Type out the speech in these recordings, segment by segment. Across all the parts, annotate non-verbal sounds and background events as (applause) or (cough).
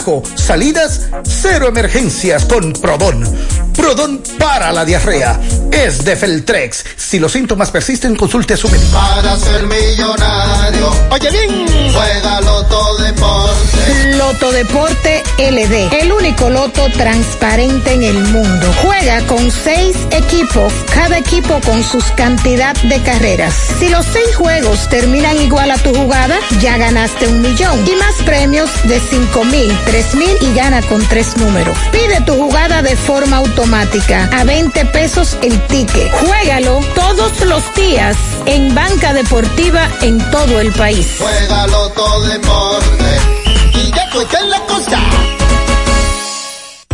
trabajo, salidas, cero emergencias con Prodón. Prodón para la diarrea. Es de Feltrex. Si los síntomas persisten, consulte a su médico. Para ser millonario. Oye bien. Juega Loto Deporte. Loto Deporte LD. El único loto transparente en el mundo. Juega con seis equipos. Cada equipo con sus cantidad de carreras. Si los seis juegos terminan igual a tu jugada, ya ganaste un millón. Y más premios de cinco mil, tres mil y gana con tres números. Pide tu jugada de forma automática a 20 pesos el ticket. Juégalo todos los días en banca deportiva en todo el país. Juégalo todo deporte y ya la cosa.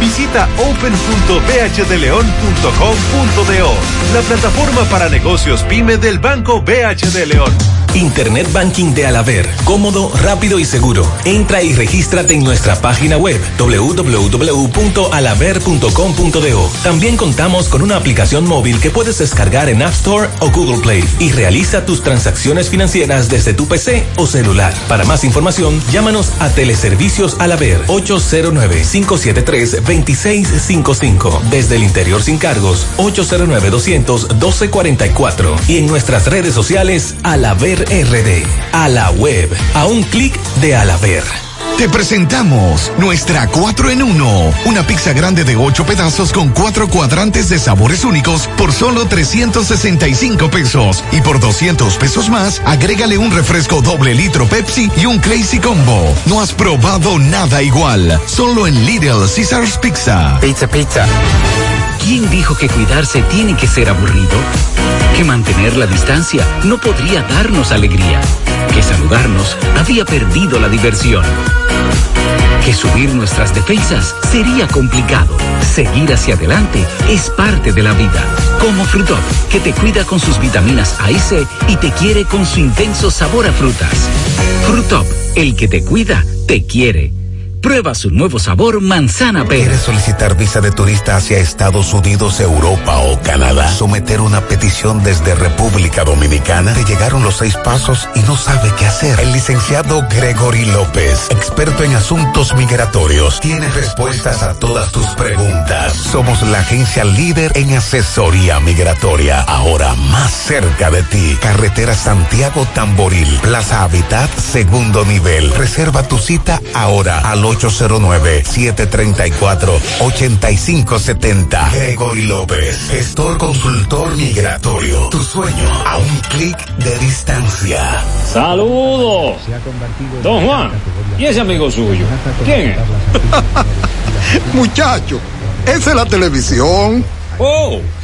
visita open.bhdeleon.com.do, la plataforma para negocios pyme del Banco BHD León. Internet Banking de Alaber, cómodo, rápido y seguro. Entra y regístrate en nuestra página web www.alaber.com.do. También contamos con una aplicación móvil que puedes descargar en App Store o Google Play y realiza tus transacciones financieras desde tu PC o celular. Para más información, llámanos a Teleservicios Alaber 809 573 2655 desde el interior sin cargos 809 200 1244 y en nuestras redes sociales Alaber RD. A la web, a un clic de Alaber. Te presentamos nuestra 4 en 1. Una pizza grande de 8 pedazos con 4 cuadrantes de sabores únicos por solo 365 pesos. Y por 200 pesos más, agrégale un refresco doble litro Pepsi y un Crazy Combo. No has probado nada igual. Solo en Little Caesars Pizza. Pizza, pizza. ¿Quién dijo que cuidarse tiene que ser aburrido? Que mantener la distancia no podría darnos alegría. Que saludarnos había perdido la diversión. Que subir nuestras defensas sería complicado. Seguir hacia adelante es parte de la vida. Como Frutop, que te cuida con sus vitaminas A y C y te quiere con su intenso sabor a frutas. Frutop, el que te cuida, te quiere. Prueba su nuevo sabor manzana pera. ¿Quieres solicitar visa de turista hacia Estados Unidos, Europa o Canadá? Someter una petición desde República Dominicana. Te llegaron los seis pasos y no sabe qué hacer. El licenciado Gregory López, experto en asuntos migratorios, tiene respuestas a todas tus preguntas. Somos la agencia líder en asesoría migratoria. Ahora más cerca de ti. Carretera Santiago Tamboril, Plaza Habitat, segundo nivel. Reserva tu cita ahora al 809-734-8570. Gregory López, gestor consultor migratorio. Tu sueño a un clic de distancia. Saludos. Don Juan, ¿y ese amigo suyo? ¿Quién es? (laughs) Muchacho, esa es la televisión. Oh,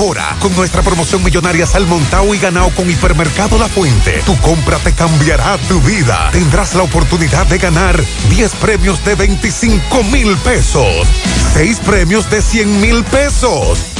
Ahora, con nuestra promoción millonaria Salmontao y ganado con Hipermercado La Fuente, tu compra te cambiará tu vida. Tendrás la oportunidad de ganar 10 premios de 25 mil pesos. seis premios de 100 mil pesos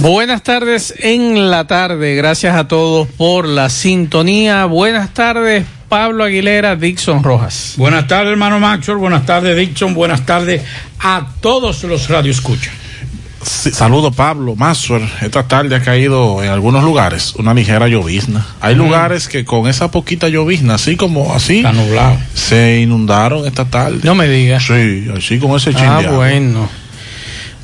Buenas tardes en la tarde. Gracias a todos por la sintonía. Buenas tardes, Pablo Aguilera, Dixon Rojas. Buenas tardes, hermano Maxwell. Buenas tardes, Dixon. Buenas tardes a todos los radioescuchas. Sí, saludo Pablo, Maxwell. Esta tarde ha caído en algunos lugares una ligera llovizna. Hay Mm. lugares que con esa poquita llovizna, así como así, Está nublado. se inundaron esta tarde. No me digas. Sí, así con ese Ah, chindeado. bueno.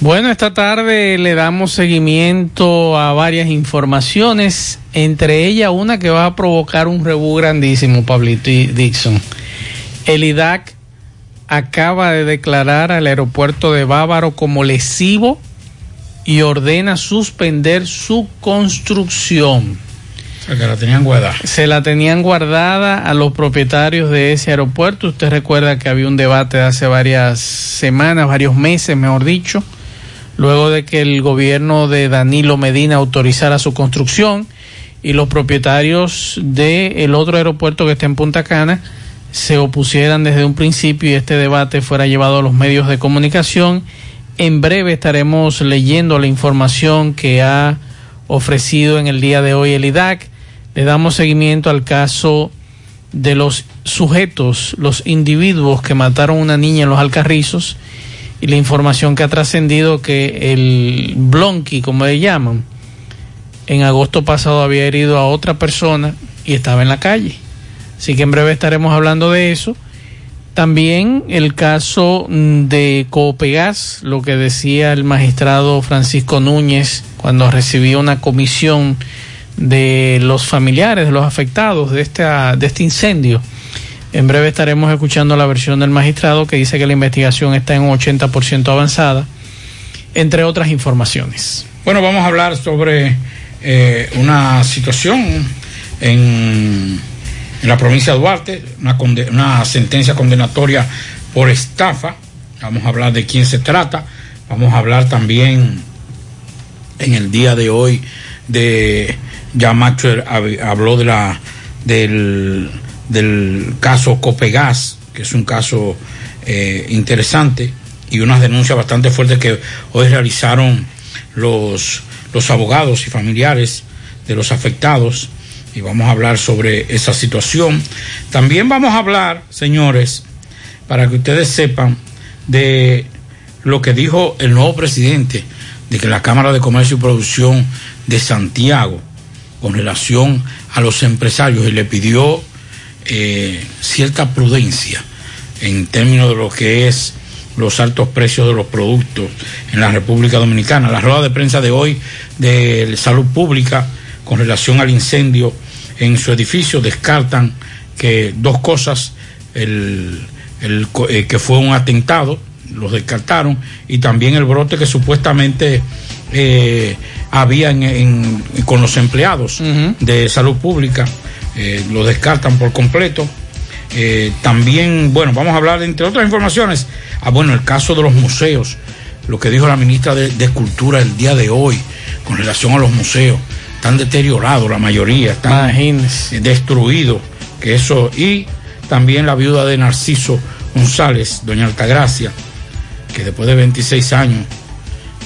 Bueno, esta tarde le damos seguimiento a varias informaciones, entre ellas una que va a provocar un rebú grandísimo, Pablito y Dixon. El IDAC acaba de declarar al aeropuerto de Bávaro como lesivo y ordena suspender su construcción. O sea, que la tenían guardada. Se la tenían guardada a los propietarios de ese aeropuerto. Usted recuerda que había un debate de hace varias semanas, varios meses, mejor dicho, luego de que el gobierno de Danilo Medina autorizara su construcción y los propietarios del otro aeropuerto que está en Punta Cana se opusieran desde un principio y este debate fuera llevado a los medios de comunicación. En breve estaremos leyendo la información que ha ofrecido en el día de hoy el IDAC. Le damos seguimiento al caso de los sujetos, los individuos que mataron a una niña en los Alcarrizos y la información que ha trascendido que el Blonky, como le llaman, en agosto pasado había herido a otra persona y estaba en la calle. Así que en breve estaremos hablando de eso. También el caso de Coopegas, lo que decía el magistrado Francisco Núñez cuando recibió una comisión de los familiares, de los afectados de, esta, de este incendio. En breve estaremos escuchando la versión del magistrado que dice que la investigación está en un 80% avanzada, entre otras informaciones. Bueno, vamos a hablar sobre eh, una situación en, en la provincia de Duarte, una, una sentencia condenatoria por estafa. Vamos a hablar de quién se trata. Vamos a hablar también en el día de hoy de ya hab- habló de la del, del caso Copegas, que es un caso eh, interesante y unas denuncias bastante fuertes que hoy realizaron los, los abogados y familiares de los afectados y vamos a hablar sobre esa situación. También vamos a hablar, señores, para que ustedes sepan de lo que dijo el nuevo presidente de que la Cámara de Comercio y Producción de Santiago con relación a los empresarios y le pidió eh, cierta prudencia en términos de lo que es los altos precios de los productos en la República Dominicana. La rueda de prensa de hoy de Salud Pública con relación al incendio en su edificio descartan que dos cosas, el, eh, que fue un atentado, los descartaron, y también el brote que supuestamente eh, había en- en- con los empleados de salud pública, eh, lo descartan por completo. Eh, también, bueno, vamos a hablar, entre otras informaciones, ah, bueno, el caso de los museos, lo que dijo la ministra de, de Cultura el día de hoy con relación a los museos, están deteriorados la mayoría, están eh, destruidos, que eso, y también la viuda de Narciso González, doña Altagracia, que después de 26 años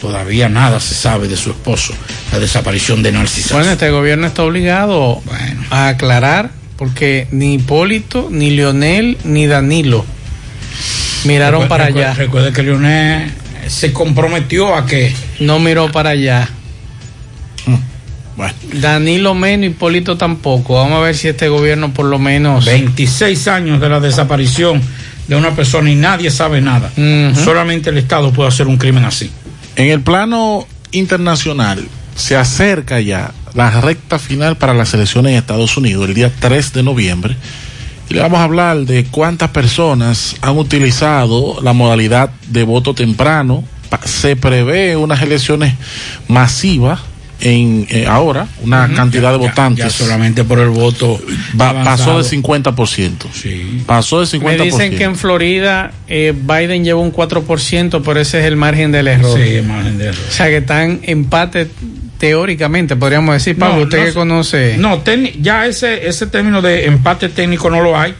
todavía nada se sabe de su esposo, la desaparición de Narciso. Bueno, este gobierno está obligado a aclarar porque ni Hipólito, ni Leonel, ni Danilo miraron Recuerde- para recuerde- allá. Recuerde que Leonel se comprometió a que no miró para allá. Danilo menos, Hipólito tampoco. Vamos a ver si este gobierno por lo menos... 26 años de la desaparición de una persona y nadie sabe nada. Solamente el Estado puede hacer un crimen así. En el plano internacional, se acerca ya la recta final para las elecciones en Estados Unidos, el día 3 de noviembre. Y le vamos a hablar de cuántas personas han utilizado la modalidad de voto temprano. Se prevé unas elecciones masivas en eh, ahora, una cantidad de Ya- votantes. ya solamente por el voto Va- pasó de 50%. Pasó de 50%. Me dicen que en Florida eh, Biden lleva un 4%, pero ese es el margen del error. Sí, el margen de error. O sea que están empate teóricamente, podríamos decir, Pablo, No, usted no que conoce. No, ya ese, ese término de empate técnico no lo hay,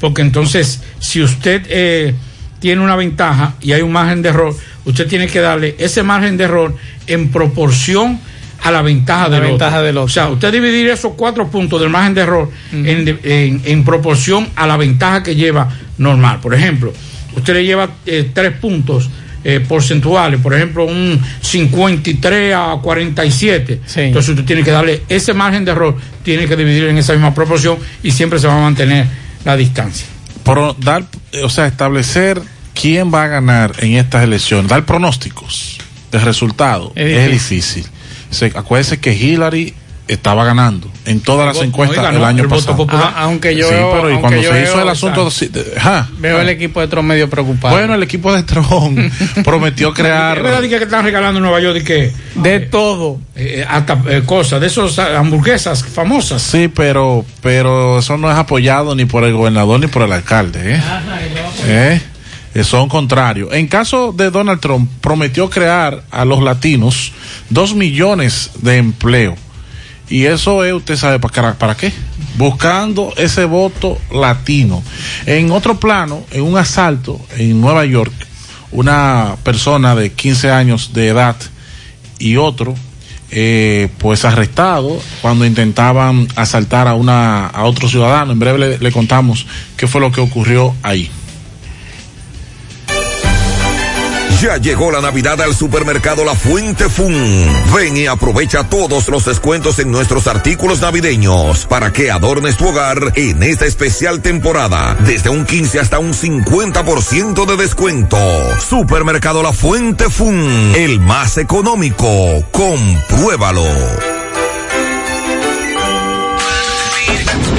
porque entonces si usted eh, tiene una ventaja y hay un margen de error, usted tiene que darle ese margen de error en proporción a la ventaja, La del, ventaja otro. del otro. O sea, usted dividir esos cuatro puntos del margen de error en, en- en proporción a la ventaja que lleva normal. Por ejemplo, usted le lleva eh, tres puntos eh, porcentuales, por ejemplo, un 53 a 47. Entonces usted tiene que darle ese margen de error, tiene que dividirlo en esa misma proporción y siempre se va a mantener la distancia. Pro- dar, eh, o sea, establecer quién va a ganar en estas elecciones, dar pronósticos de resultado Es es difícil. Se, acuérdense que Hillary estaba ganando en todas las voto- encuestas no, ganó el año el pasado. popular. Ah, aunque yo sí, pero y cuando se hizo veo- el asunto. Veo el equipo de Trump medio preocupado. bueno, el equipo de Tron (laughs) prometió crear Es verdad que están regalando en Nueva York y que de todo, hasta eh, cosas, de esas hamburguesas famosas. Sí, pero pero eso no es apoyado ni por el gobernador ni por el alcalde, ¿eh? ¿Eh? Eh, Son contrarios. En caso de Donald Trump, prometió crear a los latinos dos millones de empleo. Y eso es, usted sabe, ¿para, para qué? Buscando ese voto latino. En otro plano, en un asalto en Nueva York, una persona de 15 años de edad y otro eh, pues arrestado cuando intentaban asaltar a una a otro ciudadano en breve le, le contamos qué fue lo que ocurrió ahí Ya llegó la Navidad al supermercado La Fuente Fun. Ven y aprovecha todos los descuentos en nuestros artículos navideños para que adornes tu hogar en esta especial temporada. Desde un 15 hasta un 50% de descuento. Supermercado La Fuente Fun, el más económico. Compruébalo.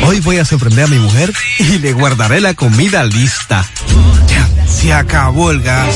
Hoy voy a sorprender a mi mujer y le guardaré la comida lista. Se acabó el gas.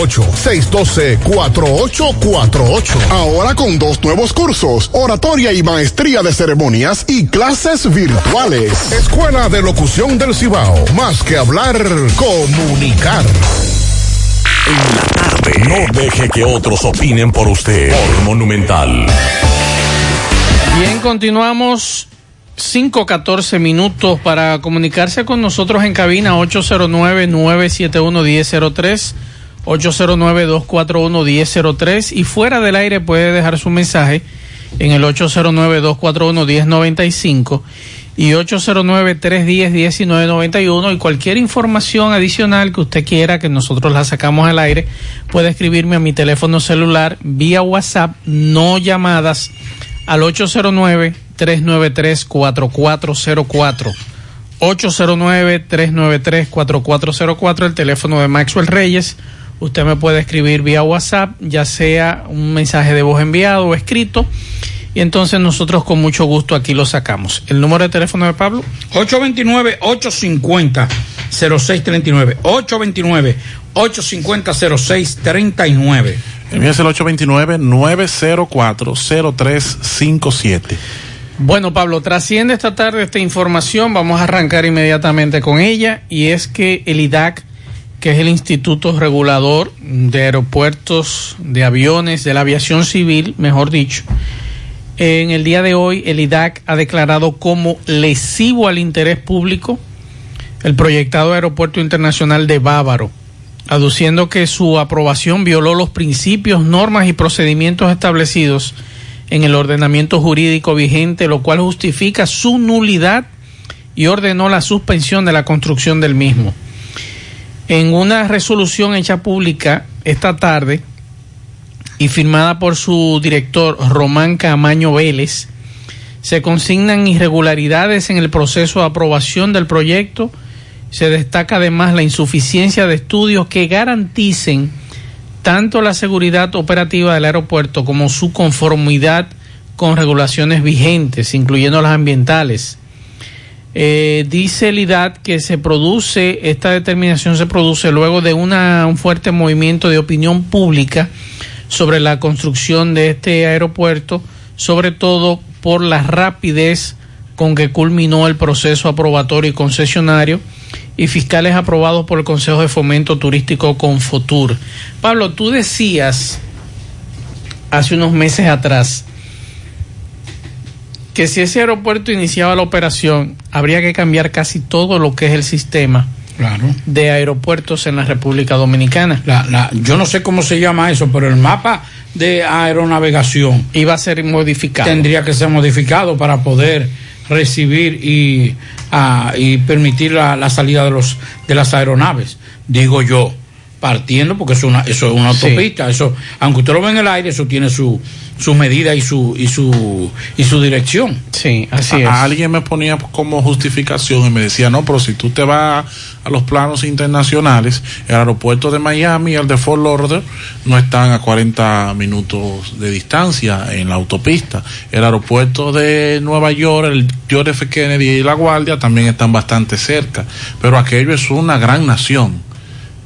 612-4848. Ahora con dos nuevos cursos, oratoria y maestría de ceremonias y clases virtuales. Escuela de Locución del Cibao. Más que hablar, comunicar. En la tarde. No deje que otros opinen por usted. Por Monumental. Bien, continuamos. 5-14 minutos para comunicarse con nosotros en cabina 809-971-1003 809-241-1003 y fuera del aire puede dejar su mensaje en el 809-241-1095 y 809-310-1991 y cualquier información adicional que usted quiera que nosotros la sacamos al aire puede escribirme a mi teléfono celular vía WhatsApp, no llamadas al 809-393-4404. 809-393-4404, el teléfono de Maxwell Reyes Usted me puede escribir vía WhatsApp, ya sea un mensaje de voz enviado o escrito. Y entonces nosotros con mucho gusto aquí lo sacamos. ¿El número de teléfono de Pablo? 829-850-0639. 829-850-0639. El mío es el 829-904-0357. Bueno, Pablo, trasciende esta tarde esta información. Vamos a arrancar inmediatamente con ella. Y es que el IDAC que es el Instituto Regulador de Aeropuertos, de Aviones, de la Aviación Civil, mejor dicho. En el día de hoy, el IDAC ha declarado como lesivo al interés público el proyectado Aeropuerto Internacional de Bávaro, aduciendo que su aprobación violó los principios, normas y procedimientos establecidos en el ordenamiento jurídico vigente, lo cual justifica su nulidad y ordenó la suspensión de la construcción del mismo. En una resolución hecha pública esta tarde y firmada por su director Román Camaño Vélez, se consignan irregularidades en el proceso de aprobación del proyecto. Se destaca además la insuficiencia de estudios que garanticen tanto la seguridad operativa del aeropuerto como su conformidad con regulaciones vigentes, incluyendo las ambientales. Eh, dice el IDAT que se produce, esta determinación se produce luego de una, un fuerte movimiento de opinión pública sobre la construcción de este aeropuerto, sobre todo por la rapidez con que culminó el proceso aprobatorio y concesionario y fiscales aprobados por el Consejo de Fomento Turístico Confotur. Pablo, tú decías hace unos meses atrás que si ese aeropuerto iniciaba la operación, habría que cambiar casi todo lo que es el sistema de aeropuertos en la República Dominicana. La, la, yo no sé cómo se llama eso, pero el mapa de aeronavegación iba a ser modificado. Tendría que ser modificado para poder recibir y, uh, y permitir la, la, salida de, los, de las aeronaves, digo yo. partiendo, porque eso es una, eso es una Sí. autopista, eso, aunque usted lo ve en el aire, eso tiene su, su medida y su, y su, y su dirección. Sí, así A- es. Alguien me ponía como justificación y me decía, no, pero si tú te vas a los planos internacionales, el aeropuerto de Miami y el de Fort Lauderdale no están a 40 minutos de distancia en la autopista. El aeropuerto de Nueva York, el John F. Kennedy y La Guardia también están bastante cerca, pero aquello es una gran nación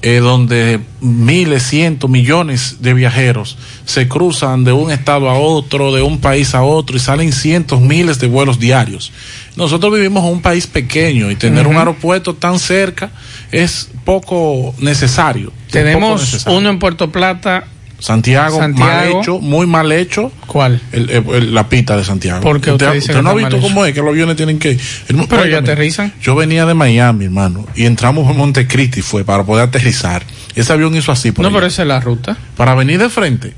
eh, donde miles, cientos, millones de viajeros se cruzan de un estado a otro, de un país a otro y salen cientos, miles de vuelos diarios. Nosotros vivimos en un país pequeño y tener un aeropuerto tan cerca es poco necesario. Poco Tenemos necesario. uno en Puerto Plata. Santiago, mal hecho, muy mal hecho. ¿Cuál? El- el- el- la pita de Santiago. Porque usted dice que no ha visto cómo es que los aviones tienen que. Pero ya aterrizan. Yo venía de Miami, hermano, y entramos en Montecristi fue para poder aterrizar. Ese avión hizo así por No, allá. pero esa es la ruta. para venir de frente.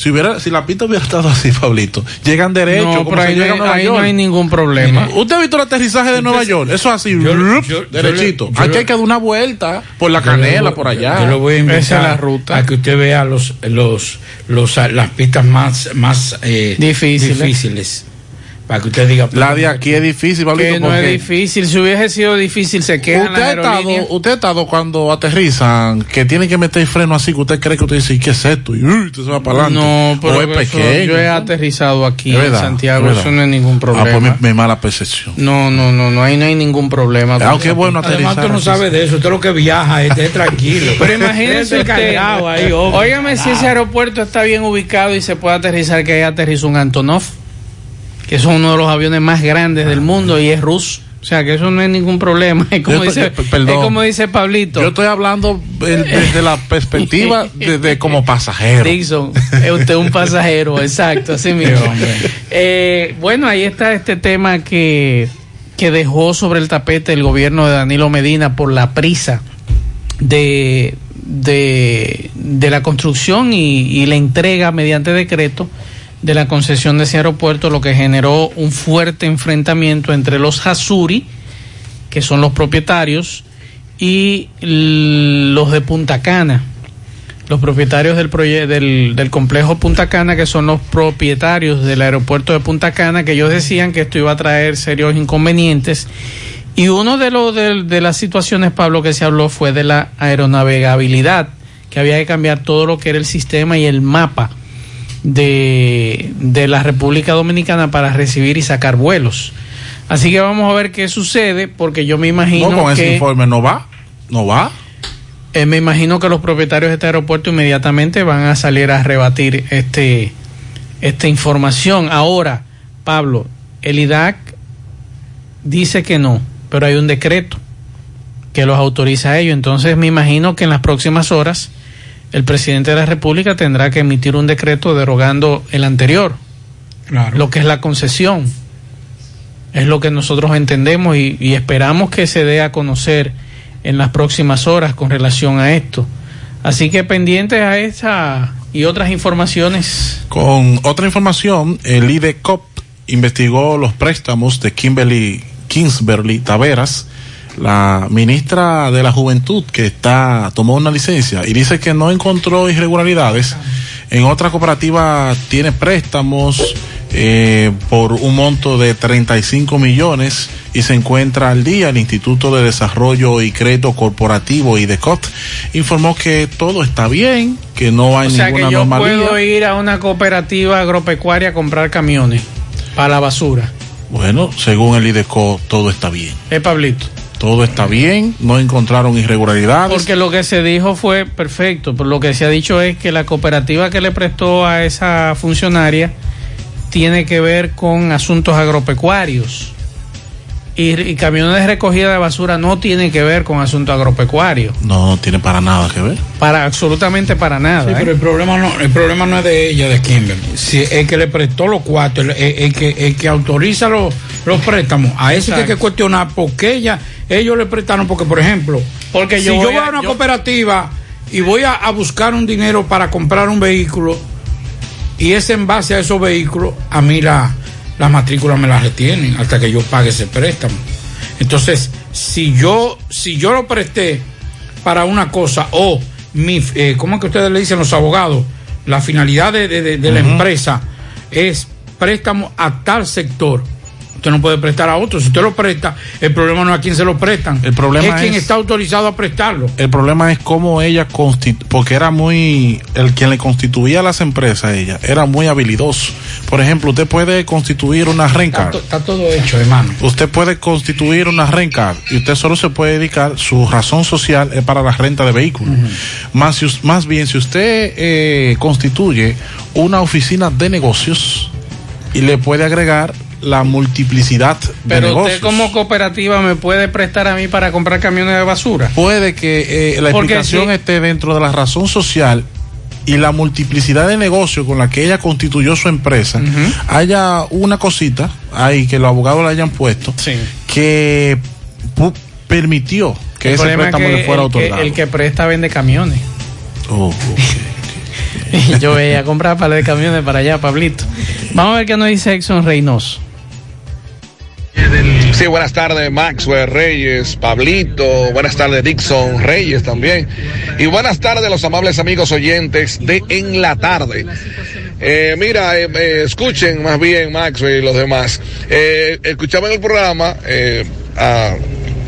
Si hubiera, si la pista hubiera estado así, Pablito, llegan derecho, No, como pero se ahí, no llega a hay, Nueva ahí no York. hay ningún problema. ¿Usted ha visto el aterrizaje de Nueva York? Eso así, rup, derechito. yo Aquí hay que dar una vuelta por la canela, por allá. Yo le voy a Esa invitar es la ruta. a que usted vea los, los, los, las pistas más, más eh, Difíciles. difíciles. Para que usted diga. La de aquí es difícil, Pablito. Que no es difícil. Si hubiese sido difícil, se quejan Usted las ha, estado, usted ha estado cuando aterrizan que tienen que meter freno así que usted cree que usted dice, ¿y qué es esto? Y uy, usted se va para adelante. No, pero o es eso- pequeño. yo he aterrizado aquí Es en Santiago, verdad. eso no es ningún Ah, pues problema. mi, mi mala percepción. No, no, no, no, ahí no hay ningún problema. Aunque es bueno Además, aterrizar. usted no así. sabe de eso. Usted lo que viaja, esté tranquilo. (laughs) Pero imagínese usted, cargado ahí, óigame si ese aeropuerto está bien ubicado y se puede aterrizar, que ahí aterriza un Antonov, que es uno de los aviones más grandes del mundo y es ruso. O sea, que eso no es ningún problema. (laughs) Es como, Yo dice, estoy- perdón. es como dice Pablito. Yo estoy hablando eh, desde la perspectiva (laughs) de, de como pasajero. Dixon, es usted un pasajero, (laughs) exacto, así mismo. Eh, bueno, ahí está este tema que, que dejó sobre el tapete el gobierno de Danilo Medina por la prisa de, de, de la construcción y, y la entrega mediante decreto de la concesión de ese aeropuerto, lo que generó un fuerte enfrentamiento entre los Hasuri, que son los propietarios, y los de Punta Cana los propietarios del, del, del complejo Punta Cana, que son los propietarios del aeropuerto de Punta Cana, que ellos decían que esto iba a traer serios inconvenientes. Y uno de, los de, de las situaciones, Pablo, que se habló fue de la aeronavegabilidad, que había que cambiar todo lo que era el sistema y el mapa de, de la República Dominicana para recibir y sacar vuelos. Así que vamos a ver qué sucede, porque yo me imagino No, con ese que... informe no va. No va. Eh, me imagino que los propietarios de este aeropuerto inmediatamente van a salir a rebatir este esta información. Ahora, Pablo, el IDAC dice que no, pero hay un decreto que los autoriza a ello. Entonces me imagino que en las próximas horas el presidente de la República tendrá que emitir un decreto derogando el anterior, Claro. lo que es la concesión. Es lo que nosotros entendemos y, y esperamos que se dé a conocer en las próximas horas con relación a esto. Así que pendientes a esa y otras informaciones. Con otra información, el IDECOP investigó los préstamos de Kimberly Kingsbury Taveras, la ministra de la Juventud que está tomó una licencia y dice que no encontró irregularidades. En otra cooperativa tiene préstamos eh, por un monto de 35 millones y se encuentra al día. El Instituto de Desarrollo y Crédito Corporativo IDECOP informó que todo está bien, que no hay O sea que ninguna yo anomalía. puedo ir a una cooperativa agropecuaria a comprar camiones para la basura. Bueno, según el IDECO, todo está bien. Eh, Pablito. Todo está bien, no encontraron irregularidades. Porque lo que se dijo fue perfecto, pero lo que se ha dicho es que la cooperativa que le prestó a esa funcionaria tiene que ver con asuntos agropecuarios. Y, y camiones de recogida de basura no tiene que ver con asuntos agropecuarios. No, no tiene para nada que ver. Para absolutamente para nada. Sí, ¿eh? pero el problema no, el problema no es de ella, de Kimberly. Si el que le prestó los cuatro, el, el- el que, el que autoriza los, los préstamos, a ese que hay que cuestionar por qué ella, ellos le prestaron, porque por ejemplo, Porque si yo yo, voy a- una yo- cooperativa y voy a, a buscar un dinero para comprar un vehículo y es en base a esos vehículos, a mí la, las matrículas me las retienen hasta que yo pague ese préstamo. Entonces, si yo, si yo lo presté para una cosa o mi, eh, ¿cómo es que ustedes le dicen los abogados? La finalidad de, de- de- de la empresa es préstamo a tal sector. Usted no puede prestar a otro. Si usted lo presta, el problema no es a quien se lo prestan. El problema es quien es- está autorizado a prestarlo. El problema es cómo ella constitu porque era muy, el quien le constituía las empresas a ella, era muy habilidoso. Por ejemplo, usted puede constituir una Está, to- está todo hecho, hermano. Usted puede constituir una rencar y usted solo se puede dedicar, su razón social es para la renta de vehículos. más, si us- más bien, si usted eh, constituye una oficina de negocios y le puede agregar la multiplicidad de Pero negocios. usted como cooperativa me puede prestar a mí para comprar camiones de basura. puede que eh, la Porque explicación esté dentro de la razón social y la multiplicidad de negocios con la que ella constituyó su empresa, haya una cosita ahí que los abogados le hayan puesto que permitió que El ese es préstamo que le fuera el que- el que presta vende camiones. Oh, Y (laughs) yo veía a comprar para de camiones para allá, Pablito. Vamos a ver qué nos dice Exxon Reynoso. Sí, buenas tardes, Maxwell Reyes, Pablito, buenas tardes, Dixon Reyes también. Y buenas tardes, los amables amigos oyentes de En la Tarde. Eh, mira, eh, eh, escuchen más bien, Maxwell y los demás. Eh, escuchaba en el programa, eh,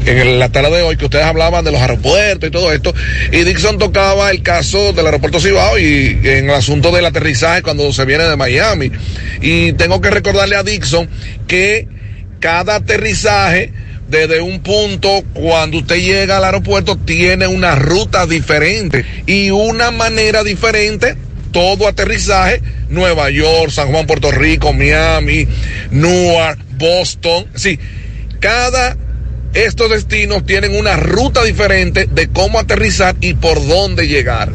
en la tarde de hoy, que ustedes hablaban de los aeropuertos y todo esto, y Dixon tocaba el caso del aeropuerto Cibao y en el asunto del aterrizaje cuando se viene de Miami. Y tengo que recordarle a Dixon que cada aterrizaje desde un punto cuando usted llega al aeropuerto tiene una ruta diferente y una manera diferente todo aterrizaje Nueva York, San Juan, Puerto Rico, Miami, Newark, Boston, sí, cada estos destinos tienen una ruta diferente de cómo aterrizar y por dónde llegar.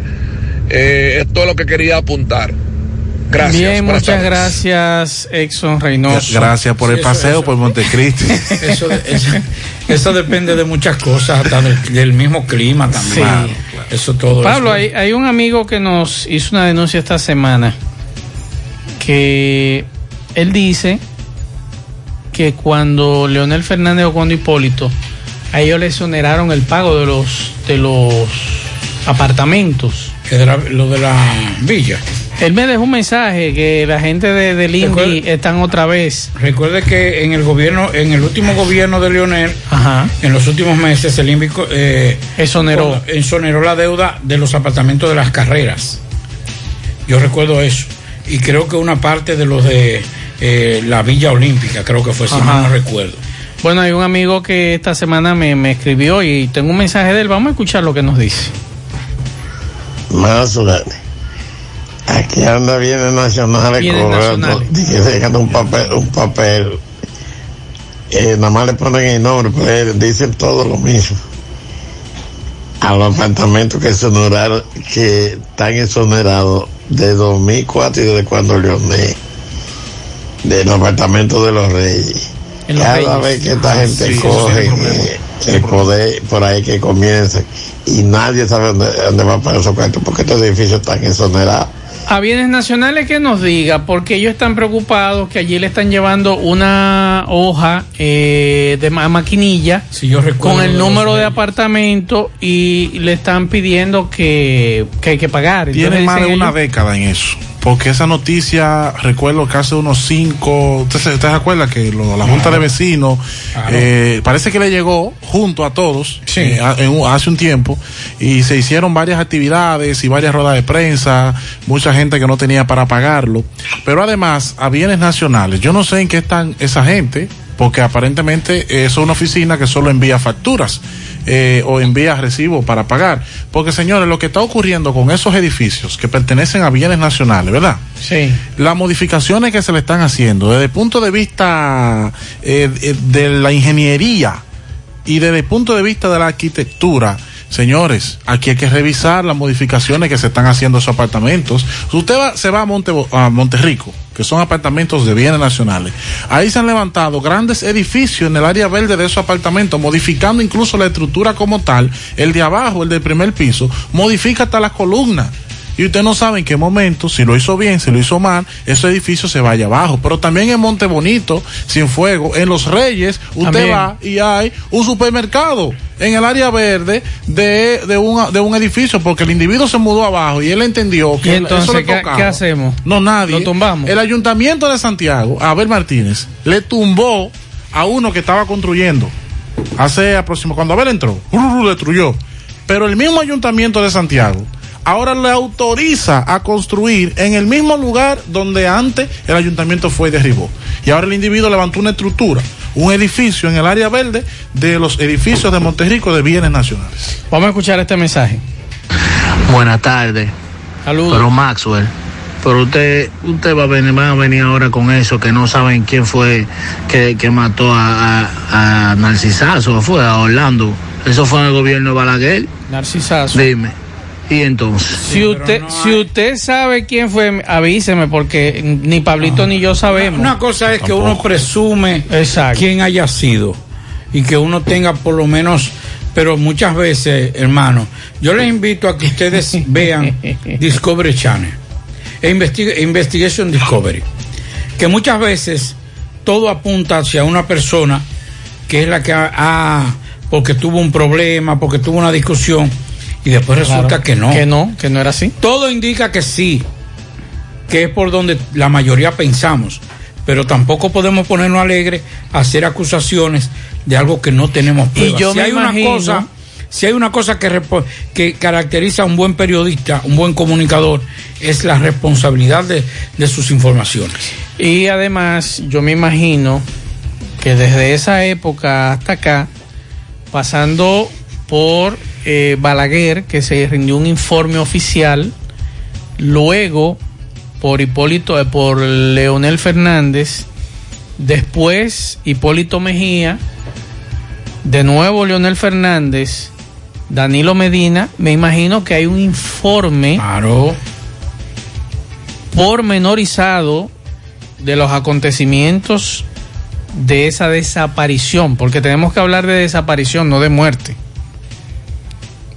Eh, esto es lo que quería apuntar. Gracias. Bien, buenas muchas tardes. gracias, Exxon Reynoso. Gracias por el Sí, eso- paseo eso- por Montecristi. (laughs) Eso, eso, eso depende de muchas cosas, hasta del, del mismo clima también. Sí. Eso todo. Pablo, eso. hay, hay un amigo que nos hizo una denuncia esta semana que él dice que cuando Leonel Fernández o cuando Hipólito a ellos le exoneraron el pago de los de los apartamentos. Que de la- lo de la villa. Él me dejó un mensaje que la gente de, del INDI están otra vez. Recuerde que en el gobierno, en el último gobierno de Leonel, en los últimos meses, el INVI eh, exoneró. exoneró la deuda de los apartamentos de las carreras. Yo recuerdo eso. Y creo que una parte de los de eh, la Villa Olímpica, creo que fue, si Ajá. mal no recuerdo. Bueno, hay un amigo que esta semana me, me escribió y tengo un mensaje de él. Vamos a escuchar lo que nos dice. Más o menos. Aquí anda bienes nacionales cobrando. Dice que dejan un papel, un papel. Eh, nada más le ponen el nombre, pero dicen todo lo mismo. A los apartamentos que exoneraron, que están exonerados de 2004 y desde cuando Leonel, de los apartamentos de los reyes. Cada vez que esta Ah, gente sí, coge eh, el poder por ahí que comienza y nadie sabe dónde, dónde va para esos cuentos porque estos edificios están exonerados. A bienes nacionales que nos diga, porque ellos están preocupados que allí le están llevando una hoja eh, de ma- maquinilla con el de número los de apartamento y le están pidiendo que, que hay que pagar. Tiene Entonces más de una ellos- década en eso. Porque esa noticia, recuerdo que hace unos cinco, ¿usted se, usted se acuerda que lo- la Junta de Vecinos, eh, parece que le llegó junto a todos eh, a- en hace un tiempo y se hicieron varias actividades y varias ruedas de prensa, mucha gente que no tenía para pagarlo. Pero además, a bienes nacionales, yo no sé en qué están esa gente, porque aparentemente es una oficina que solo envía facturas eh, o envía recibos para pagar. Porque señores, lo que está ocurriendo con esos edificios que pertenecen a bienes nacionales, ¿verdad? Sí. Las modificaciones que se le están haciendo desde el punto de vista eh, de la ingeniería y desde el punto de vista de la arquitectura, señores, aquí hay que revisar las modificaciones que se están haciendo a esos apartamentos. Si usted se va a, Monte, a Monterrico, que son apartamentos de bienes nacionales, ahí se han levantado grandes edificios en el área verde de esos apartamentos, modificando incluso la estructura como tal, el de abajo, el del primer piso, modifica hasta las columnas. Y usted no sabe en qué momento, si lo hizo bien, si lo hizo mal, ese edificio se vaya abajo. Pero también en Monte Bonito, Sin Fuego, en Los Reyes, usted También. va y hay un supermercado en el área verde de, de, un, de un edificio porque el individuo se mudó abajo y él entendió ¿Y que entonces eso le ¿qué, qué hacemos? No, nadie. Lo tumbamos. El ayuntamiento de Santiago, Abel Martínez, le tumbó a uno que estaba construyendo. Hace aproximadamente, cuando Abel entró, ¡ru! destruyó. Pero el mismo ayuntamiento de Santiago ahora le autoriza a construir en el mismo lugar donde antes el ayuntamiento fue y derribó. Y ahora el individuo levantó una estructura, un edificio en el área verde de los edificios de Monterrico de bienes nacionales. Vamos a escuchar este mensaje. Buenas tardes. Saludos. Pero Maxwell, pero usted, usted va a venir, van a venir ahora con eso, que no saben quién fue que, que mató a, a, a Narcisazo, fue a Orlando. Eso fue en el gobierno de Balaguer. Narcisazo. Dime. Y entonces. Si usted, si usted sabe quién fue, avíseme, porque ni Pablito ni yo sabemos. Una cosa es que uno presume quién haya sido y que uno tenga por lo menos, pero muchas veces, hermano, yo les invito a que ustedes (laughs) vean Discovery Channel e investigue- Investigation Discovery, que muchas veces todo apunta hacia una persona que es la que ha, ha- porque tuvo un problema, porque tuvo una discusión y después resulta Claro, que no. Que no, que no era así. Todo indica que sí, que es por donde la mayoría pensamos, pero tampoco podemos ponernos alegres a hacer acusaciones de algo que no tenemos pruebas. yo si me hay imagino- una cosa, si hay una cosa que, que caracteriza a un buen periodista, un buen comunicador, es la responsabilidad de, de sus informaciones. Y además, yo me imagino que desde esa época hasta acá, pasando por eh, Balaguer, que se rindió un informe oficial, luego por Hipólito, eh, por Leonel Fernández, después Hipólito Mejía, de nuevo Leonel Fernández, Danilo Medina, me imagino que hay un informe pormenorizado de los acontecimientos de esa desaparición, porque tenemos que hablar de desaparición, no de muerte.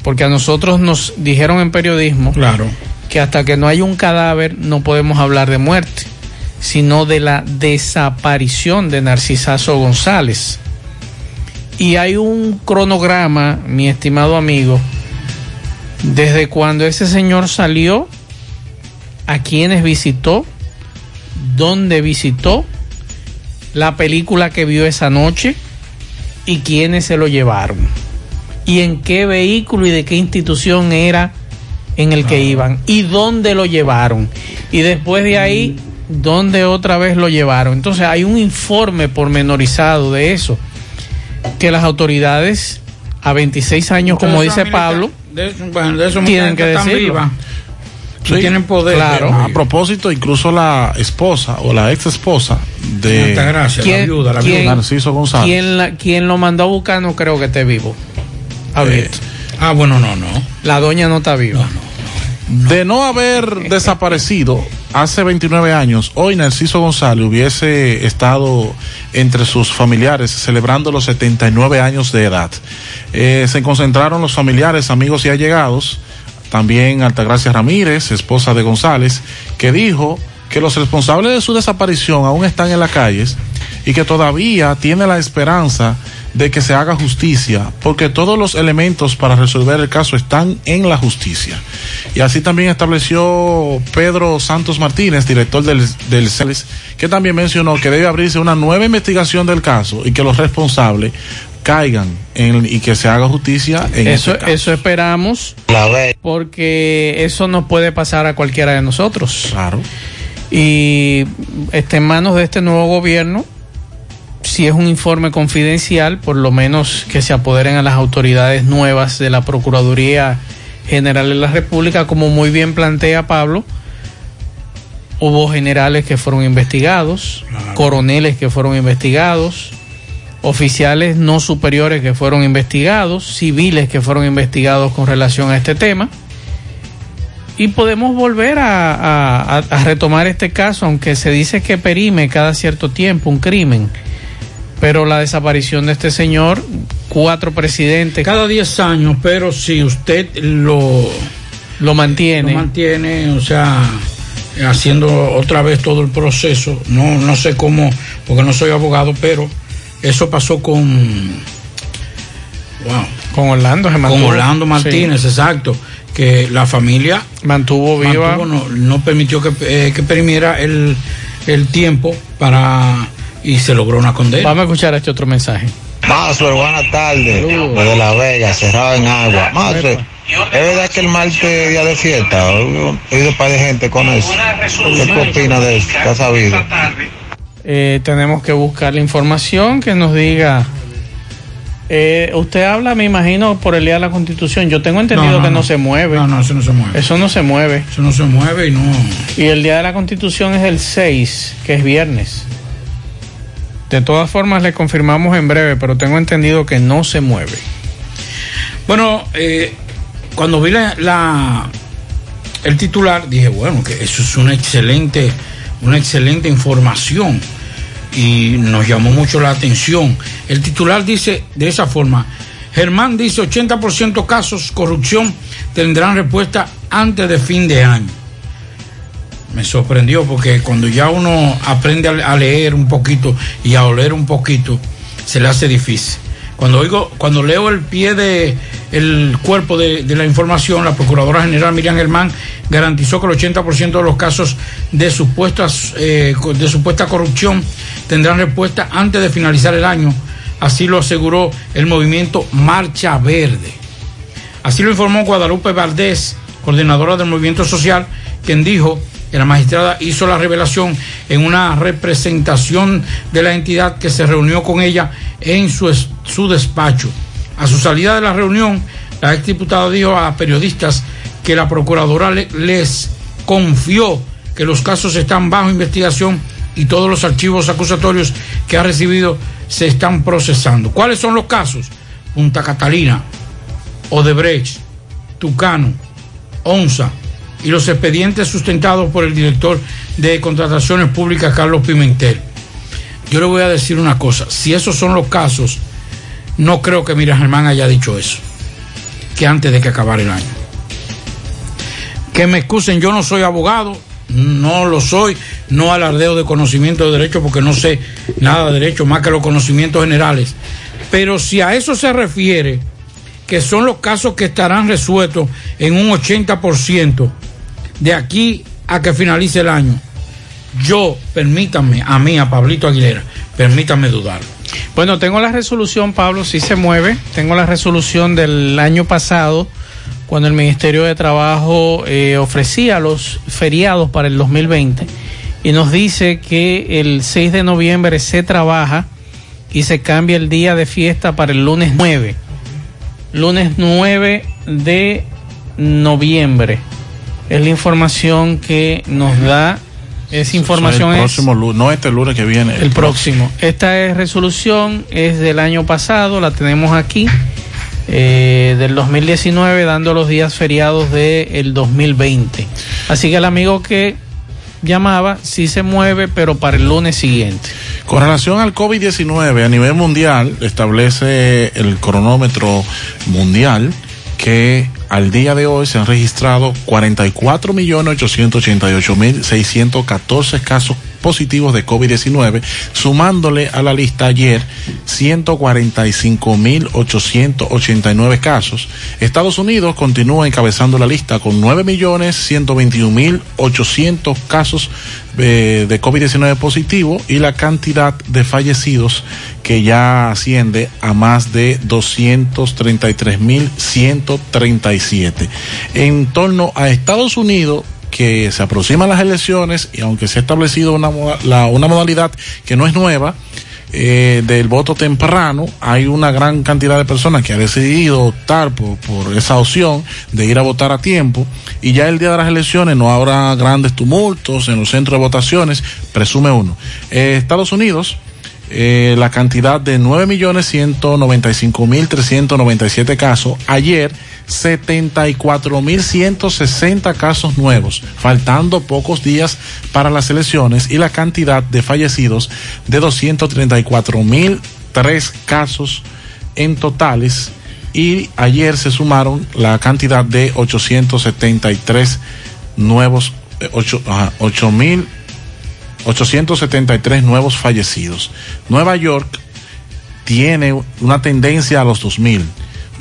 Porque a nosotros nos dijeron en periodismo claro. que hasta que no hay un cadáver no podemos hablar de muerte, sino de la desaparición de Narcisazo González. Y hay un cronograma, mi estimado amigo, desde cuando ese señor salió, a quienes visitó, dónde visitó, la película que vio esa noche y quiénes se lo llevaron. Y en qué vehículo y de qué institución era en el que iban y dónde lo llevaron. Y después de ahí, dónde otra vez lo llevaron. Entonces hay un informe pormenorizado de eso que las autoridades a 26 años, como dice Pablo, De eso, bueno, de eso tienen que que tienen poder. Claro. A propósito, incluso la esposa o la ex esposa de Altagracia, la ¿Quién- viuda, la quién- viuda. Narciso González. ¿quién, la- quién lo mandó a buscar no creo que esté vivo. Alberto. ah, bueno, no, no. La doña no está viva. De no haber desaparecido hace 29 años, hoy Narciso González hubiese estado entre sus familiares celebrando los 79 años de edad. Eh, se concentraron los familiares, amigos y allegados, también Altagracia Ramírez, esposa de González, que dijo que los responsables de su desaparición aún están en las calles y que todavía tiene la esperanza de que se haga justicia, porque todos los elementos para resolver el caso están en la justicia. Y así también estableció Pedro Santos Martínez, director del, del CELES, que también mencionó que debe abrirse una nueva investigación del caso y que los responsables caigan en- y que se haga justicia en Eso, este caso. eso esperamos. Porque eso nos puede pasar a cualquiera de nosotros. Claro. Y está en manos de este nuevo gobierno. Si es un informe confidencial, por lo menos que se apoderen a las autoridades nuevas de la Procuraduría General de la República, como muy bien plantea Pablo. Hubo generales que fueron investigados, coroneles que fueron investigados, oficiales no superiores que fueron investigados, civiles que fueron investigados con relación a este tema. Y podemos volver a, a- a- a retomar este caso, aunque se dice que perime cada cierto tiempo un crimen. Pero la desaparición de este señor, cuatro presidentes. Cada 10 años, pero si usted lo, Lo mantiene. Lo mantiene, o sea, haciendo otra vez todo el proceso. No, no sé cómo, porque no soy abogado, pero eso pasó con. Wow. Con Orlando se Con. Orlando Martínez, Sí. exacto. Que la familia mantuvo viva. mantuvo, no, no permitió que, eh, que perimiera el, el tiempo para. Y se logró una condena. Vamos a escuchar este otro mensaje. Maxwell, buenas tardes. Desde La Vega, cerrado en agua. Maxwell, ¿es verdad que el martes es día de fiesta? He oído para de gente con eso. ¿Qué opinas de eso? ¿Qué has sabido? Eh, tenemos que buscar la información que nos diga. Eh, usted habla, me imagino, por el día de la Constitución. Yo tengo entendido No, no, que no, no. se mueve. No, no, eso no se mueve. Eso no se mueve. Eso no se mueve y no. Y el día de la Constitución es el 6, que es viernes. De todas formas, le confirmamos en breve, pero tengo entendido que no se mueve. Bueno, eh, cuando vi la, la- el titular, dije, bueno, que eso es una excelente, una excelente información. Y nos llamó mucho la atención. El titular dice de esa forma, Germán dice 80% casos corrupción tendrán respuesta antes de fin de año. Me sorprendió porque cuando ya uno aprende a leer un poquito y a oler un poquito, se le hace difícil. Cuando oigo, cuando leo el pie de el cuerpo de, de la información, la Procuradora General Miriam Germán garantizó que el 80% de los casos de supuestas eh, de supuesta corrupción tendrán respuesta antes de finalizar el año. Así lo aseguró el movimiento Marcha Verde. Así lo informó Guadalupe Valdés, coordinadora del movimiento social, quien dijo la magistrada hizo la revelación en una representación de la entidad que se reunió con ella en su, su despacho. A su salida de la reunión, la exdiputada dijo a periodistas que la procuradora le- les confió que los casos están bajo investigación y todos los archivos acusatorios que ha recibido se están procesando. ¿Cuáles son los casos? Punta Catalina, Odebrecht, Tucano, ONSA y los expedientes sustentados por el director de contrataciones públicas, Carlos Pimentel. Yo le voy a decir una cosa, si esos son los casos, no creo que Mira Germán haya dicho eso, que antes de que acabara el año. Que me excusen, yo no soy abogado, no lo soy, no alardeo de conocimiento de derecho porque no sé nada de derecho más que los conocimientos generales. Pero si a eso se refiere, que son los casos que estarán resueltos en un 80% de aquí a que finalice el año, yo, permítanme, a mí, a Pablito Aguilera, permítanme dudar. Bueno, tengo la resolución, Pablo, si se mueve. Tengo la resolución del año pasado, cuando el Ministerio de Trabajo eh, ofrecía los feriados para el 2020 y nos dice que el 6 de noviembre se trabaja y se cambia el día de fiesta para el lunes 9. Lunes 9 de noviembre. Es la información que nos da. Esa información el es próximo lunes, no este lunes que viene. el próximo. Esta es resolución es del año pasado, la tenemos aquí, eh, del 2019, dando los días feriados del 2020. Así que el amigo que llamaba sí se mueve, pero para el lunes siguiente. Con relación al COVID-19 a nivel mundial, establece el cronómetro mundial que al día de hoy se han registrado 44.888.614 casos positivos de COVID-19, sumándole a la lista ayer 145.889 casos. Estados Unidos continúa encabezando la lista con 9.121.800 casos eh, de COVID-19 positivo y la cantidad de fallecidos que ya asciende a más de 233.137. En torno a Estados Unidos, que se aproximan las elecciones y aunque se ha establecido una, una modalidad que no es nueva, eh, del voto temprano, hay una gran cantidad de personas que ha decidido optar por, por esa opción de ir a votar a tiempo y ya el día de las elecciones no habrá grandes tumultos en los centros de votaciones, presume uno. Eh, Estados Unidos, eh, la cantidad de 9.195.397 casos, ayer 74.160 casos nuevos, faltando pocos días para las elecciones y la cantidad de fallecidos de 234.003 casos en totales. Y ayer se sumaron la cantidad de 873 nuevos, eh, ocho- ajá, 8.000 873 nuevos fallecidos. Nueva York tiene una tendencia a los 2000.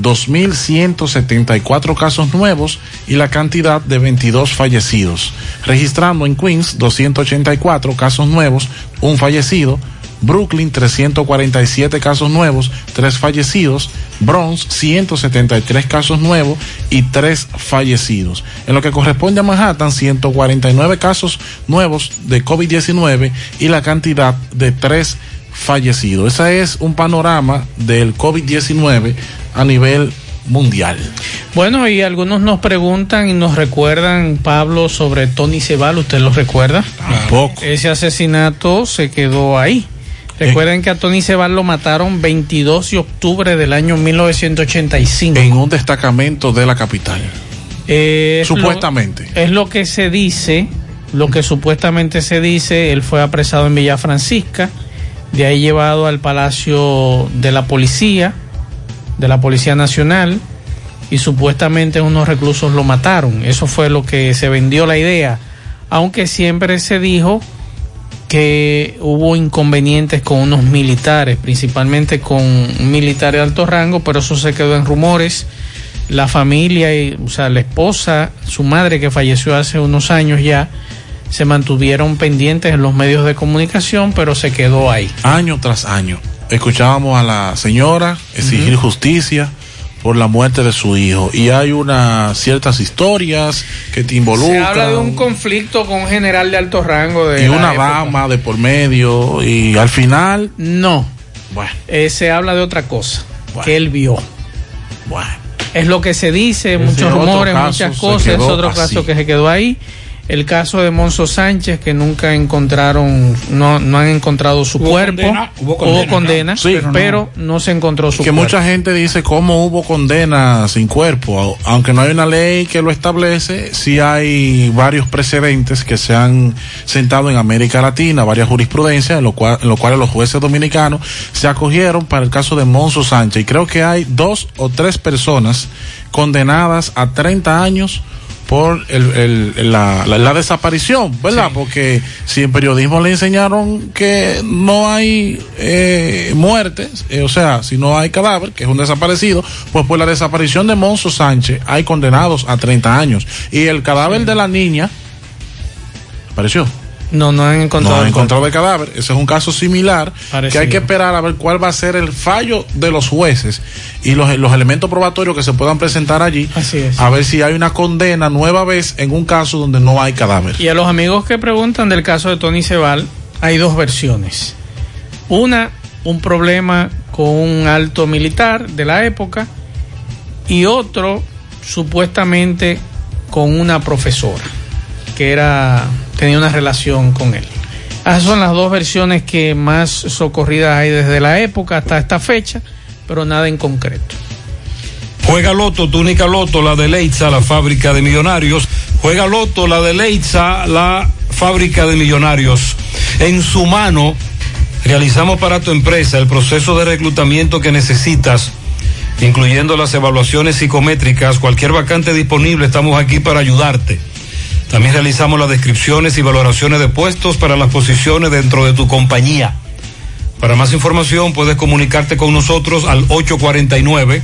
2.174 casos nuevos y la cantidad de 22 fallecidos, registrando en Queens 284 casos nuevos, un fallecido, Brooklyn 347 casos nuevos, 3 fallecidos, Bronx 173 casos nuevos y 3 fallecidos. En lo que corresponde a Manhattan, 149 casos nuevos de COVID-19 y la cantidad de 3 fallecidos. Ese es un panorama del COVID-19 a nivel mundial. Bueno, y algunos nos preguntan y nos recuerdan, Pablo, sobre Tony Cebal, ¿usted lo recuerda? Tampoco. Ese asesinato se quedó ahí. Recuerden que a Tony Cebal lo mataron 22 de octubre del año 1985. En un destacamento de la capital. Eh, es Supuestamente. lo- es lo que se dice, lo que supuestamente se dice, él fue apresado en Villa Francisca, de ahí llevado al Palacio de la Policía, de la Policía Nacional, y supuestamente unos reclusos lo mataron. Eso fue lo que se vendió la idea, aunque siempre se dijo que hubo inconvenientes con unos militares, principalmente con un militar de alto rango, pero eso se quedó en rumores. La familia, y, o sea, la esposa, su madre que falleció hace unos años ya, se mantuvieron pendientes en los medios de comunicación, pero se quedó ahí. Año tras año. Escuchábamos a la señora exigir justicia por la muerte de su hijo. Y hay unas ciertas historias que te involucran. Se habla de un conflicto con un general de alto rango de y una dama de por medio. Y al final. No. Bueno. Eh, se habla de otra cosa que él vio. Bueno. Es lo que se dice, Ese muchos rumores, muchas cosas. Es otro así. caso que se quedó ahí. El caso de Monzo Sánchez, que nunca encontraron, no, no han encontrado su Hubo cuerpo. condena, hubo hubo condena, Sí, pero, pero no, se encontró su que cuerpo. mucha gente dice cómo hubo condena sin cuerpo, aunque no hay una ley que lo establece, sí hay varios precedentes que se han sentado en América Latina, varias jurisprudencias, en lo cual, en lo cuales los jueces dominicanos se acogieron para el caso de Monzo Sánchez. Y creo que hay dos o tres personas condenadas a 30 años por el, el- la, la- la desaparición, ¿verdad? Porque si en periodismo le enseñaron que no hay eh, muertes, eh, o sea, si no hay cadáver, que es un desaparecido, pues por la desaparición de Monzo Sánchez hay condenados a 30 años. Y el cadáver de la niña apareció. No, no han No encontrado. han el encontrado el cadáver. Ese es un caso similar que hay que esperar a ver cuál va a ser el fallo de los jueces y los, los elementos probatorios que se puedan presentar allí. Así es. A ver si hay una condena nueva vez en un caso donde no hay cadáver. Y a los amigos que preguntan del caso de Tony Cebal, hay dos versiones. Una, un problema con un alto militar de la época y otro, supuestamente, con una profesora que era tenía una relación con él. Esas son las dos versiones que más socorridas hay desde la época hasta esta fecha, pero nada en concreto. Juega Loto, tu única Loto, la de Leitza, la fábrica de millonarios. Juega Loto, la de Leitza, la fábrica de millonarios. En su mano, realizamos para tu empresa el proceso de reclutamiento que necesitas, incluyendo las evaluaciones psicométricas, cualquier vacante disponible, estamos aquí para ayudarte. También realizamos las descripciones y valoraciones de puestos para las posiciones dentro de tu compañía. Para más información puedes comunicarte con nosotros al 849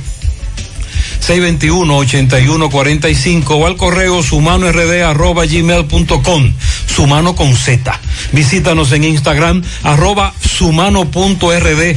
621-8145 o al correo sumanord arroba gmail.com, sumano con Z. Visítanos en Instagram arroba sumano.rd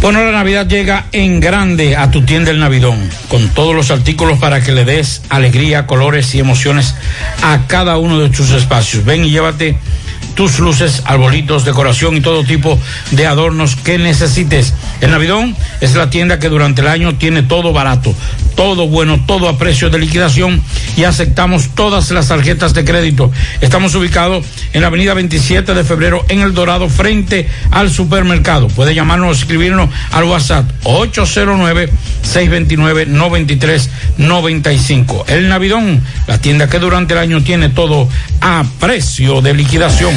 Bueno, la Navidad llega en grande a tu tienda El Navidón, con todos los artículos para que le des alegría, colores y emociones a cada uno de tus espacios. Ven y llévate tus luces, arbolitos, decoración y todo tipo de adornos que necesites. El Navidón es la tienda que durante el año tiene todo barato, todo bueno, todo a precio de liquidación y aceptamos todas las tarjetas de crédito. Estamos ubicados en la avenida 27 de febrero en El Dorado frente al supermercado. Puede llamarnos o escribirnos al WhatsApp 809-629-9395. El Navidón, la tienda que durante el año tiene todo a precio de liquidación.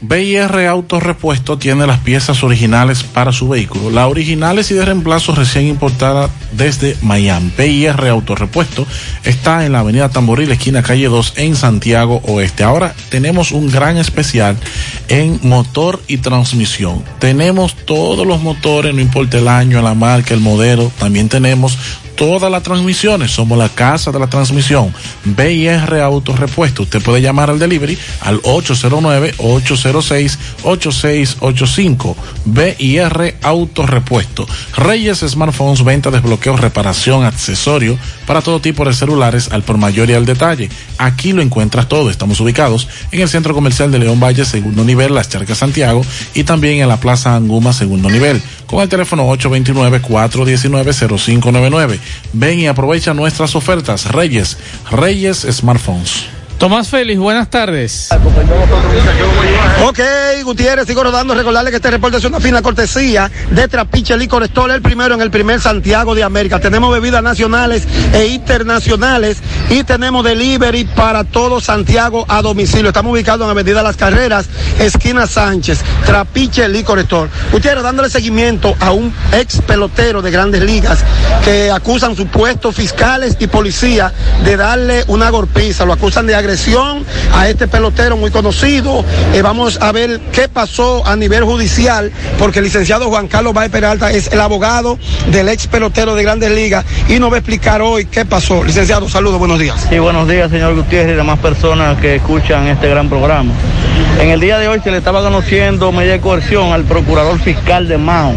BIR, BIR Autorepuesto tiene las piezas originales para su vehículo. Las originales y de reemplazo recién importadas desde Miami. BIR Autorepuesto está en la avenida Tamboril, esquina calle 2 en Santiago Oeste. Ahora tenemos un gran especial en motor y transmisión. Tenemos todos los motores, no importa el año, la marca, el modelo. También tenemos todas las transmisiones. Somos la casa de la transmisión. BIR Auto Repuesto. Usted puede llamar al delivery al 809-806-8685. BIR Auto Repuesto. Reyes Smartphones, venta, desbloqueo, reparación, accesorio para todo tipo de celulares al por mayor y al detalle. Aquí lo encuentras todo. Estamos ubicados en el Centro Comercial de León Valle, segundo nivel, Las Charcas Santiago y también en la Plaza Anguma, segundo nivel. Con el teléfono 829-419-0599. Ven y aprovecha nuestras ofertas. Reyes, Reyes Smartphones. Tomás Félix, buenas tardes. Ok, Gutiérrez, sigo rodando. Recordarle que este reporte es una fina cortesía de Trapiche Licor Store, el primero en el primer Santiago de América. Tenemos bebidas nacionales e internacionales y tenemos delivery para todo Santiago a domicilio. Estamos ubicados en Avenida Las Carreras, esquina Sánchez, Trapiche Licor Store. Gutiérrez, dándole seguimiento a un ex pelotero de grandes ligas que acusan supuestos fiscales y policía de darle una golpiza. Lo acusan de a este pelotero muy conocido. Eh, vamos a ver qué pasó a nivel judicial, porque el licenciado Juan Carlos Baez Peralta es el abogado del ex pelotero de Grandes Ligas y nos va a explicar hoy qué pasó. Licenciado, saludos, buenos días. Sí, buenos días, señor Gutiérrez y demás personas que escuchan este gran programa. En el día de hoy se le estaba conociendo medida de coerción al procurador fiscal de Mao,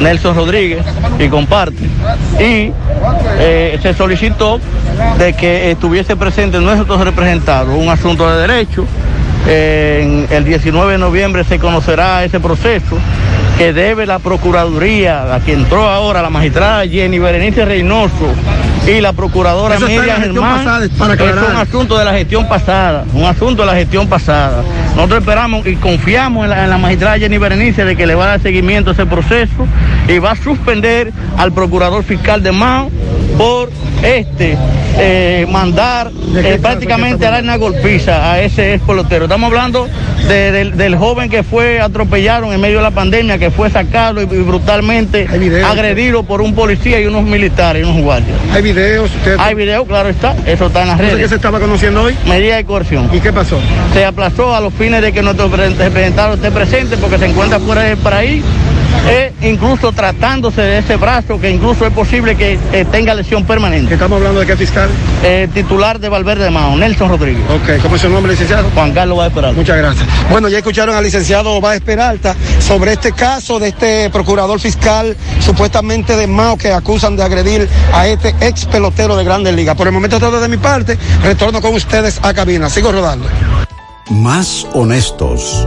Nelson Rodríguez, y comparte. Y eh, se solicitó de que estuviese presente nuestros representados, un asunto de derecho. En el 19 de noviembre se conocerá ese proceso que debe la Procuraduría, a quien entró ahora la magistrada Jenny Berenice Reynoso y la procuradora Miriam Germán. pasada, para es un asunto de la gestión pasada, un asunto de la gestión pasada. Nosotros esperamos y confiamos en la, en la magistrada Jenny Berenice de que le va a dar seguimiento a ese proceso y va a suspender al procurador fiscal de Mao por este eh, mandar eh, prácticamente a dar una golpiza a ese ex pelotero. Estamos hablando de- del, del joven que fue atropellado en medio de la pandemia, que fue sacado y, y brutalmente agredido por un policía y unos militares y unos guardias. Hay videos, usted... Hay videos, claro está, eso está en las ¿Eso redes. qué se estaba conociendo hoy? Medida de coerción. ¿Y qué pasó? Se aplazó a los fines de que nuestro pre- representado esté presente porque se encuentra fuera del país, e incluso tratándose de ese brazo que incluso es posible que eh, tenga lesión permanente. ¿Estamos hablando de qué fiscal? Eh, titular de Valverde de Mao, Nelson Rodríguez. Ok, ¿cómo es su nombre, licenciado? Juan Carlos va a esperar. Muchas gracias. Bueno, ya escucharon al licenciado Báez Peralta sobre este caso de este procurador fiscal supuestamente de Mao que acusan de agredir a este ex pelotero de Grandes Ligas. Por el momento todo de mi parte, retorno con ustedes a cabina. Sigo rodando. Más honestos.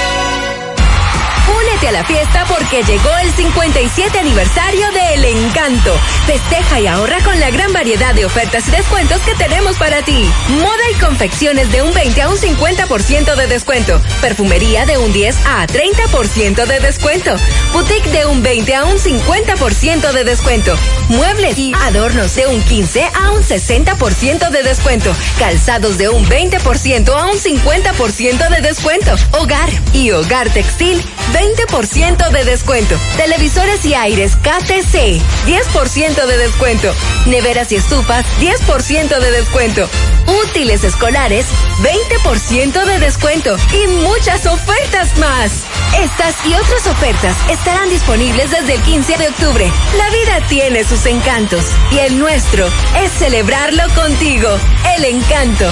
A la fiesta porque llegó el 57 aniversario de El Encanto. Festeja y ahorra con la gran variedad de ofertas y descuentos que tenemos para ti. Moda y confecciones de un 20 a un 50% de descuento. Perfumería de un 10 a 30% de descuento. Boutique de un 20 a un 50% de descuento. Muebles y adornos de un 15 a un 60% de descuento. Calzados de un 20% a un 50% de descuento. Hogar y hogar textil 20% de descuento. Televisores y aires KTC, 10% de descuento. Neveras y estufas, 10% de descuento. Útiles escolares, 20% de descuento. Y muchas ofertas más. Estas y otras ofertas estarán disponibles desde el 15 de octubre. La vida tiene sus encantos y el nuestro es celebrarlo contigo. El encanto.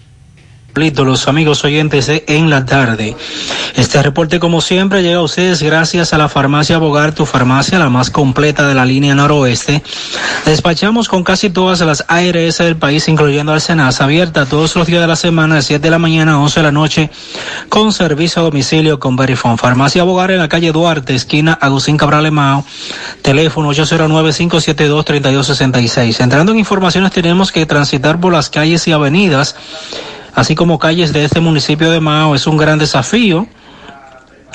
Los amigos oyentes En la Tarde. Este reporte, como siempre, llega a ustedes gracias a la farmacia Bogar, tu farmacia, la más completa de la línea noroeste. Despachamos con casi todas las ARS del país, incluyendo Alcenas, abierta todos los días de la semana, de 7 de la mañana a 11 de la noche, con servicio a domicilio con Verifone. Farmacia Bogar en la calle Duarte, esquina Agustín Cabral Emao, teléfono 809-572-3266. Entrando en informaciones, tenemos que transitar por las calles y avenidas así como calles de este municipio de Mao, es un gran desafío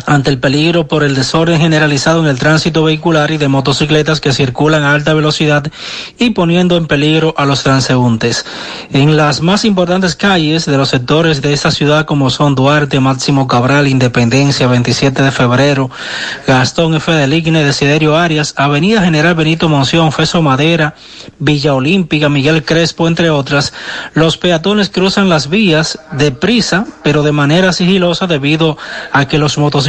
ante el peligro por el desorden generalizado en el tránsito vehicular y de motocicletas que circulan a alta velocidad y poniendo en peligro a los transeúntes. En las más importantes calles de los sectores de esta ciudad como son Duarte, Máximo Cabral, Independencia, 27 de febrero, Gastón F. de Ligne, Desiderio Arias, Avenida General Benito Monción, Feso Madera, Villa Olímpica, Miguel Crespo, entre otras, los peatones cruzan las vías deprisa, pero de manera sigilosa debido a que los motocicletas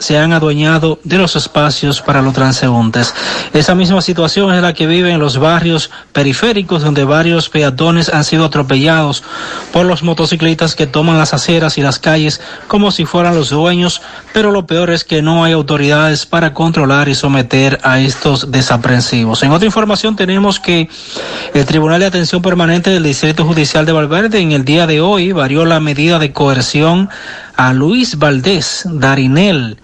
se han adueñado de los espacios para los transeúntes. Esa misma situación es la que vive en los barrios periféricos donde varios peatones han sido atropellados por los motociclistas que toman las aceras y las calles como si fueran los dueños, pero lo peor es que no hay autoridades para controlar y someter a estos desaprensivos. En otra información tenemos que el Tribunal de Atención Permanente del Distrito Judicial de Valverde en el día de hoy varió la medida de coerción a Luis Valdés Darinel,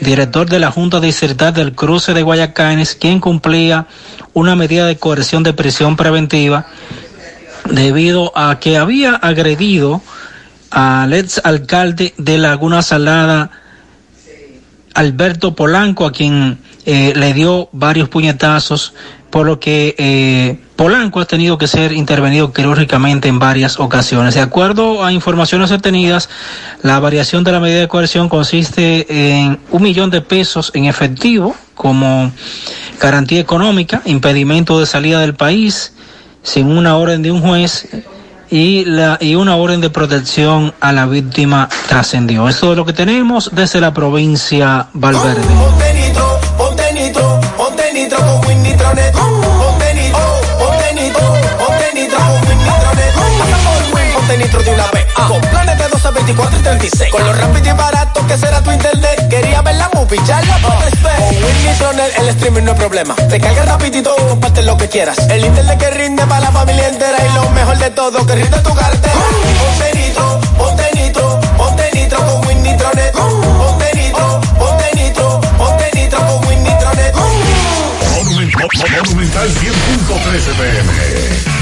director de la Junta Distrital del Cruce de Guayacanes, quien cumplía una medida de coerción de prisión preventiva debido a que había agredido al ex alcalde de Laguna Salada, Alberto Polanco, a quien eh, le dio varios puñetazos, por lo que eh, Polanco ha tenido que ser intervenido quirúrgicamente en varias ocasiones. De acuerdo a informaciones obtenidas, la variación de la medida de coerción consiste en un millón de pesos en efectivo como garantía económica, impedimento de salida del país, sin una orden de un juez y, la, y una orden de protección a la víctima trascendió. Esto es lo que tenemos desde la provincia Valverde. 24 y 36. Con lo rápido y barato que será tu internet. Quería ver la movie, ya la puedes ver. Con Win Nitronet el streaming no es problema. Te carga rapidito, comparte lo que quieras. El internet que rinde para la familia entera. Y lo mejor de todo, que rinde tu cartera. Ponte nitro, ponte nitro, ponte nitro con Win Nitronet. Ponte nitro, ponte nitro, ponte nitro con Win Nitronet. Monumental 100.13 pm.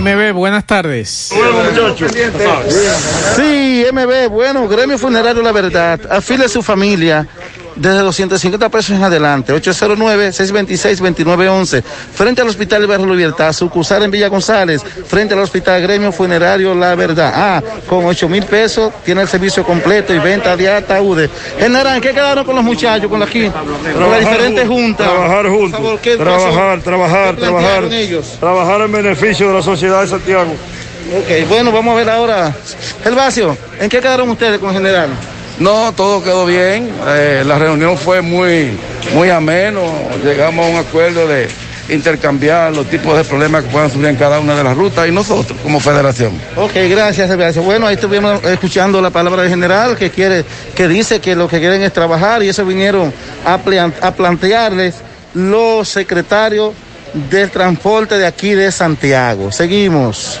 MB, buenas tardes. Sí, MB, bueno, Gremio Funerario La Verdad, afile a su familia desde 250 pesos en adelante, 809-626-2911, frente al Hospital de Barrio Libertad, sucursal en Villa González, frente al Hospital Gremio Funerario La Verdad. Ah, con 8 mil pesos tiene el servicio completo y venta de ataúdes. General, ¿qué quedaron con los muchachos, con, la, aquí, con las diferentes juntas? Trabajar juntos. Por favor, ¿qué trabajar, trabajar, ¿Qué trabajar. ellos? Trabajar en beneficio de la sociedad de Santiago. Ok, bueno, vamos a ver ahora. El vacío, ¿en qué quedaron ustedes con el general? No, todo quedó bien. Eh, la reunión fue muy, muy ameno. Llegamos a un acuerdo de intercambiar los tipos de problemas que puedan surgir en cada una de las rutas y nosotros como federación. Ok, gracias, vacío. Bueno, ahí estuvimos escuchando la palabra del general que quiere, que dice que lo que quieren es trabajar y eso vinieron a, a plantearles los secretarios del transporte de aquí de Santiago. Seguimos.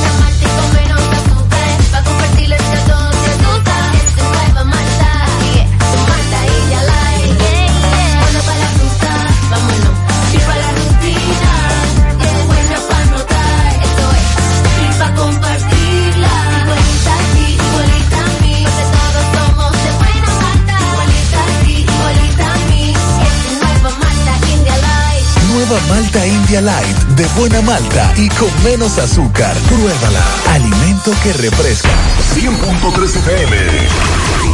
Light, de buena malta y con menos azúcar. Pruébala. Alimento que refresca. 100.3 FM.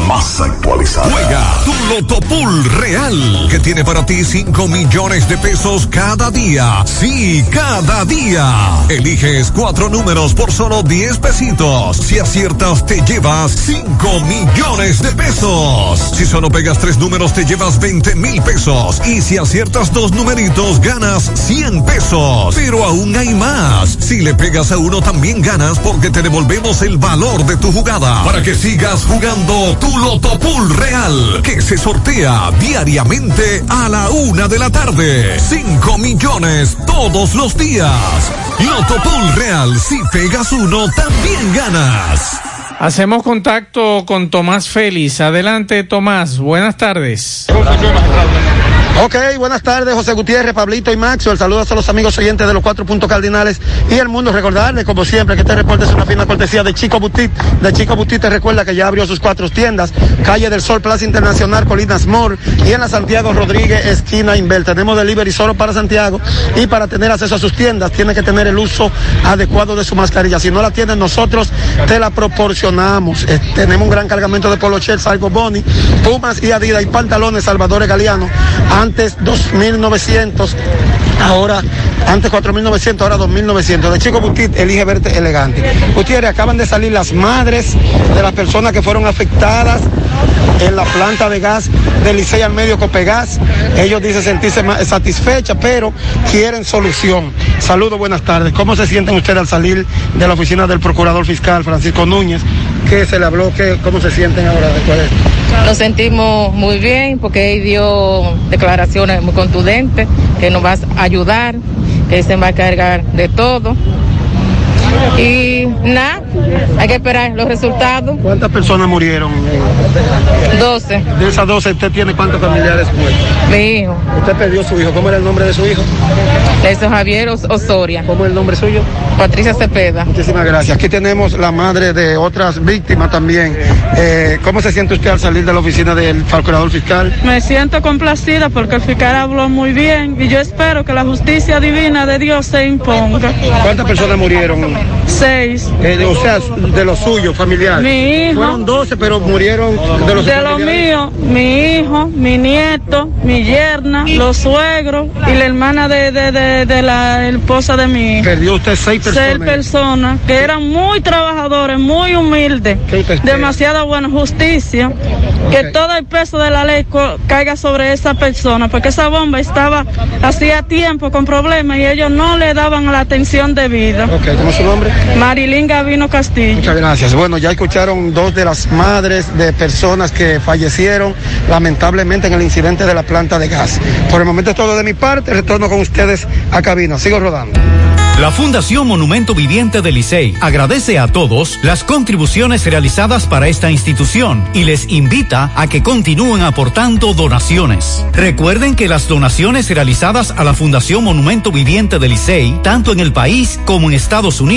Más actualizada. Juega tu Loto Pool Real, que tiene para ti 5 millones de pesos cada día. Sí, cada día. Eliges cuatro números por solo 10 pesitos. Si aciertas, te llevas 5 millones de pesos. Si solo pegas tres números, te llevas 20 mil pesos. Y si aciertas dos numeritos, ganas 100 pesos. Pero aún hay más. Si le pegas a uno, también ganas porque te devolvemos el valor de tu jugada. Para que sigas jugando tu Loto Pool Real, que se sortea diariamente a la una de la tarde. 5 millones todos los días. Loto Pool Real, si pegas uno, también ganas. Hacemos contacto con Tomás Félix. Adelante, Tomás. Buenas tardes. Ok, buenas tardes, José Gutiérrez, Pablito y Maxwell. Saludos a los amigos oyentes de los cuatro puntos cardinales y el mundo. Recordarles, como siempre, que este reporte es una fina cortesía de Chico Butit. De Chico Butit te recuerda que ya abrió sus cuatro tiendas. Calle del Sol, Plaza Internacional, Colinas Mall y en la Santiago Rodríguez, esquina Inver. Tenemos delivery solo para Santiago y para tener acceso a sus tiendas tiene que tener el uso adecuado de su mascarilla. Si no la tienes, nosotros te la proporcionamos. Eh, tenemos un gran cargamento de Polo Shirts, Algo Boni, Pumas y Adidas y pantalones Salvador Galeano. Antes 2.900, ahora, antes 4.900, ahora 2.900. De Chico Butit, elige verte elegante. Gutiérrez, acaban de salir las madres de las personas que fueron afectadas en la planta de gas del Licey al medio Copegas. Ellos dicen sentirse satisfechas, pero quieren solución. Saludos, buenas tardes. ¿Cómo se sienten ustedes al salir de la oficina del procurador fiscal Francisco Núñez? ¿Qué se le habló? ¿Qué, ¿Cómo se sienten ahora después de esto? Nos sentimos muy bien porque él dio declaraciones muy contundentes que nos va a ayudar, que se va a cargar de todo. Y nada, hay que esperar los resultados. ¿Cuántas personas murieron? 12. De esas 12, ¿usted tiene cuántos familiares muertos? Mi hijo. ¿Usted perdió su hijo? ¿Cómo era el nombre de su hijo? Nelson Javier Os- Osoria. ¿Cómo es el nombre suyo? Patricia Cepeda. Muchísimas gracias. Aquí tenemos la madre de otras víctimas también. Eh, ¿Cómo se siente usted al salir de la oficina del procurador fiscal? Me siento complacida porque el fiscal habló muy bien y yo espero que la justicia divina de Dios se imponga. ¿Cuántas personas murieron? Seis. Eh, o sea, de los suyos, familiares. Mi hijo. Fueron 12, pero murieron de los De lo familiares. mío, mi hijo, mi nieto, mi yerna, los suegros y la hermana de, de, de, de la esposa de mi hijo. Perdió usted seis personas. Seis personas que eran muy trabajadores, muy humildes, demasiada buena justicia, que todo el peso de la ley caiga sobre esa persona, porque esa bomba estaba hacía tiempo con problemas y ellos no le daban la atención debida. Ok, ¿cómo es su nombre? Marilyn Gavino Castillo. Muchas gracias. Bueno, ya escucharon dos de las madres de personas que fallecieron lamentablemente en el incidente de la planta de gas. Por el momento es todo de mi parte. Retorno con ustedes a cabina. Sigo rodando. La Fundación Monumento Viviente del Licey agradece a todos las contribuciones realizadas para esta institución y les invita a que continúen aportando donaciones. Recuerden que las donaciones realizadas a la Fundación Monumento Viviente del Licey, tanto en el país como en Estados Unidos,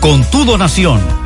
con tu donación.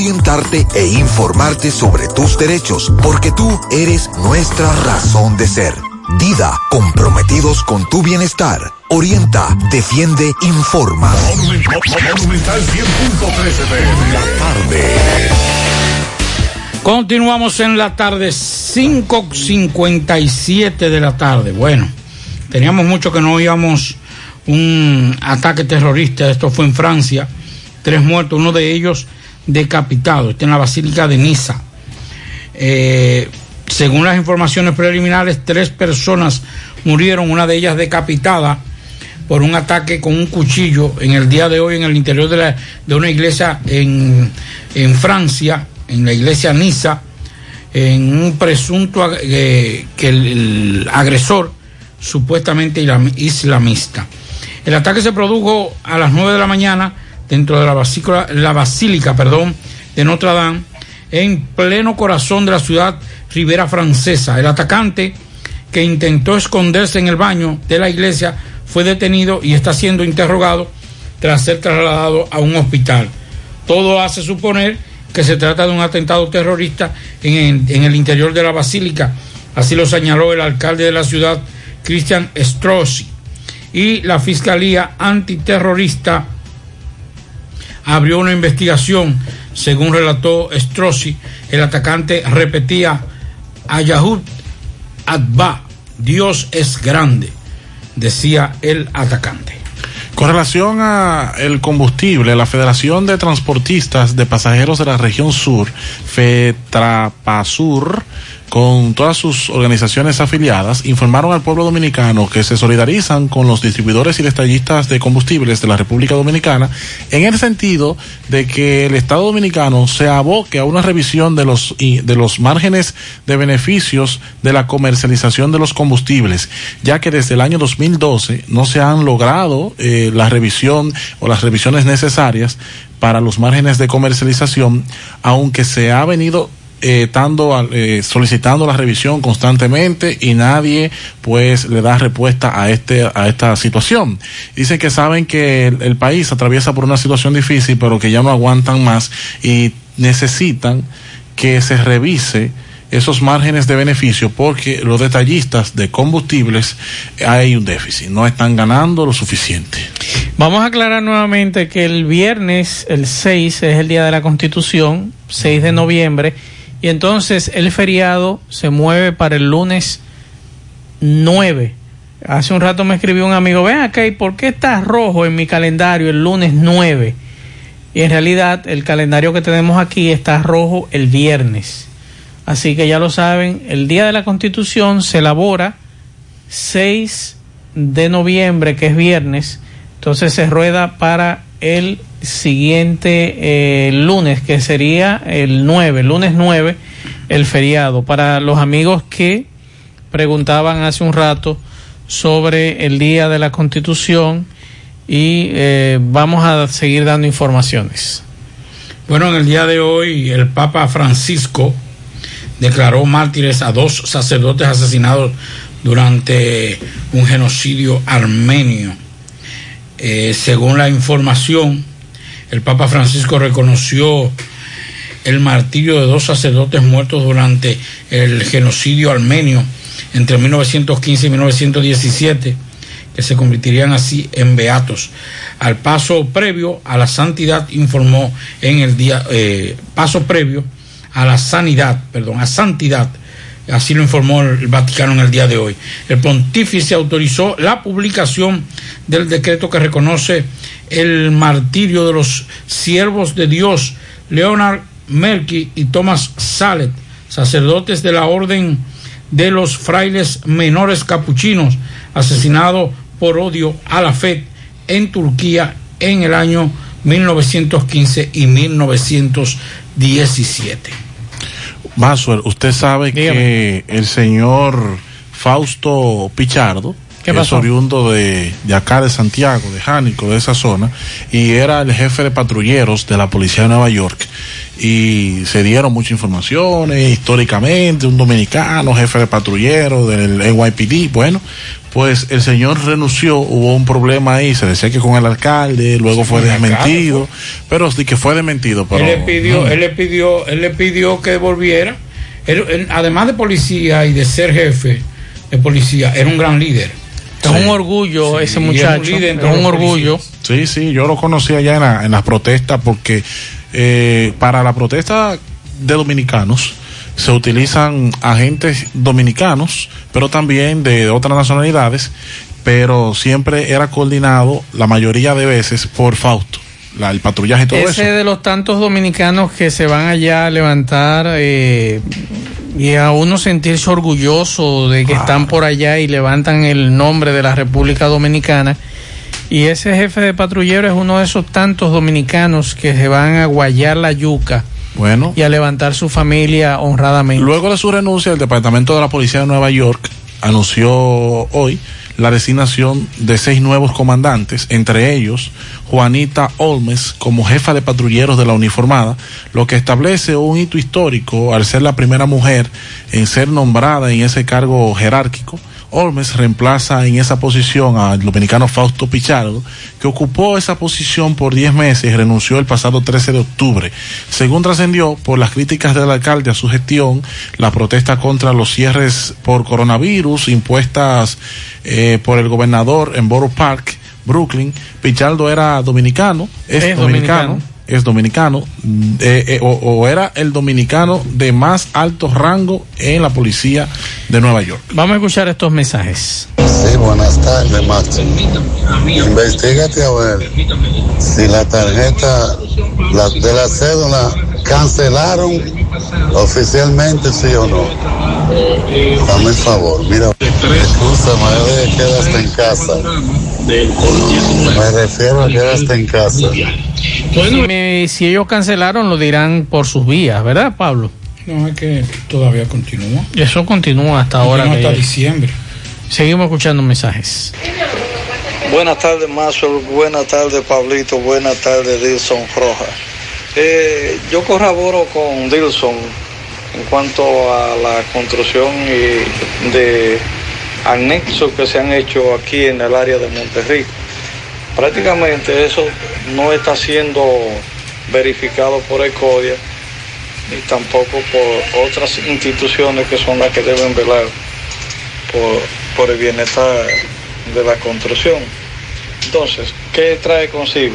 orientarte e informarte sobre tus derechos, porque tú eres nuestra razón de ser. Dida, comprometidos con tu bienestar. Orienta, defiende, informa. Monumental 100.13 La tarde. Continuamos en la tarde, 5.57 de la tarde. Bueno, teníamos mucho que no oíamos un ataque terrorista. Esto fue en Francia. Tres muertos, uno de ellos decapitado. Está en la Basílica de Niza. Eh, según las informaciones preliminares, tres personas murieron, una de ellas decapitada por un ataque con un cuchillo en el día de hoy en el interior de, de una iglesia en, en Francia, en la iglesia Niza, en un presunto eh, que el, agresor supuestamente islam- islamista. El ataque se produjo a las 9 de la mañana dentro de la basílica, la basílica perdón, de Notre Dame, en pleno corazón de la ciudad ribera francesa. El atacante que intentó esconderse en el baño de la iglesia fue detenido y está siendo interrogado tras ser trasladado a un hospital. Todo hace suponer que se trata de un atentado terrorista en, en el interior de la basílica. Así lo señaló el alcalde de la ciudad, Christian Strozzi. Y la Fiscalía Antiterrorista abrió una investigación. Según relató Strozzi, el atacante repetía a Yahud Adba, Dios es grande, decía el atacante. Con relación a el combustible, la Federación de Transportistas de Pasajeros de la Región Sur, FETRAPASUR, con todas sus organizaciones afiliadas, informaron al pueblo dominicano que se solidarizan con los distribuidores y detallistas de combustibles de la República Dominicana en el sentido de que el Estado dominicano se aboque a una revisión de los, de los márgenes de beneficios de la comercialización de los combustibles, ya que desde el año 2012 no se han logrado eh, la revisión o las revisiones necesarias para los márgenes de comercialización, aunque se ha venido eh, eh, solicitando la revisión constantemente y nadie pues le da respuesta a este a esta situación. Dicen que saben que el, el país atraviesa por una situación difícil, pero que ya no aguantan más y necesitan que se revise esos márgenes de beneficio porque los detallistas de combustibles hay un déficit, no están ganando lo suficiente. Vamos a aclarar nuevamente que el viernes, el 6, es el día de la Constitución, 6 de noviembre, y entonces el feriado se mueve para el lunes 9. Hace un rato me escribió un amigo, ven acá, ¿y por qué está rojo en mi calendario el lunes 9? Y en realidad el calendario que tenemos aquí está rojo el viernes. Así que ya lo saben, el día de la Constitución se elabora 6 de noviembre, que es viernes, entonces se rueda para el siguiente eh, lunes, que sería el 9, lunes 9, el feriado. Para los amigos que preguntaban hace un rato sobre el día de la Constitución y eh, vamos a seguir dando informaciones. Bueno, en el día de hoy el Papa Francisco declaró mártires a dos sacerdotes asesinados durante un genocidio armenio. Eh, según la información, el Papa Francisco reconoció el martirio de dos sacerdotes muertos durante el genocidio armenio entre 1915 y 1917, que se convertirían así en beatos. Al paso previo a la santidad, informó en el día, eh, paso previo a la sanidad, perdón, a santidad, así lo informó el Vaticano en el día de hoy. El pontífice autorizó la publicación del decreto que reconoce el martirio de los siervos de Dios, Leonard Merky y Thomas Salet, sacerdotes de la orden de los frailes menores capuchinos, asesinados por odio a la fe en Turquía en el año 1915 y 1917. Maxwell, usted sabe que el señor Fausto Pichardo, ¿Qué que es oriundo de, de acá de Santiago, de Jánico, de esa zona, y era el jefe de patrulleros de la policía de Nueva York. Y se dieron muchas informaciones históricamente, un dominicano, jefe de patrulleros del NYPD. Bueno, pues el señor renunció, hubo un problema ahí, se decía que con el alcalde, luego fue desmentido, pero sí que fue desmentido. Pero, él le pidió, él le pidió, él le pidió que volviera. Él- él, además de policía y de ser jefe de policía, era un gran líder. Es un orgullo Sí, ese y es un muchacho, es un orgullo. Sí, sí, yo lo conocí allá en, la- en las protestas porque eh, para la protesta de dominicanos se utilizan agentes dominicanos, pero también de otras nacionalidades, pero siempre era coordinado la mayoría de veces por Fausto, la- el patrullaje y todo Ese eso. de los tantos dominicanos que se van allá a levantar eh, y a uno sentirse orgulloso de que están por allá y levantan el nombre de la República Dominicana. Y ese jefe de patrullero es uno de esos tantos dominicanos que se van a guayar la yuca Bueno. y a levantar su familia honradamente. Luego de su renuncia, el Departamento de la Policía de Nueva York anunció hoy la designación de seis nuevos comandantes, entre ellos Juanita Olmes como jefa de patrulleros de la uniformada, lo que establece un hito histórico al ser la primera mujer en ser nombrada en ese cargo jerárquico. Olmes reemplaza en esa posición al dominicano Fausto Pichardo, que ocupó esa posición por 10 meses y renunció el pasado 13 de octubre. Según trascendió, por las críticas del alcalde a su gestión, la protesta contra los cierres por coronavirus impuestas eh, por el gobernador en Borough Park, Brooklyn, Pichardo era dominicano, es, Es dominicano, dominicano. Es dominicano, eh, eh, o, o era el dominicano de más alto rango en la policía de Nueva York. Vamos a escuchar estos mensajes. Sí, buenas tardes, Max. Investígate a ver si la tarjeta la, de la cédula cancelaron oficialmente, sí o no. Dame el favor, mira, me quedaste en casa. Me refiero a quedaste en casa. Si, me- si ellos cancelaron, lo dirán por sus vías, ¿verdad, Pablo? No, es que todavía continúa. Eso continúa hasta ahora. Continúa hasta diciembre. Seguimos escuchando mensajes. Buenas tardes, Maxwell. Buenas tardes, Pablito. Buenas tardes, Dilson Rojas. Eh, yo corroboro con Dilson en cuanto a la construcción de anexos que se han hecho aquí en el área de Monterrico. Prácticamente eso no está siendo verificado por ECODIA ni tampoco por otras instituciones que son las que deben velar por, por el bienestar de la construcción. Entonces, ¿qué trae consigo?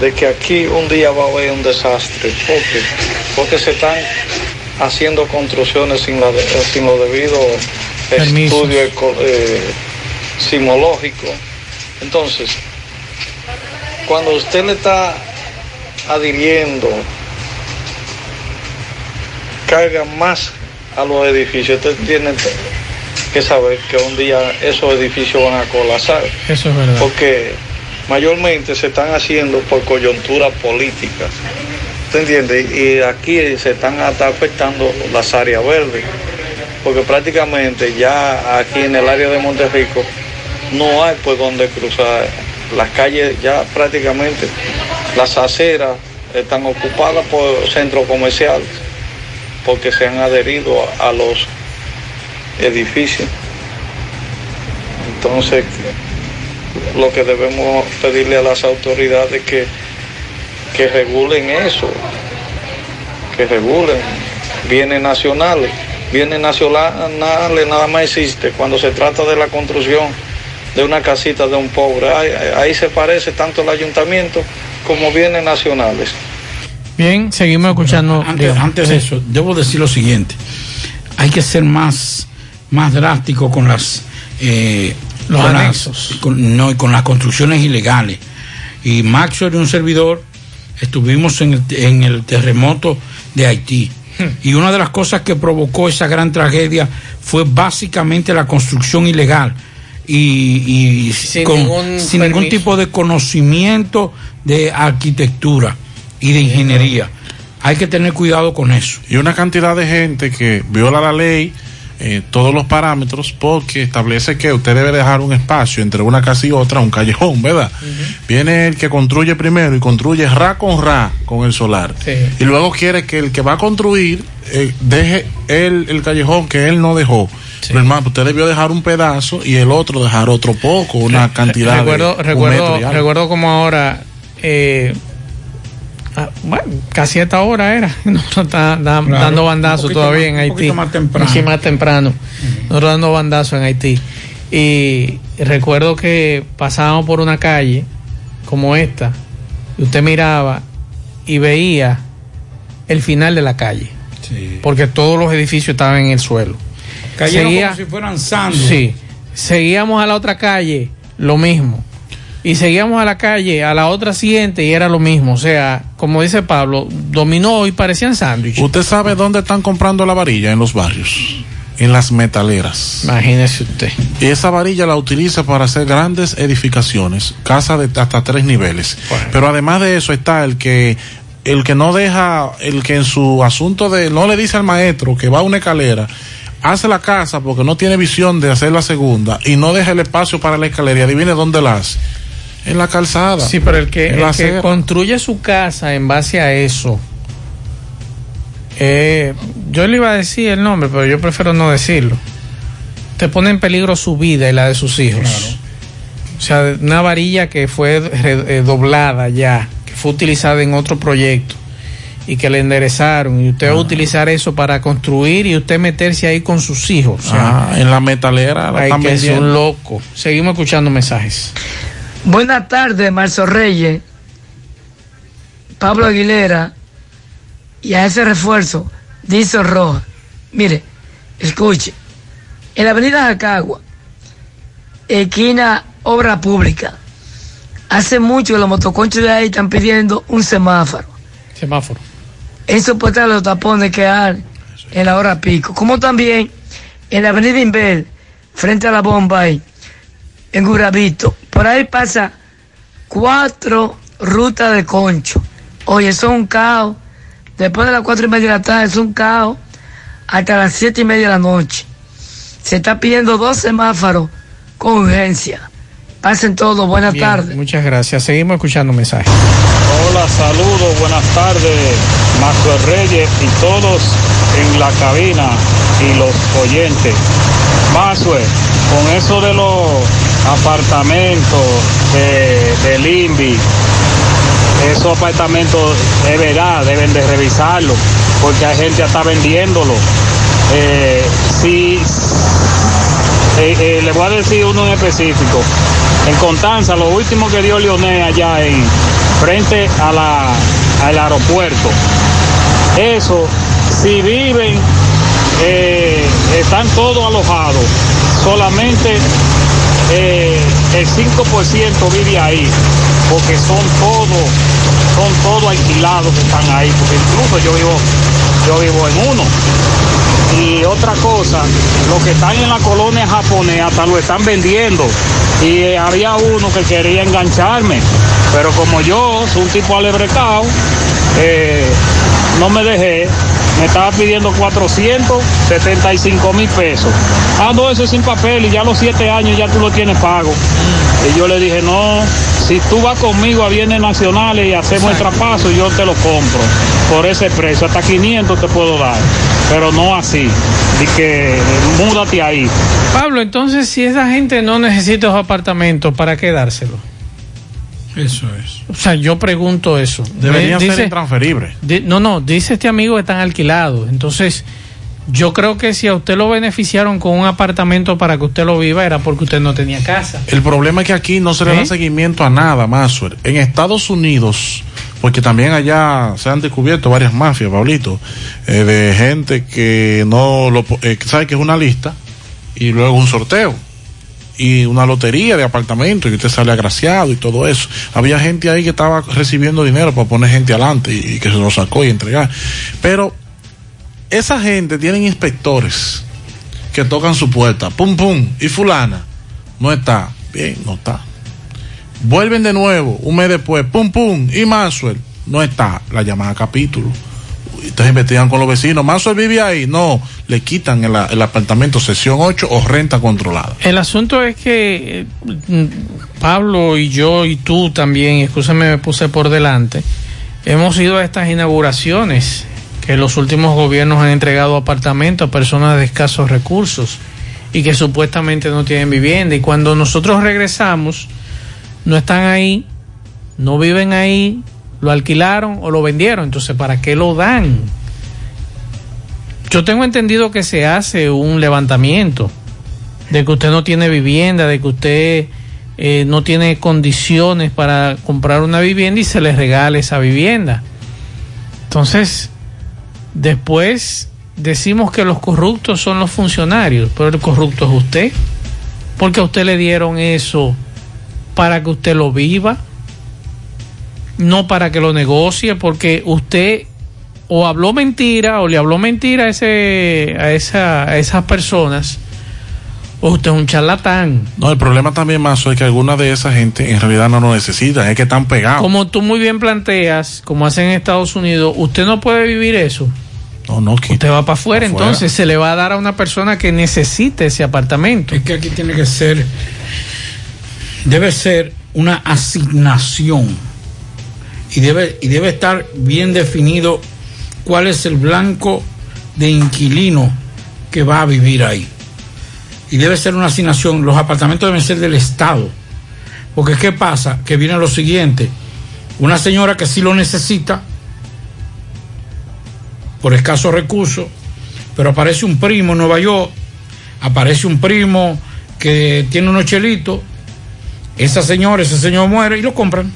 De que aquí un día va a haber un desastre, porque, porque se están haciendo construcciones sin, la eh, sin lo debido Permisos. estudio eco- eh, sismológico. Entonces, cuando usted le está adhiriendo carga más a los edificios, usted tiene que saber que un día esos edificios van a colapsar, Eso es verdad. porque mayormente se están haciendo por coyuntura política. ¿Usted entiende? Y aquí se están afectando las áreas verdes, porque prácticamente ya aquí en el área de Monterrico no hay por donde cruzar las calles ya prácticamente, las aceras están ocupadas por centros comerciales porque se han adherido a los edificios. Entonces, lo que debemos pedirle a las autoridades que, que regulen eso, que regulen bienes nacionales. Bienes nacionales nada más existe cuando se trata de la construcción de una casita de un pobre. Ahí, ahí se parece tanto el ayuntamiento como bienes nacionales. Bien, seguimos escuchando. Antes, antes de eso, debo decir lo siguiente. Hay que ser más, más drástico con las... eh, Los con las- anexos. con- no, y con las construcciones ilegales. Y Maxwell y un servidor estuvimos en el, en el terremoto de Haití. Hmm. Y una de las cosas que provocó esa gran tragedia fue básicamente la construcción ilegal. Y, y Sin con- ningún sin ningún tipo de conocimiento de arquitectura y de ingeniería. Hay que tener cuidado con eso. Y una cantidad de gente que viola la ley, eh, todos los parámetros, porque establece que usted debe dejar un espacio entre una casa y otra, un callejón, ¿verdad? Viene el que construye primero y construye ra con ra con el solar. Sí. Y luego quiere que el que va a construir eh, deje el, el callejón que él no dejó. Pero hermano, usted debió dejar un pedazo y el otro dejar otro poco, una cantidad recuerdo, de recuerdo, recuerdo como ahora, eh, ah, bueno, casi a esta hora era, (laughs) nosotros está- da- Claro, dando bandazos todavía más- en un Haití. poquito más temprano. Sí, más temprano. Nosotros dando bandazos en Haití. Y recuerdo que pasábamos por una calle como esta, y usted miraba y veía el final de la calle. Porque todos los edificios estaban en el suelo. Cayeron como si fueran sandos. Sí. Seguíamos a la otra calle, lo mismo. Y seguíamos a la calle, a la otra siguiente, y era lo mismo. O sea, como dice Pablo, dominó y parecían sándwiches. ¿Usted sabe dónde están comprando la varilla en los barrios? En las metaleras. Imagínese usted. Y esa varilla la utiliza para hacer grandes edificaciones, casas de hasta tres niveles. Pero además de eso está el que el que no deja, el que en su asunto de no le dice al maestro que va a una escalera, hace la casa porque no tiene visión de hacer la segunda y no deja el espacio para la escalera y adivine dónde la hace. En la calzada. Sí, pero el que, el que construye su casa en base a eso, eh, yo le iba a decir el nombre, pero yo prefiero no decirlo. Te pone en peligro su vida y la de sus hijos. O sea, una varilla que fue eh, doblada ya, que fue utilizada en otro proyecto y que le enderezaron y usted va a utilizar eso para construir y usted meterse ahí con sus hijos. O sea, Ah, en la metalera la hay que vendiendo. un loco. Seguimos escuchando mensajes. Buenas tardes, Marzo Reyes, Pablo Aguilera y a ese refuerzo, Dizo Roja. Mire, escuche, en la avenida Jacagua, esquina Obra Pública, hace mucho que los motoconchos de ahí están pidiendo un semáforo. Semáforo. Es insoportable los tapones que hay en la hora pico. Como también en la avenida Inbel, frente a la bomba ahí, en Gurabito. Por ahí pasa cuatro rutas de concho. Oye, eso es un caos. Después de las cuatro y media de la tarde es un caos hasta las siete y media de la noche. Se está pidiendo dos semáforos con urgencia. Pasen todos, buenas Bien, tardes. Muchas gracias. Seguimos escuchando mensajes. Hola, saludos, buenas tardes, Marco Reyes y todos en la cabina y los oyentes. Masue, con eso de los apartamentos de, del INVI, esos apartamentos es verdad, deben de revisarlo, porque hay gente que está vendiéndolo. Eh, si, eh, eh, le voy a decir uno en específico. En Constanza, lo último que dio Leonel allá en frente a la, al aeropuerto. Eso, si viven, eh, están todos alojados. Solamente eh, el 5% vive ahí, porque son todos, son todos alquilados que están ahí, porque incluso yo vivo, yo vivo en uno. Y otra cosa, los que están en la colonia japonesa hasta lo están vendiendo. Y eh, había uno que quería engancharme, pero como yo soy un tipo alebrecado, eh, no me dejé me estaba pidiendo 475 mil pesos. Ah, no, eso es sin papel y ya a los siete años ya tú lo tienes pago. Y yo le dije, no, si tú vas conmigo a bienes nacionales y hacemos el traspaso, yo te lo compro por ese precio. Hasta 500 te puedo dar, pero no así. Di que múdate ahí. Pablo, entonces si esa gente no necesita esos apartamentos, ¿para qué dárselo? Eso es. O sea, yo pregunto eso. Deberían ser intransferibles. di- no, no, dice este amigo que están alquilados. Entonces, yo creo que si a usted lo beneficiaron con un apartamento para que usted lo viva, era porque usted no tenía casa. El problema es que aquí no se le ¿Eh? da seguimiento a nada, Maxwell. En Estados Unidos, porque también allá se han descubierto varias mafias, Pablito, eh, de gente que no lo po- eh, que sabe que es una lista y luego un sorteo y una lotería de apartamentos y usted sale agraciado y todo eso. Había gente ahí que estaba recibiendo dinero para poner gente adelante y, que se lo sacó y entregar. Pero esa gente tienen inspectores que tocan su puerta, pum pum, y fulana no está, bien, no está. Vuelven de nuevo, un mes después, pum pum, y Maxwell no está, la llamada capítulo. Entonces investigan con los vecinos, Maxwell vive ahí, no, le quitan el, apartamento sesión 8 o renta controlada. El asunto es que eh, Pablo y yo y tú también, escúchame, me puse por delante, hemos ido a estas inauguraciones que los últimos gobiernos han entregado apartamentos a personas de escasos recursos y que supuestamente no tienen vivienda. Y cuando nosotros regresamos, no están ahí, no viven ahí, lo alquilaron o lo vendieron. Entonces, ¿para qué lo dan? Yo tengo entendido que se hace un levantamiento de que usted no tiene vivienda, de que usted eh, no tiene condiciones para comprar una vivienda y se le regale esa vivienda. Entonces, después decimos que los corruptos son los funcionarios, pero el corrupto es usted, porque a usted le dieron eso para que usted lo viva, no para que lo negocie, porque usted o habló mentira o le habló mentira a, ese, a, esa, a esas personas, o usted es un charlatán. No, el problema también más es que alguna de esa gente en realidad no lo necesitan, es que están pegados. Como tú muy bien planteas, como hacen en Estados Unidos, usted no puede vivir eso. No, no, Usted va para afuera, Pa' afuera. entonces se le va a dar a una persona que necesite ese apartamento. Es que aquí tiene que ser, debe ser una asignación y debe, y debe estar bien definido cuál es el blanco de inquilino que va a vivir ahí. Y debe ser una asignación, los apartamentos deben ser del Estado. Porque ¿qué pasa? Que viene lo siguiente, una señora que sí lo necesita, por escasos recursos, pero aparece un primo en Nueva York, aparece un primo que tiene unos chelitos, esa señora, ese señor muere y lo compran.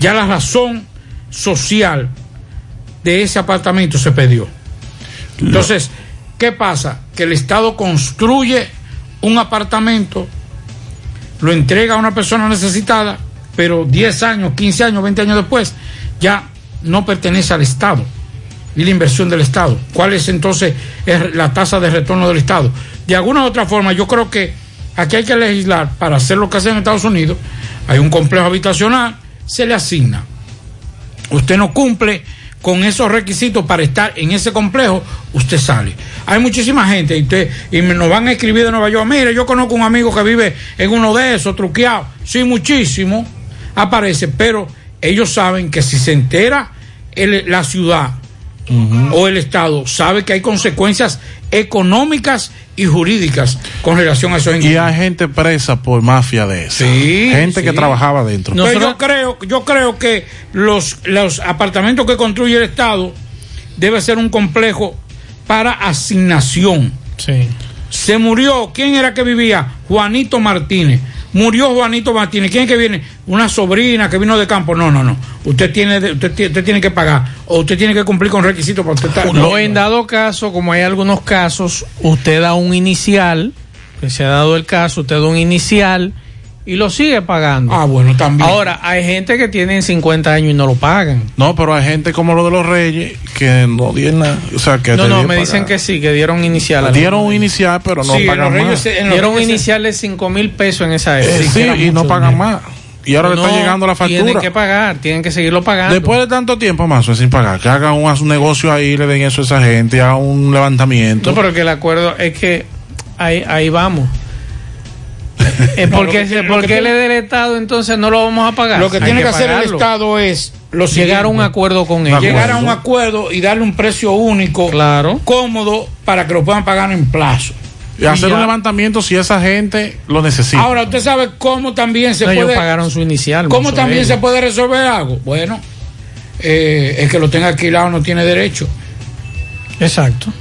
Ya la razón social de ese apartamento se perdió. Entonces, ¿qué pasa? Que el Estado construye un apartamento, lo entrega a una persona necesitada, pero 10 años, 15 años, 20 años después, ya no pertenece al Estado y la inversión del Estado. ¿Cuál es entonces es la tasa de retorno del Estado? De alguna u otra forma, yo creo que aquí hay que legislar para hacer lo que hacen en Estados Unidos. Hay un complejo habitacional, se le asigna. Usted no cumple con esos requisitos para estar en ese complejo, usted sale. Hay muchísima gente y, usted, y nos van a escribir de Nueva York. Mire, yo conozco un amigo que vive en uno de esos, truqueado. Sí, muchísimo. Aparece, pero ellos saben que si se entera el- la ciudad o el Estado, sabe que hay consecuencias económicas y jurídicas con relación a esos Y hay gente presa por mafia de eso. Sí, gente que trabajaba dentro. Pero yo creo, yo creo que los, los apartamentos que construye el Estado debe ser un complejo para asignación. Sí. Se murió, ¿quién era que vivía? Juanito Martínez. Murió Juanito Martínez. ¿Quién es que viene? Una sobrina que vino de campo. No, no, no. Usted tiene, usted, usted tiene que pagar o usted tiene que cumplir con requisitos para usted estar. O en dado caso, como hay algunos casos, usted da un inicial, que se ha dado el caso, usted da un inicial y lo sigue pagando. Ah, bueno, también. Ahora, hay gente que tienen 50 años y no lo pagan. No, pero hay gente como lo de los reyes que no dieron nada. O sea, que No, no, me pagar. dicen que sí, que dieron inicial. Dieron un inicial, pero no Sí, pagan los más. Reyes se- Dieron un inicial de 5 mil pesos en esa Eh, época. sí, y no pagan más. Y ahora le está No, llegando la factura. Tienen que pagar, tienen que seguirlo pagando. Después de tanto tiempo más sin pagar, que hagan un, un negocio ahí, le den eso a esa gente, hagan un levantamiento. No, pero que el acuerdo es que ahí, ahí vamos. Eh, porque porque que él es del Estado, entonces no lo vamos a pagar. Lo que Hay tiene que, hacer el. Estado es lo Llegar a un acuerdo con ellos. Llegar a un acuerdo y darle un precio único, claro. cómodo, para que lo puedan pagar en plazo. Y hacer un levantamiento si esa gente lo necesita. Ahora, usted sabe cómo también se No, ellos puede. pagaron su inicial. ¿Cómo también se puede resolver algo? Bueno, eh, el que lo tenga alquilado no tiene derecho. Exacto.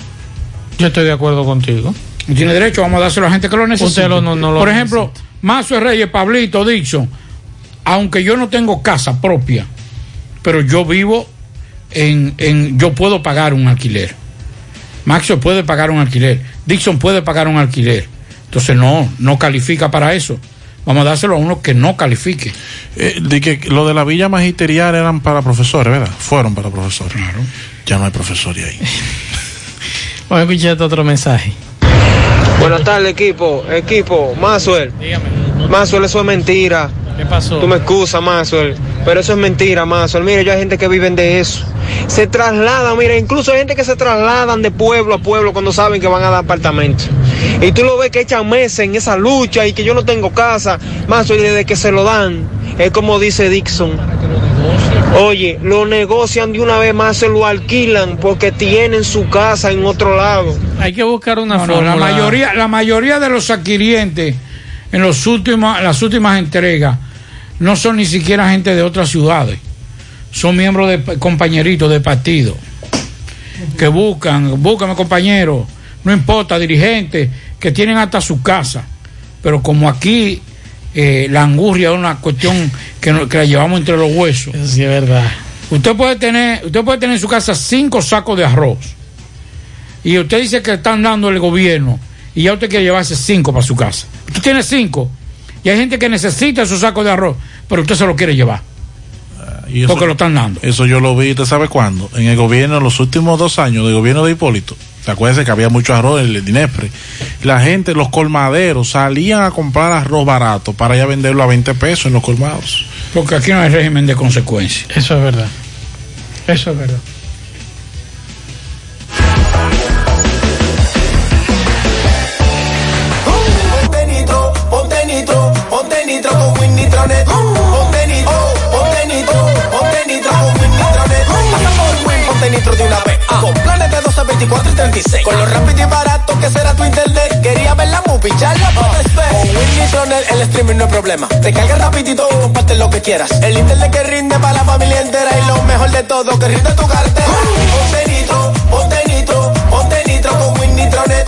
Yo estoy de acuerdo contigo. No tiene derecho, vamos a dárselo a la gente que lo necesita. Usted lo- no- no lo Por ejemplo, Mazo Reyes, Pablito, Dixon, aunque yo no tengo casa propia, pero yo vivo en, en yo puedo pagar un alquiler. Maxo puede pagar un alquiler. Dixon puede pagar un alquiler. Entonces no, no califica para eso. Vamos a dárselo a uno que no califique. Eh, de que lo de la villa magisterial eran para profesores, ¿verdad? Fueron para profesores. Claro. Ya no hay profesores ahí. (laughs) Vamos a escuchar este otro mensaje. Buenas tardes, equipo. Equipo, Maxwell. Maxwell, eso es mentira. ¿Qué pasó? Tú me excusas, Maxwell. Pero eso es mentira, Maxwell. Mira, ya hay gente que viven de eso. Se trasladan, mira, incluso hay gente que se trasladan de pueblo a pueblo cuando saben que van a dar apartamentos. Y tú lo ves que echan meses en esa lucha y que yo no tengo casa. Maxwell, desde que se lo dan, es como dice Dixon. Oye, lo negocian de una vez más, se lo alquilan porque tienen su casa en otro lado. Hay que buscar una No, no, fórmula. la mayoría, la mayoría de los adquirientes en los últimos, las últimas entregas no son ni siquiera gente de otras ciudades, son miembros de compañeritos de partido que buscan, búscame compañero, no importa, dirigentes que tienen hasta su casa, pero como aquí eh, la angurria es una cuestión que, no- que la llevamos entre los huesos. Sí, es verdad. Usted puede tener, usted puede tener en su casa cinco sacos de arroz. Y usted dice que están dando el gobierno y ya usted quiere llevarse cinco para su casa. Usted tiene cinco. Y hay gente que necesita esos sacos de arroz, pero usted se lo quiere llevar. Y eso, Porque lo están dando. Eso yo lo vi, ¿usted sabe cuándo? En el gobierno, en los últimos dos años del gobierno de Hipólito. ¿Se acuerdan que había mucho arroz en el Dinepre? La gente, los colmaderos, salían a comprar arroz barato para ya venderlo a 20 pesos en los colmados. Porque aquí no hay régimen de consecuencias. Eso es verdad. Eso es verdad. Nitro, ponte de una vez. Con planes de 12, 24 y 36. Con lo rápido y barato que será tu internet. Quería ver la movie, ya la puedes ver. Con Win Nitronet el streaming no es problema. Te carga rapidito y comparte lo que quieras. El internet que rinde para la familia entera. Y lo mejor de todo, que rinde tu cartera. Ponte nitro, ponte nitro, ponte nitro con Win Nitronet.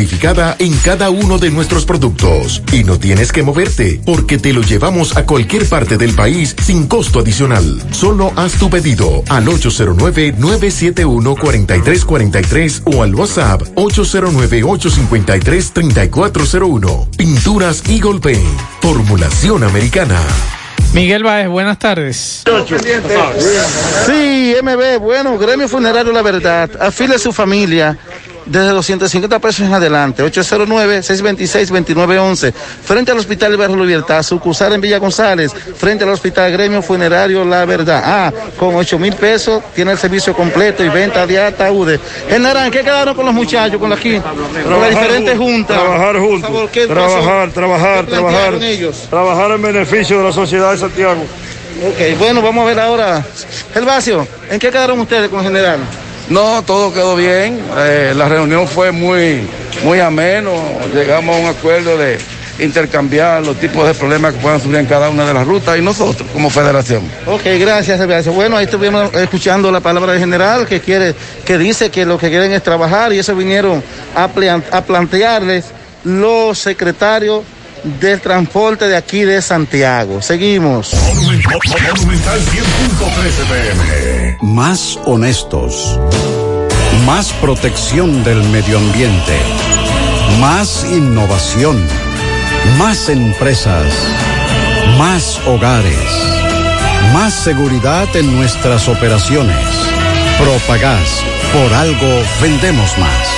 en cada uno de nuestros productos. Y no tienes que moverte, porque te lo llevamos a cualquier parte del país sin costo adicional. Solo haz tu pedido al 809-971-4343 o al WhatsApp 809-853-3401. Pinturas Eagle Paint, formulación americana. Miguel Baez, buenas tardes. Sí, MB, bueno, Gremio Funerario La Verdad, afile a su familia desde 250 pesos en adelante. 809-626-2911. Frente al Hospital Barrio Libertad, sucursal en Villa González, frente al Hospital Gremio Funerario La Verdad. Ah, con 8 mil pesos tiene el servicio completo y venta de ataúdes. En Naranja, ¿qué quedaron con los muchachos, con, la, aquí, con las diferentes juntas? Trabajar juntos. Trabajar, trabajar, ¿Qué trabajar. ellos? Trabajar en beneficio de la sociedad de Santiago. Ok, bueno, vamos a ver ahora. Gervasio, ¿en qué quedaron ustedes con el general? No, todo quedó bien. Eh, la reunión fue muy, muy ameno. Llegamos a un acuerdo de intercambiar los tipos de problemas que puedan surgir en cada una de las rutas y nosotros como federación. Ok, gracias, gracias. Bueno, ahí estuvimos escuchando la palabra del general que quiere, que dice que lo que quieren es trabajar y eso vinieron a, a plantearles los secretarios del transporte de aquí de Santiago. Seguimos. Monumental 100.13 pm. Más honestos. Más protección del medio ambiente. Más innovación. Más empresas. Más hogares. Más seguridad en nuestras operaciones. Propagás. Por algo vendemos más.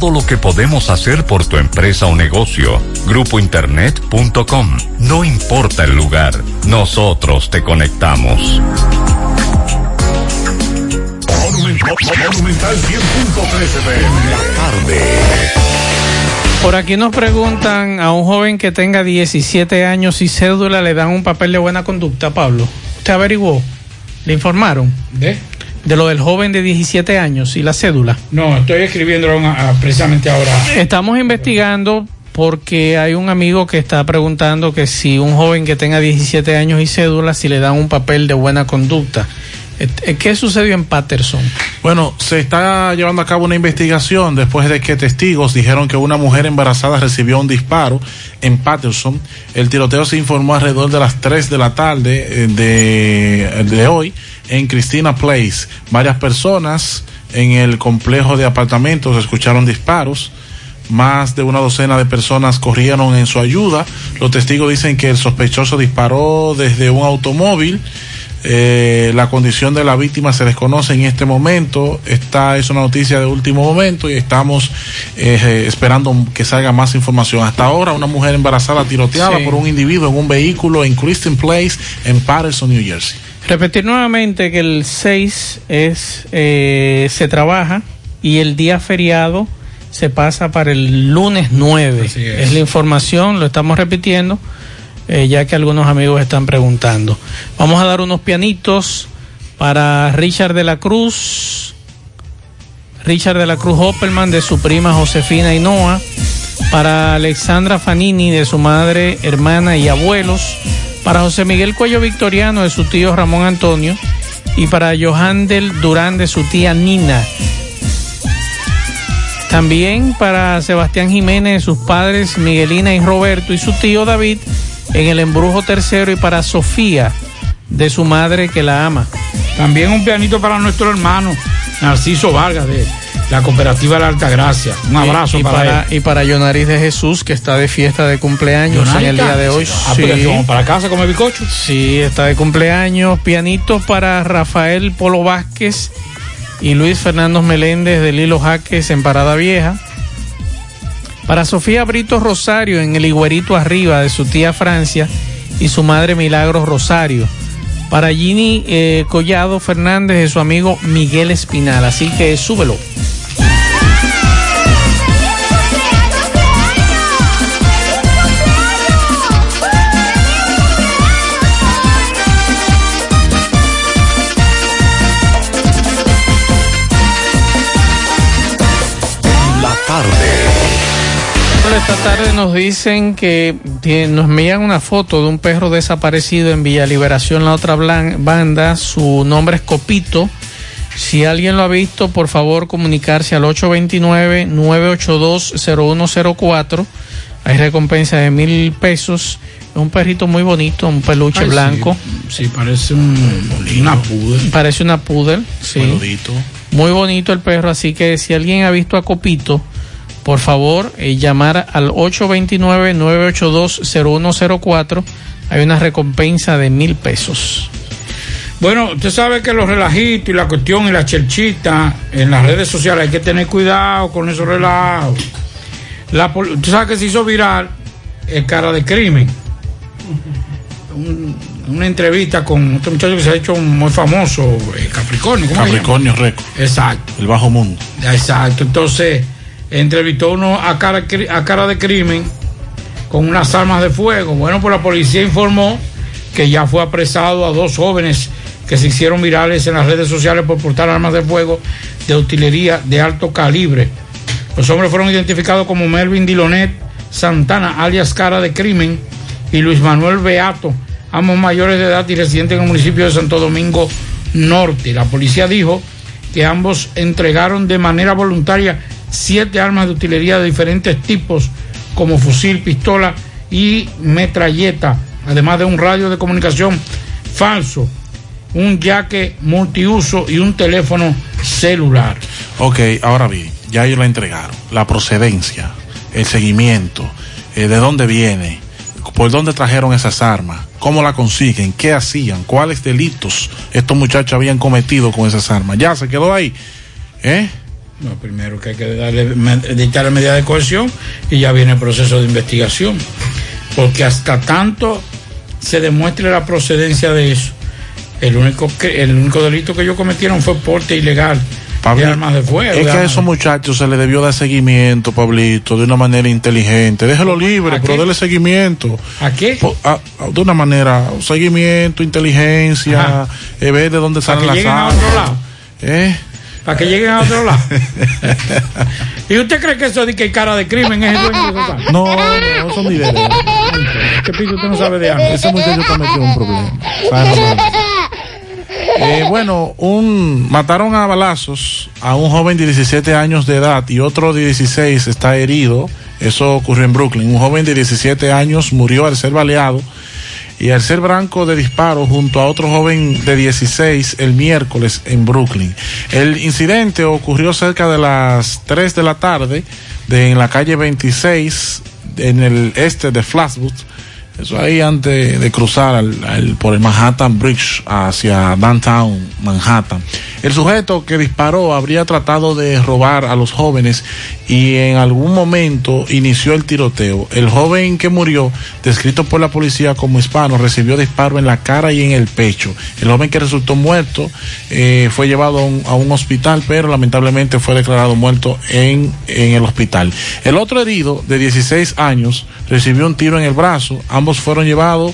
lo que podemos hacer por tu empresa o negocio. Grupointernet.com. No importa el lugar, nosotros te conectamos. Monumental 100.13 PM. La tarde. Por aquí nos preguntan a un joven que tenga 17 años y cédula le dan un papel de buena conducta, Pablo. ¿Usted averiguó? ¿Le informaron? ¿De? De lo del joven de 17 años y la cédula. No, estoy escribiendo precisamente ahora. Estamos investigando porque hay un amigo que está preguntando que si un joven que tenga 17 años y cédula, si le dan un papel de buena conducta. Eh, ¿Qué sucedió en Patterson? Bueno, se está llevando a cabo una investigación después de que testigos dijeron que una mujer embarazada recibió un disparo en Patterson. El tiroteo se informó alrededor de las 3 de la tarde eh, de, de hoy en Christina Place. Varias personas en el complejo de apartamentos escucharon disparos. Más de una docena de personas corrieron en su ayuda. Los testigos dicen que el sospechoso disparó desde un automóvil. Eh, la condición de la víctima se desconoce en este momento. Esta es una noticia de último momento y estamos eh, esperando que salga más información. Hasta ahora, una mujer embarazada tiroteada Sí. por un individuo en un vehículo en Christian Place, en Patterson, New Jersey. Repetir nuevamente que el 6 es, eh, se trabaja y el día feriado se pasa para el lunes 9. Así es. es. la información, lo estamos repitiendo, eh, ya que algunos amigos están preguntando. Vamos a dar unos pianitos para Richard de la Cruz, Richard de la Cruz Hopperman de su prima Josefina Hinoa, para Alexandra Fanini de su madre, hermana y abuelos, para José Miguel Cuello Victoriano de su tío Ramón Antonio y para Johandel Durán de su tía Nina. También para Sebastián Jiménez de sus padres Miguelina y Roberto y su tío David en el embrujo tercero y para Sofía de su madre que la ama. También un pianito para nuestro hermano Narciso Vargas de la cooperativa La Altagracia. Un abrazo y, y para, para, él. y para Yonaris de Jesús que está de fiesta de cumpleaños en el día de hoy. Ah, pero que vamos para casa come bicocho. Sí, está de cumpleaños. Pianitos para Rafael Polo Vázquez y Luis Fernando Meléndez de Lilo Jaques en Parada Vieja. Para Sofía Brito Rosario en el Higuerito Arriba de su tía Francia y su madre Milagros Rosario. Para Ginny eh, Collado Fernández de su amigo Miguel Espinal. Así que súbelo. Esta tarde nos dicen que nos envían una foto de un perro desaparecido en Villa Liberación, la otra banda. Su nombre es Copito. Si alguien lo ha visto, por favor comunicarse al 829-982-0104. Hay recompensa de mil pesos. Es un perrito muy bonito, un peluche Ay, sí. blanco. Sí, parece un, una poodle. Parece una poodle, sí. Peludito. Muy bonito el perro, así que si alguien ha visto a Copito, por favor, eh, llamar al 829-982-0104. Hay una recompensa de mil pesos. Bueno, usted sabe que los relajitos y la cuestión y la cherchita en las redes sociales hay que tener cuidado con esos relajos. La, usted sabe que se hizo viral el cara de crimen. Un- una entrevista con otro muchacho que se ha hecho muy famoso, eh, Capricornio. ¿cómo? Capricornio Reco. Exacto. El bajo mundo. Exacto, entonces entrevistó uno a cara, a cara de crimen con unas armas de fuego. Bueno, pues la policía informó que ya fue apresado a dos jóvenes que se hicieron virales en las redes sociales por portar armas de fuego de utilería de alto calibre. Los hombres fueron identificados como Melvin Dilonet Santana, alias Cara de Crimen, y Luis Manuel Beato, ambos mayores de edad y residentes en el municipio de Santo Domingo Norte. La policía dijo que ambos entregaron de manera voluntaria siete armas de utilería de diferentes tipos, como fusil, pistola y metralleta, además de un radio de comunicación falso, un jaque multiuso y un teléfono celular. Ok, ahora bien, ya ellos la entregaron. La procedencia, el seguimiento, eh, de dónde viene, por dónde trajeron esas armas, cómo la consiguen, qué hacían, cuáles delitos estos muchachos habían cometido con esas armas. Ya se quedó ahí. ¿Eh? No, primero que hay que darle, dictar la medida de coerción y ya viene el proceso de investigación. Porque hasta tanto se demuestre la procedencia de eso, el único, que, el único delito que ellos cometieron fue porte ilegal armas de fuego. Es que a esos muchachos se les debió dar seguimiento, Pablito, de una manera inteligente. Déjelo libre, ¿A pero qué? dele seguimiento. ¿A qué? Po- a- a- de una manera, seguimiento, inteligencia, eh, ver de dónde salen las armas. ¿Eh? Para que lleguen a otro lado. (laughs) ¿Y usted cree que eso de que hay cara de crimen es el dueño de? No, no, eso ni idea. ¿Qué piso usted no sabe de armas? Ese muchacho está metido en un problema. Eh, bueno, un, mataron a balazos a un joven de 17 años de edad y otro de 16 está herido. Eso ocurrió en Brooklyn. Un joven de 17 años murió al ser baleado y al ser blanco de disparo junto a otro joven de 16 el miércoles en Brooklyn. El incidente ocurrió cerca de las 3 de la tarde de, en la calle 26 en el este de Flatwood. Eso ahí antes de cruzar al- al- por el Manhattan Bridge hacia downtown Manhattan. El sujeto que disparó habría tratado de robar a los jóvenes y en algún momento inició el tiroteo. El joven que murió, descrito por la policía como hispano, recibió disparo en la cara y en el pecho. El joven que resultó muerto eh, fue llevado a un, hospital, pero lamentablemente fue declarado muerto en, el hospital. El otro herido, de 16 años, recibió un tiro en el brazo. Ambos fueron llevados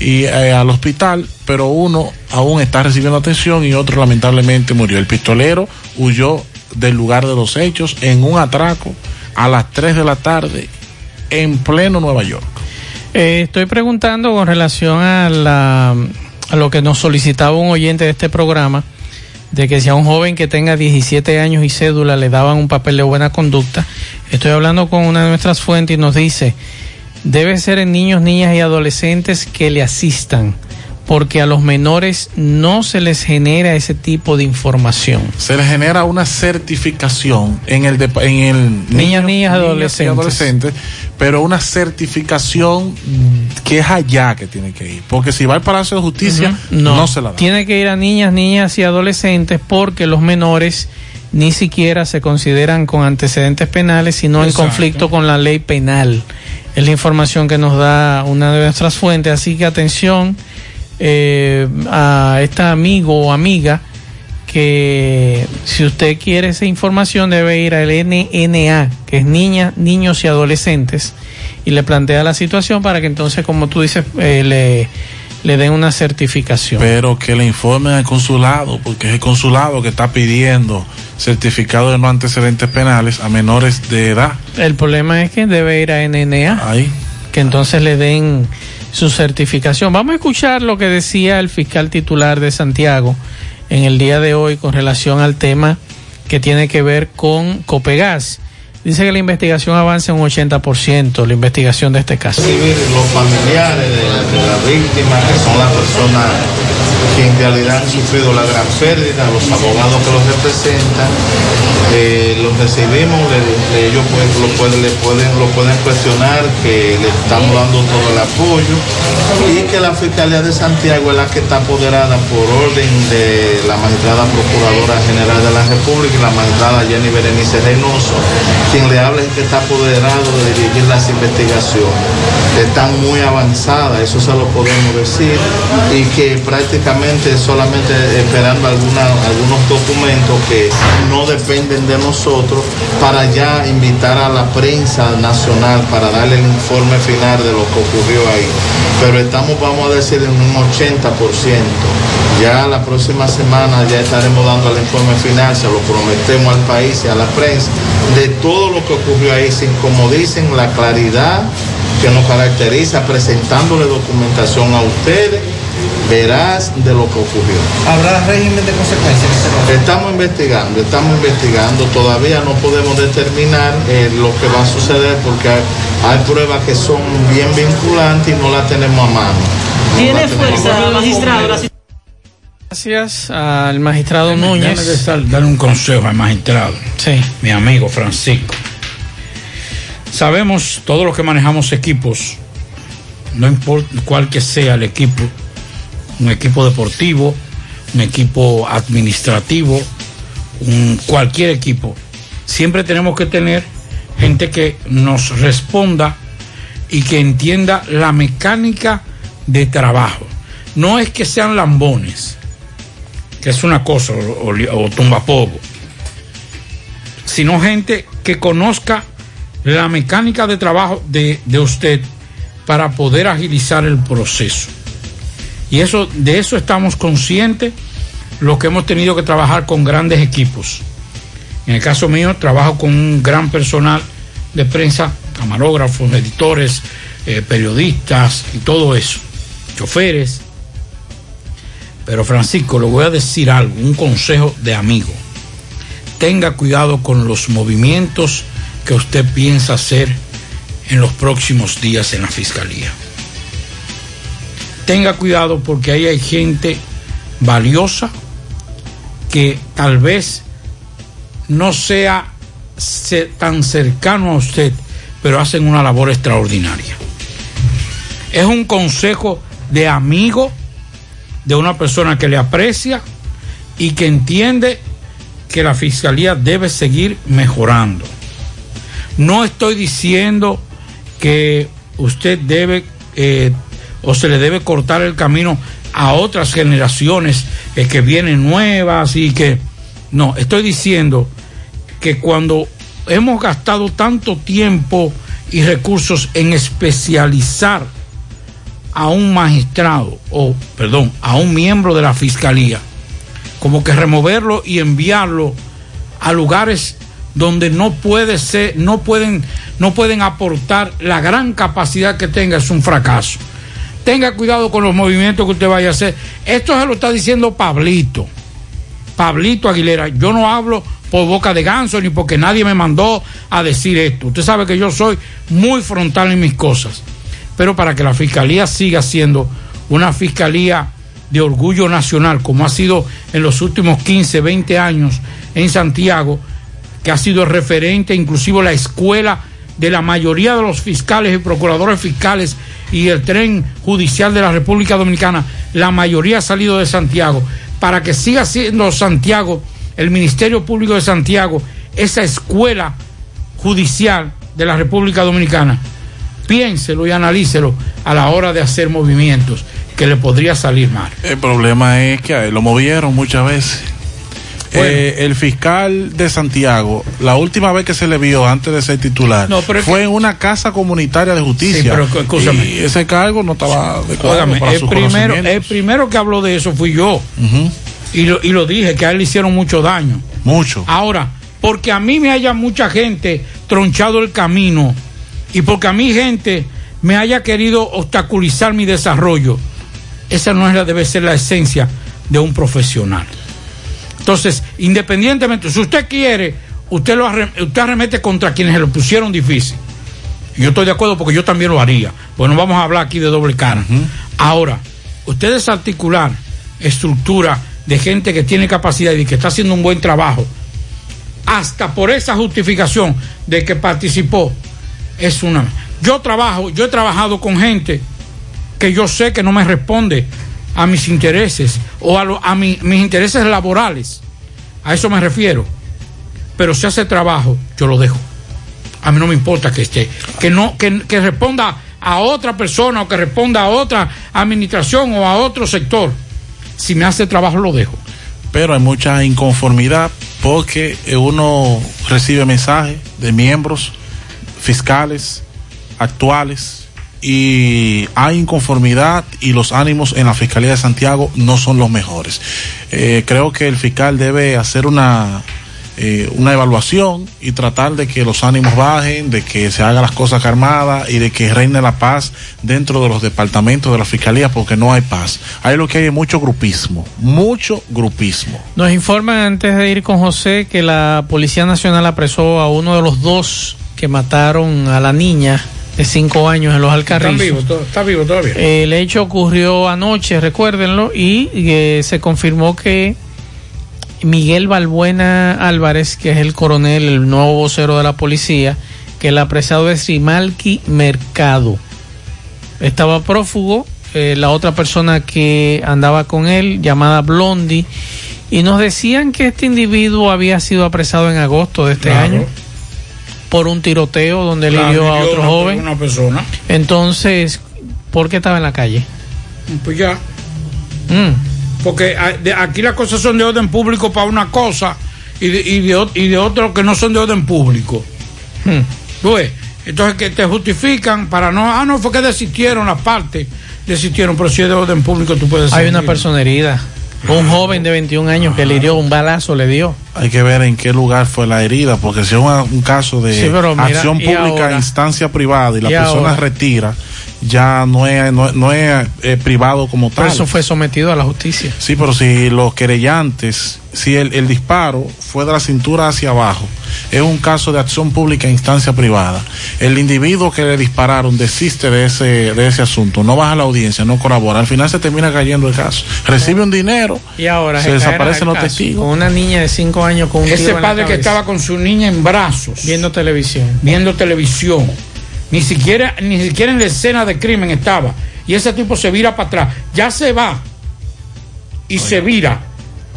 eh, al hospital, pero uno aún está recibiendo atención y otro lamentablemente murió. El pistolero huyó del lugar de los hechos en un atraco a las 3 de la tarde en pleno Nueva York. Eh, estoy preguntando con relación a, la, a lo que nos solicitaba un oyente de este programa, de que si a un joven que tenga 17 años y cédula le daban un papel de buena conducta. Estoy hablando con una de nuestras fuentes y nos dice, debe ser en niños, niñas y adolescentes que le asistan, porque a los menores no se les genera ese tipo de información. Se le genera una certificación en el, depa- en el Niñas, niñas, y adolescentes. adolescentes, pero una certificación que es allá que tiene que ir. Porque si va al Palacio de Justicia, no, se la da. Tiene que ir a niñas, niñas y adolescentes porque los menores ni siquiera se consideran con antecedentes penales, sino en conflicto con la ley penal. Es la información que nos da una de nuestras fuentes. Así que atención eh, a esta amigo o amiga que si usted quiere esa información debe ir al NNA, que es niñas, niños y adolescentes, y le plantea la situación para que entonces, como tú dices, eh, le, le den una certificación. Pero que le informen al consulado, porque es el consulado que está pidiendo certificado de no antecedentes penales a menores de edad. El problema es que debe ir a NNA, que entonces le den su certificación. Vamos a escuchar lo que decía el fiscal titular de Santiago en el día de hoy con relación al tema que tiene que ver con Copegas. Dice que la investigación avanza un 80%, la investigación de este caso. los familiares de, que son las personas que en realidad han sufrido la gran pérdida, los abogados que los representan, eh, los recibimos, ellos pues, lo, pueden, le pueden, lo pueden cuestionar, que le estamos dando todo el apoyo y que la Fiscalía de Santiago es la que está apoderada por orden de la magistrada Procuradora General de la República la magistrada Jenny Berenice Reynoso, quien le habla es que está apoderado de dirigir las investigaciones. Están muy avanzadas, eso se lo podemos decir, y que prácticamente solamente esperando algunos documentos que no dependen de nosotros para ya invitar a la prensa nacional para darle el informe final de lo que ocurrió ahí. Pero estamos, vamos a decir, en un 80%. Ya la próxima semana ya estaremos dando el informe final, se lo prometemos al país y a la prensa, de todo lo que ocurrió ahí, sin como dicen, la claridad que nos caracteriza, presentándole documentación a ustedes, verás de lo que ocurrió. ¿Habrá régimen de consecuencias? Estamos investigando, estamos investigando, todavía no podemos determinar eh, lo que va a suceder porque hay, hay pruebas que son bien vinculantes y no las tenemos a mano. No ¿Tiene fuerza, magistrado? Gracias al magistrado Núñez. Déjame dar- dar un consejo al magistrado. Sí. Mi amigo Francisco. Sabemos todos los que manejamos equipos, no importa cuál que sea el equipo, un equipo deportivo, un equipo administrativo, un, cualquier equipo, siempre tenemos que tener gente que nos responda y que entienda la mecánica de trabajo. No es que sean lambones, que es una cosa, o, o, o tumba polvo, sino gente que conozca la mecánica de trabajo de, de usted para poder agilizar el proceso. Y eso, de eso estamos conscientes los que hemos tenido que trabajar con grandes equipos. En el caso mío, trabajo con un gran personal de prensa, camarógrafos, editores, eh, periodistas y todo eso, choferes. Pero Francisco, le voy a decir algo, un consejo de amigo. Tenga cuidado con los movimientos que usted piensa hacer en los próximos días en la fiscalía. Tenga cuidado porque ahí hay gente valiosa que tal vez no sea se- tan cercano a usted, pero hacen una labor extraordinaria. Es un consejo de amigo, de una persona que le aprecia y que entiende que la fiscalía debe seguir mejorando. No estoy diciendo que usted debe eh, o se le debe cortar el camino a otras generaciones eh, que vienen nuevas y que... No, estoy diciendo que cuando hemos gastado tanto tiempo y recursos en especializar a un magistrado o, perdón, a un miembro de la fiscalía, como que removerlo y enviarlo a lugares donde no puede ser, no pueden, no pueden aportar la gran capacidad que tenga, es un fracaso. Tenga cuidado con los movimientos que usted vaya a hacer. Esto se lo está diciendo Pablito. Pablito Aguilera. Yo no hablo por boca de ganso ni porque nadie me mandó a decir esto. Usted sabe que yo soy muy frontal en mis cosas. Pero para que la fiscalía siga siendo una fiscalía de orgullo nacional, como ha sido en los últimos 15, 20 años en Santiago, que ha sido referente, inclusive la escuela de la mayoría de los fiscales y procuradores fiscales y el tren judicial de la República Dominicana, la mayoría ha salido de Santiago, para que siga siendo Santiago, el Ministerio Público de Santiago, esa escuela judicial de la República Dominicana. Piénselo y analícelo a la hora de hacer movimientos que le podría salir mal. El problema es que lo movieron muchas veces. Eh, el fiscal de Santiago, la última vez que se le vio antes de ser titular, No, pero fue en una casa comunitaria de justicia. Sí, pero escúchame. Y ese cargo no estaba adecuado para el sus primero, el primero que habló de eso fui yo. y, lo, y lo dije, que a él le hicieron mucho daño. Mucho. Ahora, porque a mí me haya mucha gente tronchado el camino y porque a mí gente me haya querido obstaculizar mi desarrollo, esa no es la, debe ser la esencia de un profesional. Entonces, independientemente, si usted quiere, usted lo arre- usted arremete contra quienes se lo pusieron difícil. Y Yo estoy de acuerdo porque yo también lo haría. Pues no vamos a hablar aquí de doble cara. Ahora, usted desarticular estructura de gente que tiene capacidad y que está haciendo un buen trabajo, hasta por esa justificación de que participó, es una. Yo trabajo, yo he trabajado con gente que yo sé que no me responde a mis intereses o a, a mi- mis intereses laborales. A eso me refiero. Pero si hace trabajo, yo lo dejo. A mí no me importa que esté. Que no, que, que responda a otra persona o que responda a otra administración o a otro sector. Si me hace trabajo, lo dejo. Pero hay mucha inconformidad porque uno recibe mensajes de miembros fiscales actuales y hay inconformidad y los ánimos en la Fiscalía de Santiago no son los mejores. Eh, creo que el fiscal debe hacer una, eh, una evaluación y tratar de que los ánimos bajen, de que se hagan las cosas calmadas y de que reine la paz dentro de los departamentos de la Fiscalía porque no hay paz. Hay lo que hay mucho grupismo, mucho grupismo. Nos informan antes de ir con José que la Policía Nacional apresó a uno de los dos que mataron a la niña de cinco años en los ¿Están Alcarrizos. ¿Está vivo todavía? El hecho ocurrió anoche, recuérdenlo, y eh, se confirmó que Miguel Balbuena Álvarez, que es el coronel, el nuevo vocero de la policía, que el apresado es Rimalki Mercado. Estaba prófugo, eh, la otra persona que andaba con él, llamada Blondie, y nos decían que este individuo había sido apresado en agosto de este Claro. año por un tiroteo donde le hirió a otro una- joven. Una persona. Entonces, ¿por qué estaba en la calle? Pues ya. Mm. Porque a- de- aquí las cosas son de orden público para una cosa y de, y de, y de otro que no son de orden público. ¿Tú ves? Entonces que te justifican para no, ah, no, fue que desistieron las partes, desistieron, pero si es de orden público tú puedes Hay una persona herida. Un joven de 21 años que le hirió un balazo, le dio. Hay que ver en qué lugar fue la herida, porque si es un, un caso de Sí, pero mira, acción pública a instancia privada y la y persona ahora- retira, ya no es, no, es- no es eh, privado como tal. eso fue sometido a la justicia. Sí, pero si los querellantes, si el, el disparo fue de la cintura hacia abajo, es un caso de acción pública a instancia privada. El individuo que le dispararon desiste de ese, de ese asunto, no baja a la audiencia, no colabora. Al final se termina cayendo el caso. Recibe un dinero, Y ahora se caerá desaparecen el los caso, testigos. Con una niña de 5 años con un Ese tiro en la padre que estaba con su niña en brazos, viendo televisión. viendo televisión, ni siquiera, ni siquiera en la escena de crimen estaba. Y ese tipo se vira para atrás, ya se va y se vira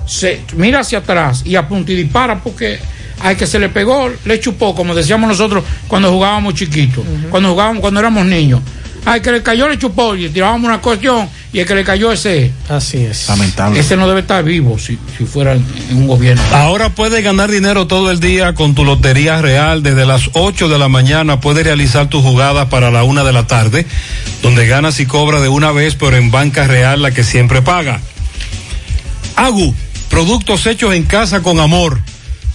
se mira hacia atrás y apunta y dispara porque hay que se le pegó, le chupó, como decíamos nosotros cuando jugábamos chiquitos, cuando jugábamos, cuando éramos niños. Ay, que le cayó, le chupó, y tirábamos una cuestión, y el que le cayó ese. Así es. Lamentable. Ese no debe estar vivo si, si fuera en, en un gobierno. Ahora puedes ganar dinero todo el día con tu Lotería Real. Desde las 8 de la mañana puedes realizar tus jugadas para la una de la tarde, donde ganas y cobras de una vez, pero en Banca Real la que siempre paga. Agu, productos hechos en casa con amor.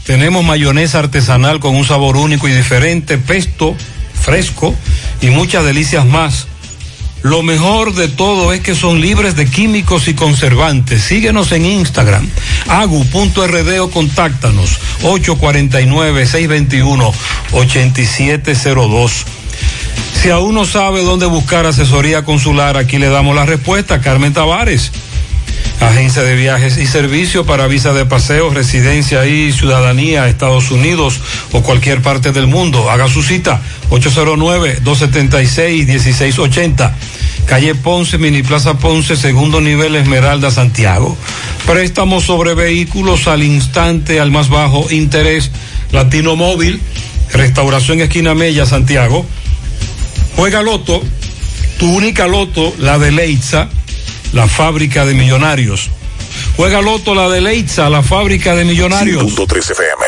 Tenemos mayonesa artesanal con un sabor único y diferente, pesto fresco y muchas delicias más. Lo mejor de todo es que son libres de químicos y conservantes. Síguenos en Instagram, agu.rd o contáctanos 849-621-8702. Si aún no sabe dónde buscar asesoría consular, aquí le damos la respuesta. Carmen Tavares, agencia de viajes y servicio para visa de paseo, residencia y ciudadanía Estados Unidos o cualquier parte del mundo. Haga su cita 809-276-1680. Calle Ponce, Mini Plaza Ponce, segundo nivel Esmeralda, Santiago. Préstamos sobre vehículos al instante, al más bajo interés. Latino Móvil, Restauración Esquina Mella, Santiago. Juega Loto, tu única Loto, la de Leitza, la fábrica de millonarios. Juega Loto, la de Leitza, la fábrica de millonarios. 5.3 FM.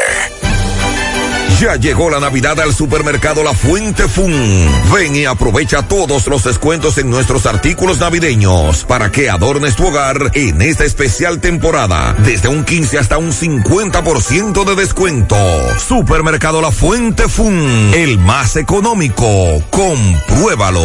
Ya llegó la Navidad al supermercado La Fuente Fun. Ven y aprovecha todos los descuentos en nuestros artículos navideños para que adornes tu hogar en esta especial temporada. Desde un 15 hasta un 50% de descuento. Supermercado La Fuente Fun. El más económico. Compruébalo.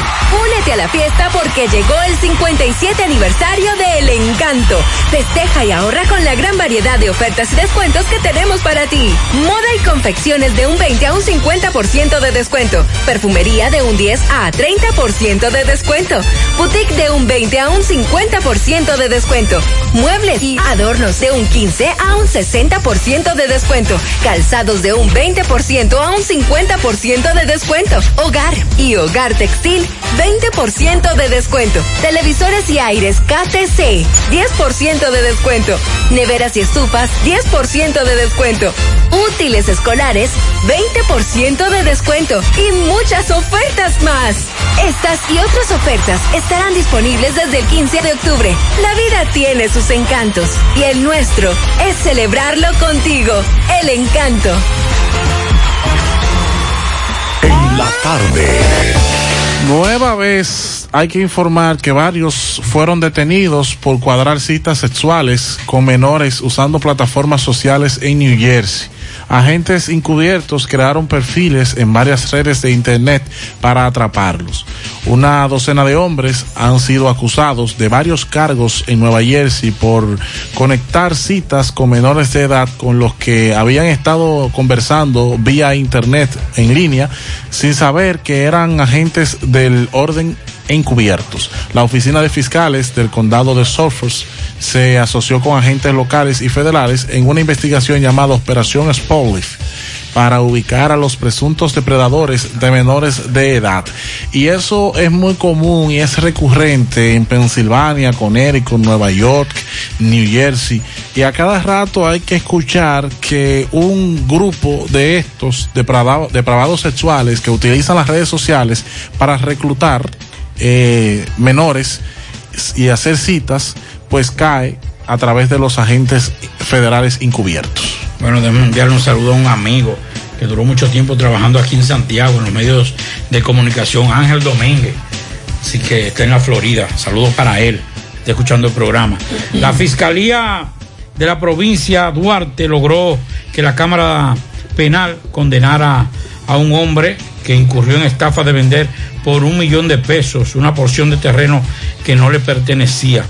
A la fiesta porque llegó el 57 aniversario de El Encanto. Festeja y ahorra con la gran variedad de ofertas y descuentos que tenemos para ti. Moda y confecciones de un 20 a un 50% de descuento. Perfumería de un 10 a 30% de descuento. Boutique de un 20 a un 50% de descuento. Muebles y adornos de un 15 a un 60% de descuento. Calzados de un 20% a un 50% de descuento. Hogar y hogar textil 20% de descuento. Televisores y aires KTC, 10% de descuento. Neveras y estufas, 10% de descuento. Útiles escolares, 20% de descuento. Y muchas ofertas más. Estas y otras ofertas estarán disponibles desde el 15 de octubre. La vida tiene sus encantos y el nuestro es celebrarlo contigo. El encanto. En la tarde. Nueva vez hay que informar que varios fueron detenidos por cuadrar citas sexuales con menores usando plataformas sociales en New Jersey. Agentes encubiertos crearon perfiles en varias redes de internet para atraparlos. Una docena de hombres han sido acusados de varios cargos en Nueva Jersey por conectar citas con menores de edad con los que habían estado conversando vía internet en línea sin saber que eran agentes del orden encubiertos. La oficina de fiscales del condado de Suffolk se asoció con agentes locales y federales en una investigación llamada Operación Spotlight para ubicar a los presuntos depredadores de menores de edad. Y eso es muy común y es recurrente en Pensilvania, Connecticut, Nueva York, New Jersey. Y a cada rato hay que escuchar que un grupo de estos depravados, depravados sexuales que utilizan las redes sociales para reclutar eh, menores y hacer citas, pues cae a través de los agentes federales encubiertos. Bueno, déjame enviarle un saludo a un amigo que duró mucho tiempo trabajando aquí en Santiago, en los medios de comunicación, Ángel Domínguez. Así que está en la Florida. Saludos para él. Está escuchando el programa. La Fiscalía de la provincia Duarte logró que la Cámara Penal condenara a un hombre que incurrió en estafa de vender por un millón de pesos, una porción de terreno que no le pertenecía.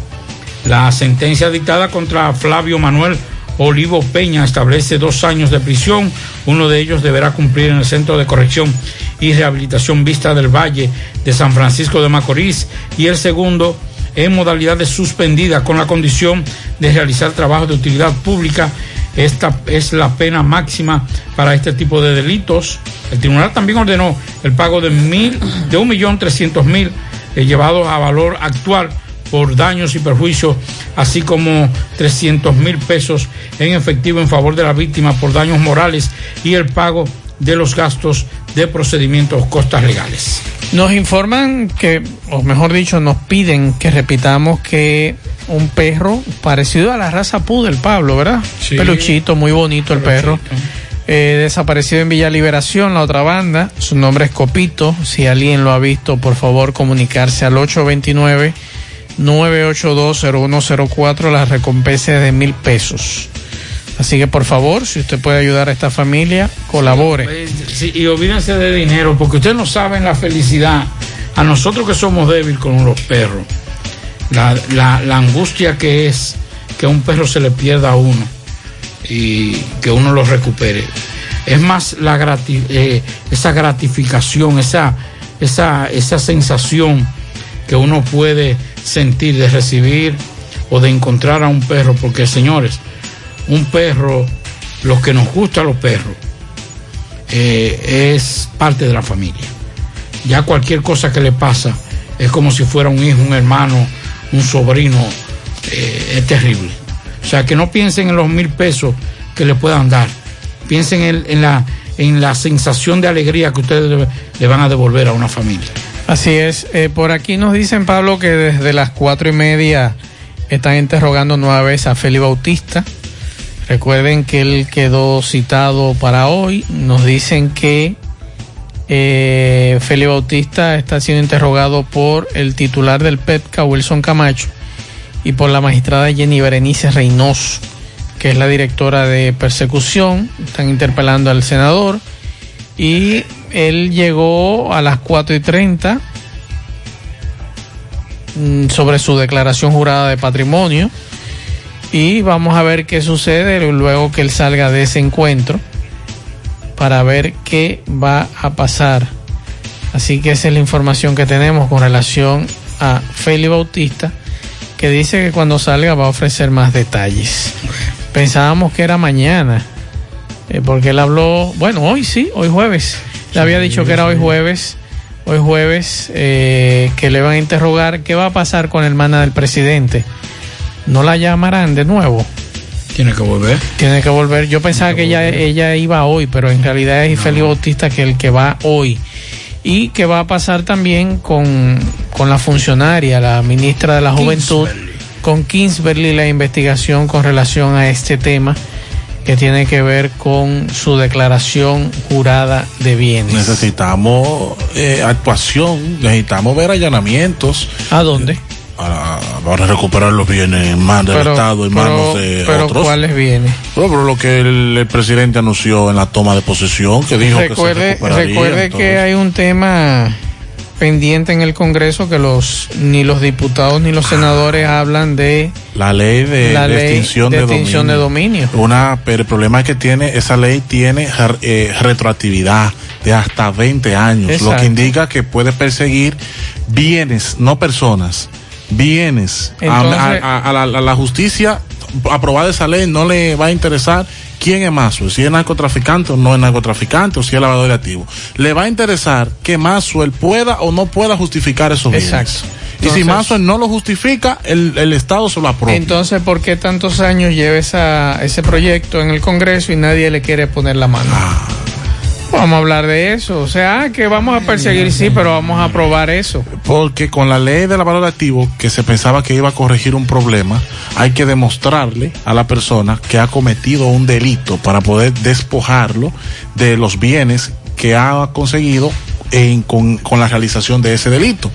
La sentencia dictada contra Flavio Manuel Olivo Peña establece dos años de prisión. Uno de ellos deberá cumplir en el Centro de Corrección y Rehabilitación Vista del Valle de San Francisco de Macorís y el segundo en modalidades suspendidas con la condición de realizar trabajos de utilidad pública. Esta es la pena máxima para este tipo de delitos. El tribunal también ordenó el pago de mil, de un millón trescientos mil eh, llevado a valor actual por daños y perjuicios, así como 300 mil pesos en efectivo en favor de la víctima por daños morales y el pago de los gastos de procedimientos costas legales. Nos informan que, o mejor dicho, nos piden que repitamos que un perro parecido a la raza Pudel, Pablo, ¿verdad? Sí. Peluchito, muy bonito el perro. Eh, desaparecido en Villa Liberación, la otra banda. Su nombre es Copito. Si alguien lo ha visto, por favor, comunicarse al 829 9820104. La recompensa es de mil pesos. Así que por favor, si usted puede ayudar a esta familia, colabore. Y olvídense de dinero, porque ustedes no saben la felicidad. A nosotros que somos débiles con los perros, la, la- angustia que es que un perro se le pierda a uno y que uno lo recupere. Es más la eh, esa gratificación, esa, esa, esa sensación que uno puede sentir de recibir o de encontrar a un perro, porque señores, un perro, los que nos gustan los perros, eh, es parte de la familia. Ya cualquier cosa que le pasa es como si fuera un hijo, un hermano, un sobrino, eh, es terrible. O sea, que no piensen en los mil pesos que le puedan dar, piensen en, la, en la sensación de alegría que ustedes le, le van a devolver a una familia. Así es. Eh, por aquí nos dicen, Pablo, que desde las cuatro y media están interrogando nueva vez a Feli Bautista. Recuerden que él quedó citado para hoy. Nos dicen que eh, Bautista está siendo interrogado por el titular del PEPCA, Wilson Camacho, y por la magistrada Jenny Berenice Reynoso, que es la directora de persecución. Están interpelando al senador. Y él llegó a las 4 y 30 mm, sobre su declaración jurada de patrimonio. Y vamos a ver qué sucede luego que él salga de ese encuentro para ver qué va a pasar. Así que esa es la información que tenemos con relación a Feli Bautista, que dice que cuando salga va a ofrecer más detalles. Pensábamos que era mañana, eh, porque él habló, bueno, hoy sí, hoy jueves. Le había dicho que era hoy jueves, hoy jueves, eh, que le van a interrogar qué va a pasar con la hermana del presidente. ¿No la llamarán de nuevo? Tiene que volver. Tiene que volver. Yo pensaba que ella, ella iba hoy, pero en realidad es Félix Bautista que el que va hoy. Y que va a pasar también con, con la funcionaria, la ministra de la Juventud, con Kingsbury, la investigación con relación a este tema que tiene que ver con su declaración jurada de bienes. Necesitamos eh, actuación, necesitamos ver allanamientos. ¿A dónde? Para, recuperar los bienes en manos del Estado, en manos de pero otros. ¿cuáles bienes? Pero, pero lo que el, el presidente anunció en la toma de posesión, que dijo que se recuerde, recuerde entonces- que hay un tema pendiente en el Congreso que los ni los diputados ni los senadores hablan de La ley de, La de ley extinción, de extinción de dominio. Una, pero el problema es que tiene, esa ley tiene eh, retroactividad de hasta 20 años, lo que indica que puede perseguir bienes, no personas, bienes. A- Entonces- a, a- a la, a la justicia aprobada esa ley no le va a interesar quién es Maxwell, si es narcotraficante o no es narcotraficante, o si es lavador de activos. Le va a interesar que Maxwell pueda o no pueda justificar esos bienes. Exacto. y si Maxwell no lo justifica, el, el Estado se lo aprueba. entonces por qué tantos años lleva esa, ese proyecto en el Congreso y nadie le quiere poner la mano Ah. Vamos a hablar de eso o sea ah, que vamos a perseguir sí pero vamos a aprobar eso Porque con la ley del valor activo, que se pensaba que iba a corregir un problema, hay que demostrarle a la persona que ha cometido un delito para poder despojarlo de los bienes que ha conseguido en- con, con la realización de ese delito.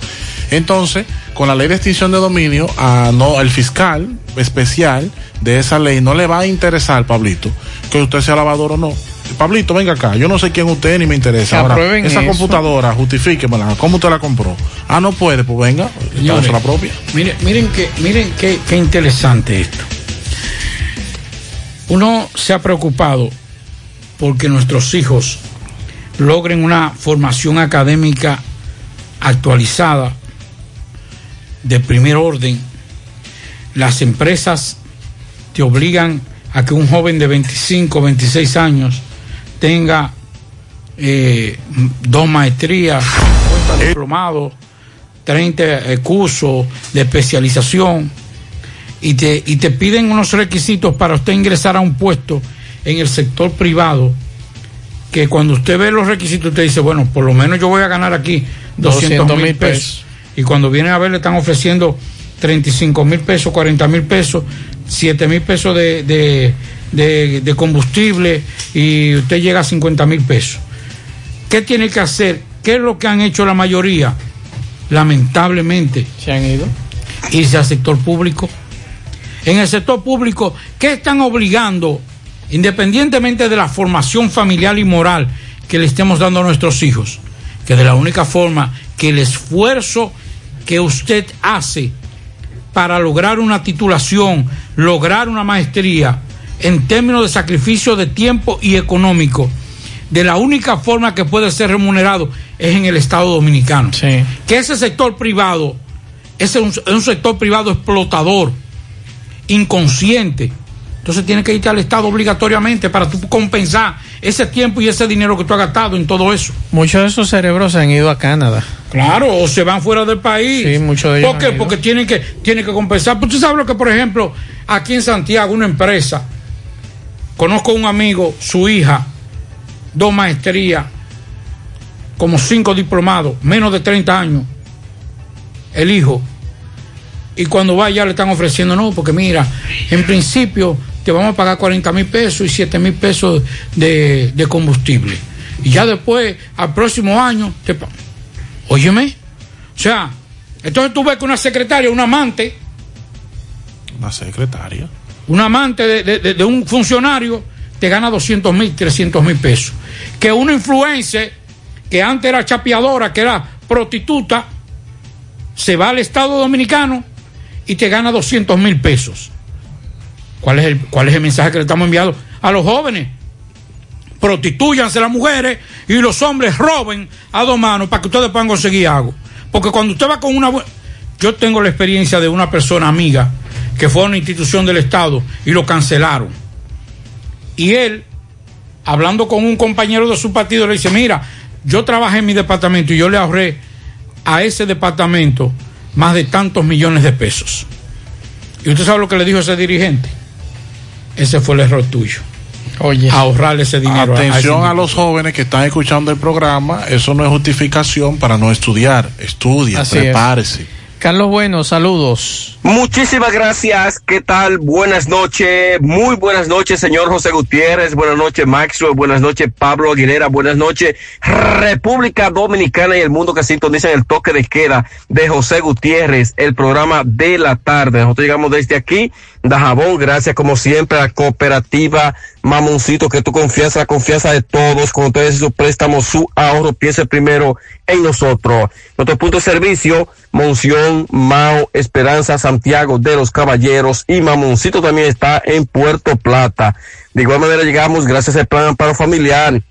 Entonces, con la ley de extinción de dominio, a no, el fiscal especial de esa ley no le va a interesar, Pablito, que usted sea lavador o no. Pablito, venga acá, yo no sé quién usted es ni me interesa. Ahora, esa eso. computadora, justifíquemela, ¿cómo usted la compró? Ah, no puede, pues venga, Señores, la propia. Miren, miren que, miren qué, qué interesante esto. Uno se ha preocupado porque nuestros hijos logren una formación académica actualizada de primer orden. Las empresas te obligan a que un joven de 25, 26 años tenga eh, dos maestrías, 50 diplomados, 30 eh, cursos de especialización y te, y te piden unos requisitos para usted ingresar a un puesto en el sector privado que cuando usted ve los requisitos usted dice, bueno, por lo menos yo voy a ganar aquí 200 mil pesos. Y cuando vienen a ver le están ofreciendo 35 mil pesos, 40 mil pesos, 7 mil pesos de, de, de- de combustible y usted llega a 50 mil pesos. ¿Qué tiene que hacer? ¿Qué es lo que han hecho la mayoría? Lamentablemente. Se han ido. Irse al sector público. En el sector público, ¿qué están obligando, independientemente de la formación familiar y moral que le estemos dando a nuestros hijos? Que de la única forma que el esfuerzo que usted hace para lograr una titulación, lograr una maestría, en términos de sacrificio de tiempo y económico, de la única forma que puede ser remunerado es en el Estado Dominicano. Que ese sector privado es un, es un sector privado explotador, inconsciente. Entonces tiene que irte al Estado obligatoriamente para tú compensar ese tiempo y ese dinero que tú has gastado en todo eso. Muchos de esos cerebros se han ido a Canadá. Claro, o se van fuera del país. Sí, muchos de ellos ¿Por qué? Porque tienen que, tienen que compensar. Pues tú sabes lo que, por ejemplo, aquí en Santiago, una empresa, conozco un amigo, su hija, dos maestrías, como cinco diplomados, menos de 30 años, el hijo. Y cuando va ya le están ofreciendo, no, porque mira, en principio te vamos a pagar 40 mil pesos y 7 mil pesos de, combustible. Y ya después, al próximo año, te Óyeme. O sea, entonces tú ves que una secretaria, un amante, Una secretaria. Un amante de, un funcionario, te gana 200 mil, 300 mil pesos. Que una influencer, que antes era chapeadora, que era prostituta, se va al Estado Dominicano y te gana 200 mil pesos. ¿Cuál es, el, ¿Cuál es el mensaje que le estamos enviando a los jóvenes? Prostituyanse las mujeres y los hombres roben a dos manos para que ustedes puedan conseguir algo. Porque cuando usted va con una... Yo tengo la experiencia de una persona amiga que fue a una institución del Estado y lo cancelaron. Y él, hablando con un compañero de su partido, le dice, mira, yo trabajé en mi departamento y yo le ahorré a ese departamento más de tantos millones de pesos. ¿Y usted sabe lo que le dijo ese dirigente? Ese fue el error tuyo. Oye. Ahorrarle ese dinero. a- a ese Atención a los jóvenes que están escuchando el programa, eso no es justificación para no estudiar. Estudia, Así es. Carlos Bueno, saludos. Muchísimas gracias. ¿Qué tal? Buenas noches. Muy buenas noches, señor José Gutiérrez. Buenas noches, Maxwell. Buenas noches, Pablo Aguilera. Buenas noches, República Dominicana y el mundo que sintoniza el toque de queda de José Gutiérrez, el programa de la tarde. Nosotros llegamos desde aquí, Dajabón. Gracias, como siempre, a la cooperativa Mamoncito, que tu confianza, la confianza de todos. Cuando ustedes su préstamo, su ahorro, piense primero en nosotros. Nuestro punto de servicio, Monción, Mao, Esperanza, Santiago de los Caballeros y Mamoncito también está en Puerto Plata. De igual manera llegamos gracias al Plan Amparo Familiar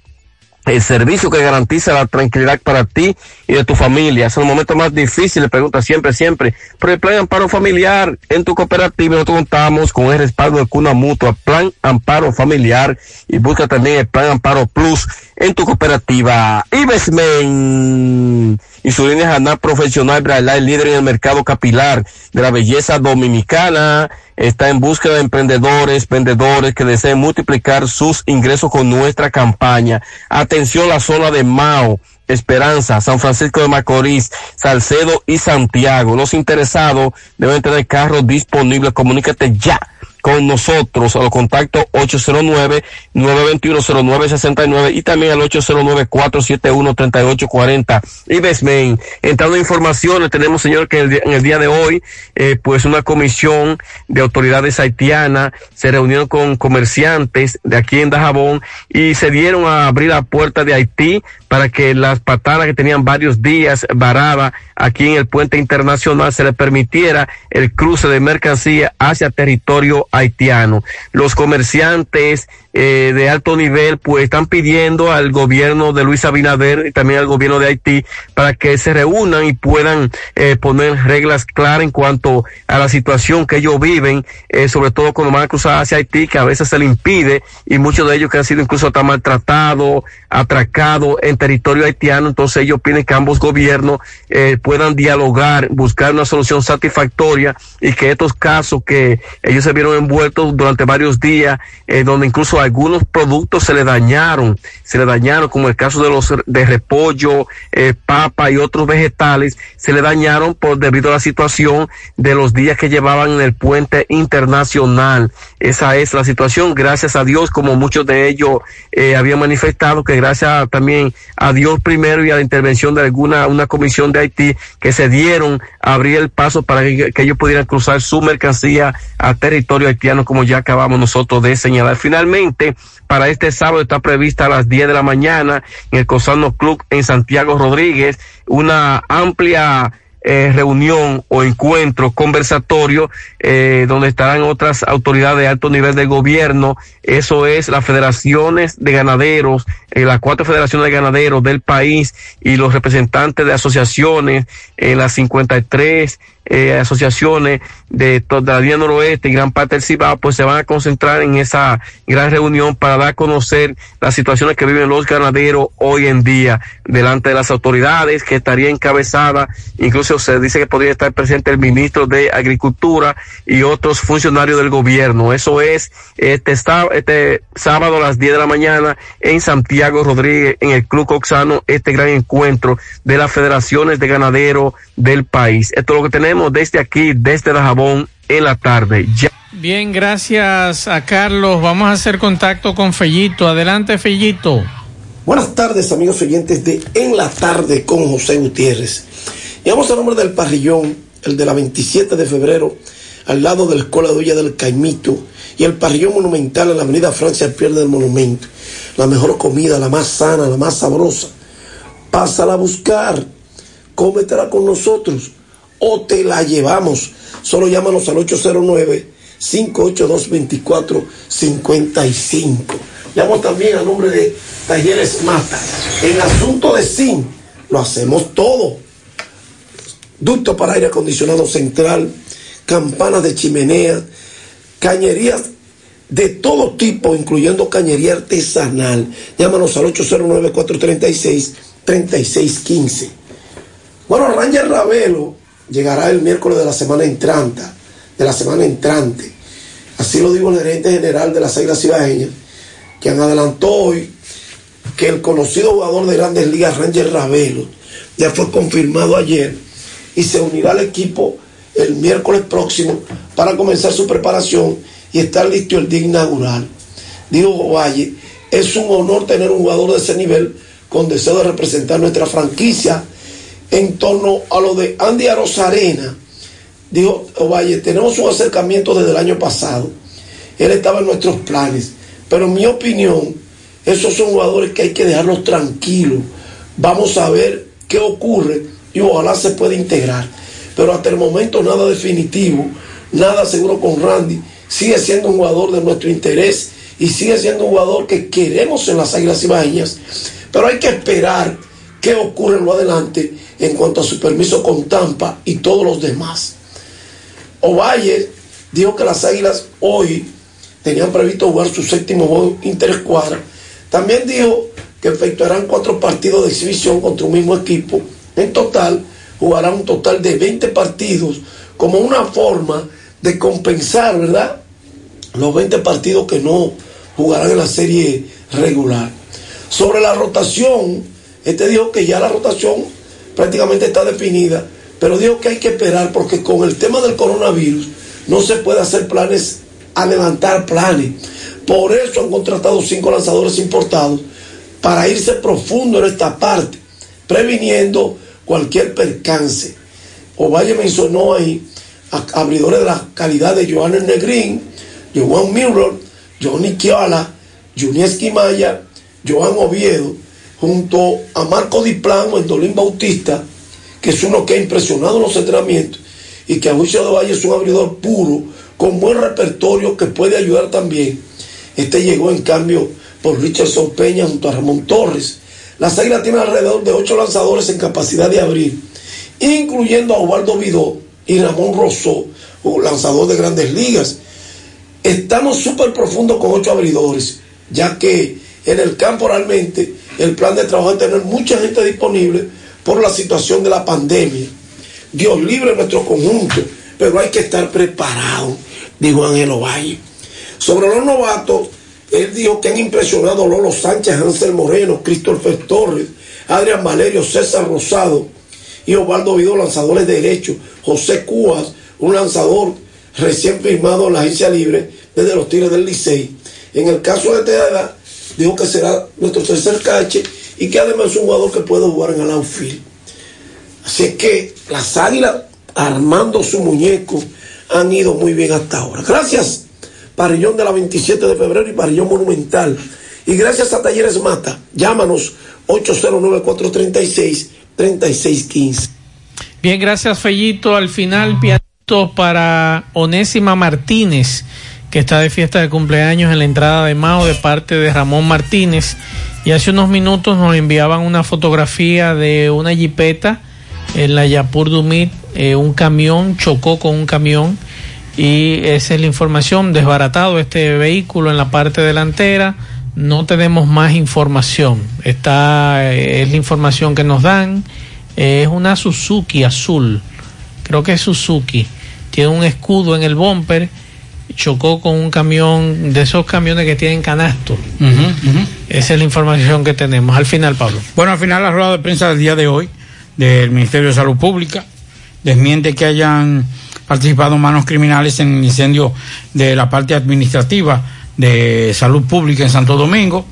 el servicio que garantiza la tranquilidad para ti y de tu familia. Es el momento más difícil, le pregunta siempre, siempre. Pero el plan amparo familiar en tu cooperativa, nosotros contamos con el respaldo de Cuna Mutua, plan amparo familiar y busca también el plan amparo plus en tu cooperativa. Ibesmen y su línea Haná Profesional Braille, líder en el mercado capilar de la belleza dominicana, está en búsqueda de emprendedores, vendedores que deseen multiplicar sus ingresos con nuestra campaña. Atención la zona de Mao. Esperanza, San Francisco de Macorís, Salcedo y Santiago. Los interesados deben tener carros disponibles. Comunícate ya con nosotros a los contactos 809-921-0969 y también al 809-471-3840 y Besmain. Entrando en informaciones, tenemos señor que en el día de hoy, eh, pues una comisión de autoridades haitianas se reunieron con comerciantes de aquí en Dajabón y se dieron a abrir la puerta de Haití para que las patanas que tenían varios días varadas aquí en el puente internacional se les permitiera el cruce de mercancía hacia territorio haitiano. Los comerciantes eh, de alto nivel pues están pidiendo al gobierno de Luis Abinader y también al gobierno de Haití para que se reúnan y puedan eh, poner reglas claras en cuanto a la situación que ellos viven, eh, sobre todo cuando van a cruzar hacia Haití, que a veces se le impide y muchos de ellos que han sido incluso hasta maltratados, atracados en territorio haitiano, entonces ellos piden que ambos gobiernos eh, puedan dialogar, buscar una solución satisfactoria y que estos casos que ellos se vieron envueltos durante varios días, eh, donde incluso algunos productos se le dañaron, se le dañaron, como el caso de los de repollo, eh, papa y otros vegetales, se le dañaron por debido a la situación de los días que llevaban en el puente internacional. Esa es la situación, gracias a Dios, como muchos de ellos eh, habían manifestado, que gracias también a Dios primero y a la intervención de alguna una comisión de Haití que se dieron a abrir el paso para que, que ellos pudieran cruzar su mercancía a territorio haitiano, como ya acabamos nosotros de señalar. Finalmente, para este sábado está prevista a las 10 de la mañana en el Cosano Club en Santiago Rodríguez una amplia eh, reunión o encuentro conversatorio eh, donde estarán otras autoridades de alto nivel del gobierno. Eso es las federaciones de ganaderos, eh, las cuatro federaciones de ganaderos del país y los representantes de asociaciones, eh, las 53 eh, asociaciones de toda la noroeste y gran parte del Cibao, pues se van a concentrar en esa gran reunión para dar a conocer las situaciones que viven los ganaderos hoy en día delante de las autoridades, que estaría encabezada, incluso se dice que podría estar presente el ministro de Agricultura y otros funcionarios del gobierno. Eso es este, este sábado a las 10 de la mañana en Santiago Rodríguez, en el Club Coxano, este gran encuentro de las federaciones de ganaderos del país. Esto es lo que tenemos desde aquí, desde Dajabón, en la tarde. Ya. Bien, gracias a Carlos. Vamos a hacer contacto con Fellito. Adelante, Fellito. Buenas tardes, amigos oyentes de En la Tarde con José Gutiérrez. Llegamos al nombre del parrillón, el de la 27 de febrero, al lado de la Escuela de Olla del Caimito, y el parrillón monumental en la Avenida Francia Pierde del Monumento. La mejor comida, la más sana, la más sabrosa. Pásala a buscar, cómetela con nosotros o te la llevamos. Solo llámanos al 809-582-2455. Llamo también a nombre de Talleres Mata. En asunto de zinc, lo hacemos todo. Ducto para aire acondicionado central, campanas de chimenea, cañerías de todo tipo, incluyendo cañería artesanal. Llámanos al 809-436-3615. Bueno, Ranger Ravelo llegará el miércoles de la semana entrante, de la semana entrante. Así lo dijo el gerente general de las Águilas Cibaeñas, quien adelantó hoy que el conocido jugador de Grandes Ligas, Ranger Ravelo, ya fue confirmado ayer y se unirá al equipo el miércoles próximo para comenzar su preparación y estar listo el día inaugural. Dijo Valle, es un honor tener un jugador de ese nivel con deseo de representar nuestra franquicia en torno a lo de Andy Arozarena. Dijo Ovalle, tenemos un acercamiento desde el año pasado. Él estaba en nuestros planes. Pero en mi opinión, esos son jugadores que hay que dejarlos tranquilos. Vamos a ver qué ocurre y ojalá se pueda integrar. Pero hasta el momento nada definitivo, nada seguro con Randy. Sigue siendo un jugador de nuestro interés y sigue siendo un jugador que queremos en las Águilas Ibaeñas. Pero hay que esperar qué ocurre en lo adelante en cuanto a su permiso con Tampa y todos los demás. Ovalle dijo que las Águilas hoy tenían previsto jugar su séptimo juego interescuadra. También dijo que efectuarán cuatro partidos de exhibición contra un mismo equipo. En total, jugarán un total de 20 partidos como una forma de compensar, ¿verdad? Los 20 partidos que no jugarán en la serie regular. Sobre la rotación, este dijo que ya la rotación prácticamente está definida, pero dijo que hay que esperar porque con el tema del coronavirus no se puede hacer planes adelantar planes. Por eso han contratado cinco lanzadores importados para irse profundo en esta parte, previniendo cualquier percance. Ovalle mencionó ahí a abridores de la calidad de Joan Negrín, Joan Mirror, Johnny Kiala, Junieski Maya, Joan Oviedo, junto a Marco Diplano, Endolín Bautista, que es uno que ha impresionado los entrenamientos y que a juicio de Valle es un abridor puro, con buen repertorio que puede ayudar también. Este llegó en cambio por Richardson Peña junto a Ramón Torres. Las Águilas tienen alrededor de ocho lanzadores en capacidad de abrir, incluyendo a Osvaldo Vidó y Ramón Rosó, un lanzador de grandes ligas. Estamos súper profundos con ocho abridores, ya que en el campo realmente el plan de trabajo es tener mucha gente disponible por la situación de la pandemia. Dios libre nuestro conjunto, pero hay que estar preparado, dijo Ángelo Valle. Sobre los novatos, él dijo que han impresionado Lolo Sánchez, Hansel Moreno, Christopher Torres, Adrián Valerio, César Rosado y Osvaldo Vidó, lanzadores de derecho, José Cúas, un lanzador recién firmado en la agencia libre desde los Tigres del Licey. En el caso de Teada, dijo que será nuestro tercer cache y que además es un jugador que puede jugar en el outfield. Así que las águilas, armando su muñeco, han ido muy bien hasta ahora. Gracias, Parillón de la 27 de febrero y Parillón Monumental. Y gracias a Talleres Mata. Llámanos 809-436-3615. Bien, gracias Fellito. Al final, pianito para Onésima Martínez, está de fiesta de cumpleaños en la entrada de Mao de parte de Ramón Martínez. Y hace unos minutos nos enviaban una fotografía de una jipeta en la Yapur Dumit. Eh, un camión chocó con un camión y esa es la información. Desbaratado este vehículo en la parte delantera. No tenemos más información. Esta eh, es la información que nos dan. Eh, es una Suzuki azul. Creo que es Suzuki. Tiene un escudo en el bumper. Chocó con un camión de esos camiones que tienen canasto. Esa es la información que tenemos. Al final, Pablo. Bueno, al final la rueda de prensa del día de hoy del Ministerio de Salud Pública desmiente que hayan participado manos criminales en el incendio de la parte administrativa de salud pública en Santo Domingo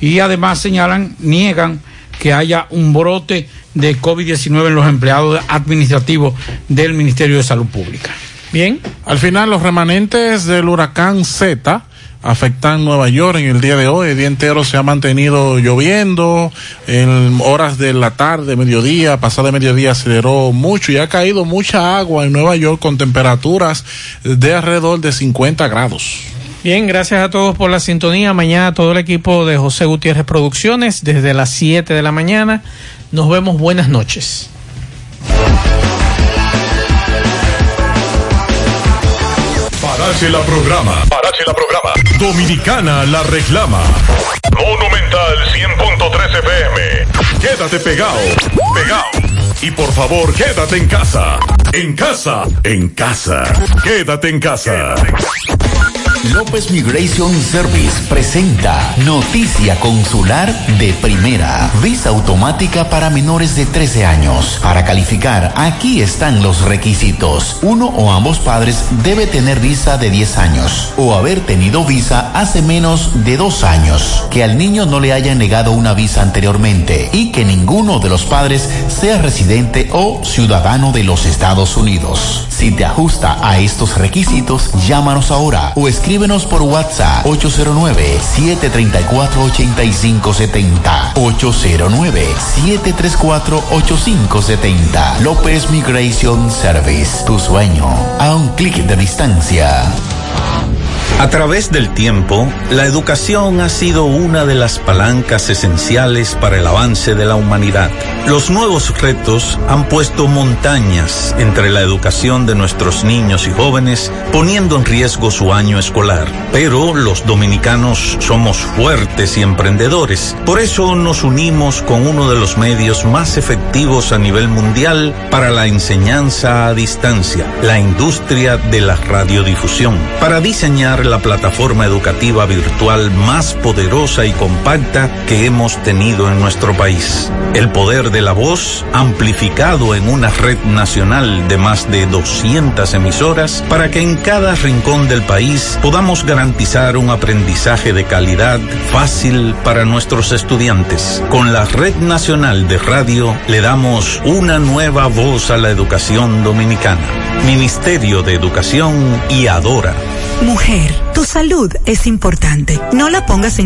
y además señalan, niegan que haya un brote de COVID-19 en los empleados administrativos del Ministerio de Salud Pública. Bien. Al final, los remanentes del huracán Z afectan Nueva York en el día de hoy. El día entero se ha mantenido lloviendo. En horas de la tarde, mediodía, pasada mediodía, aceleró mucho y ha caído mucha agua en Nueva York con temperaturas de alrededor de 50 grados. Bien, gracias a todos por la sintonía. Mañana todo el equipo de José Gutiérrez Producciones desde las 7 de la mañana. Nos vemos. Buenas noches. Parache la programa. Parache la programa. Dominicana la reclama. Monumental 100.13 FM. Quédate pegado. Pegado. Y por favor, quédate en casa. En casa. En casa. Quédate en casa. López Migration Service presenta Noticia Consular de Primera. Visa automática para menores de 13 años. Para calificar, aquí están los requisitos. Uno o ambos padres debe tener visa de 10 años o haber tenido visa hace menos de dos años. Que al niño no le hayan negado una visa anteriormente y que ninguno de los padres sea residente o ciudadano de los Estados Unidos. Si te ajusta a estos requisitos, llámanos ahora o escríbenos por WhatsApp 809-734-8570. 809-734-8570. López Migration Service. Tu sueño a un clic de distancia. A través del tiempo, la educación ha sido una de las palancas esenciales para el avance de la humanidad. Los nuevos retos han puesto montañas entre la educación de nuestros niños y jóvenes, poniendo en riesgo su año escolar. Pero los dominicanos somos fuertes y emprendedores. Por eso nos unimos con uno de los medios más efectivos a nivel mundial para la enseñanza a distancia, la industria de la radiodifusión, para diseñar la plataforma educativa virtual más poderosa y compacta que hemos tenido en nuestro país. El poder de la voz amplificado en una red nacional de más de 200 emisoras para que en cada rincón del país podamos garantizar un aprendizaje de calidad fácil para nuestros estudiantes. Con la Red Nacional de Radio le damos una nueva voz a la educación dominicana. Ministerio de Educación y Adora. Mujer, tu salud es importante. No la pongas en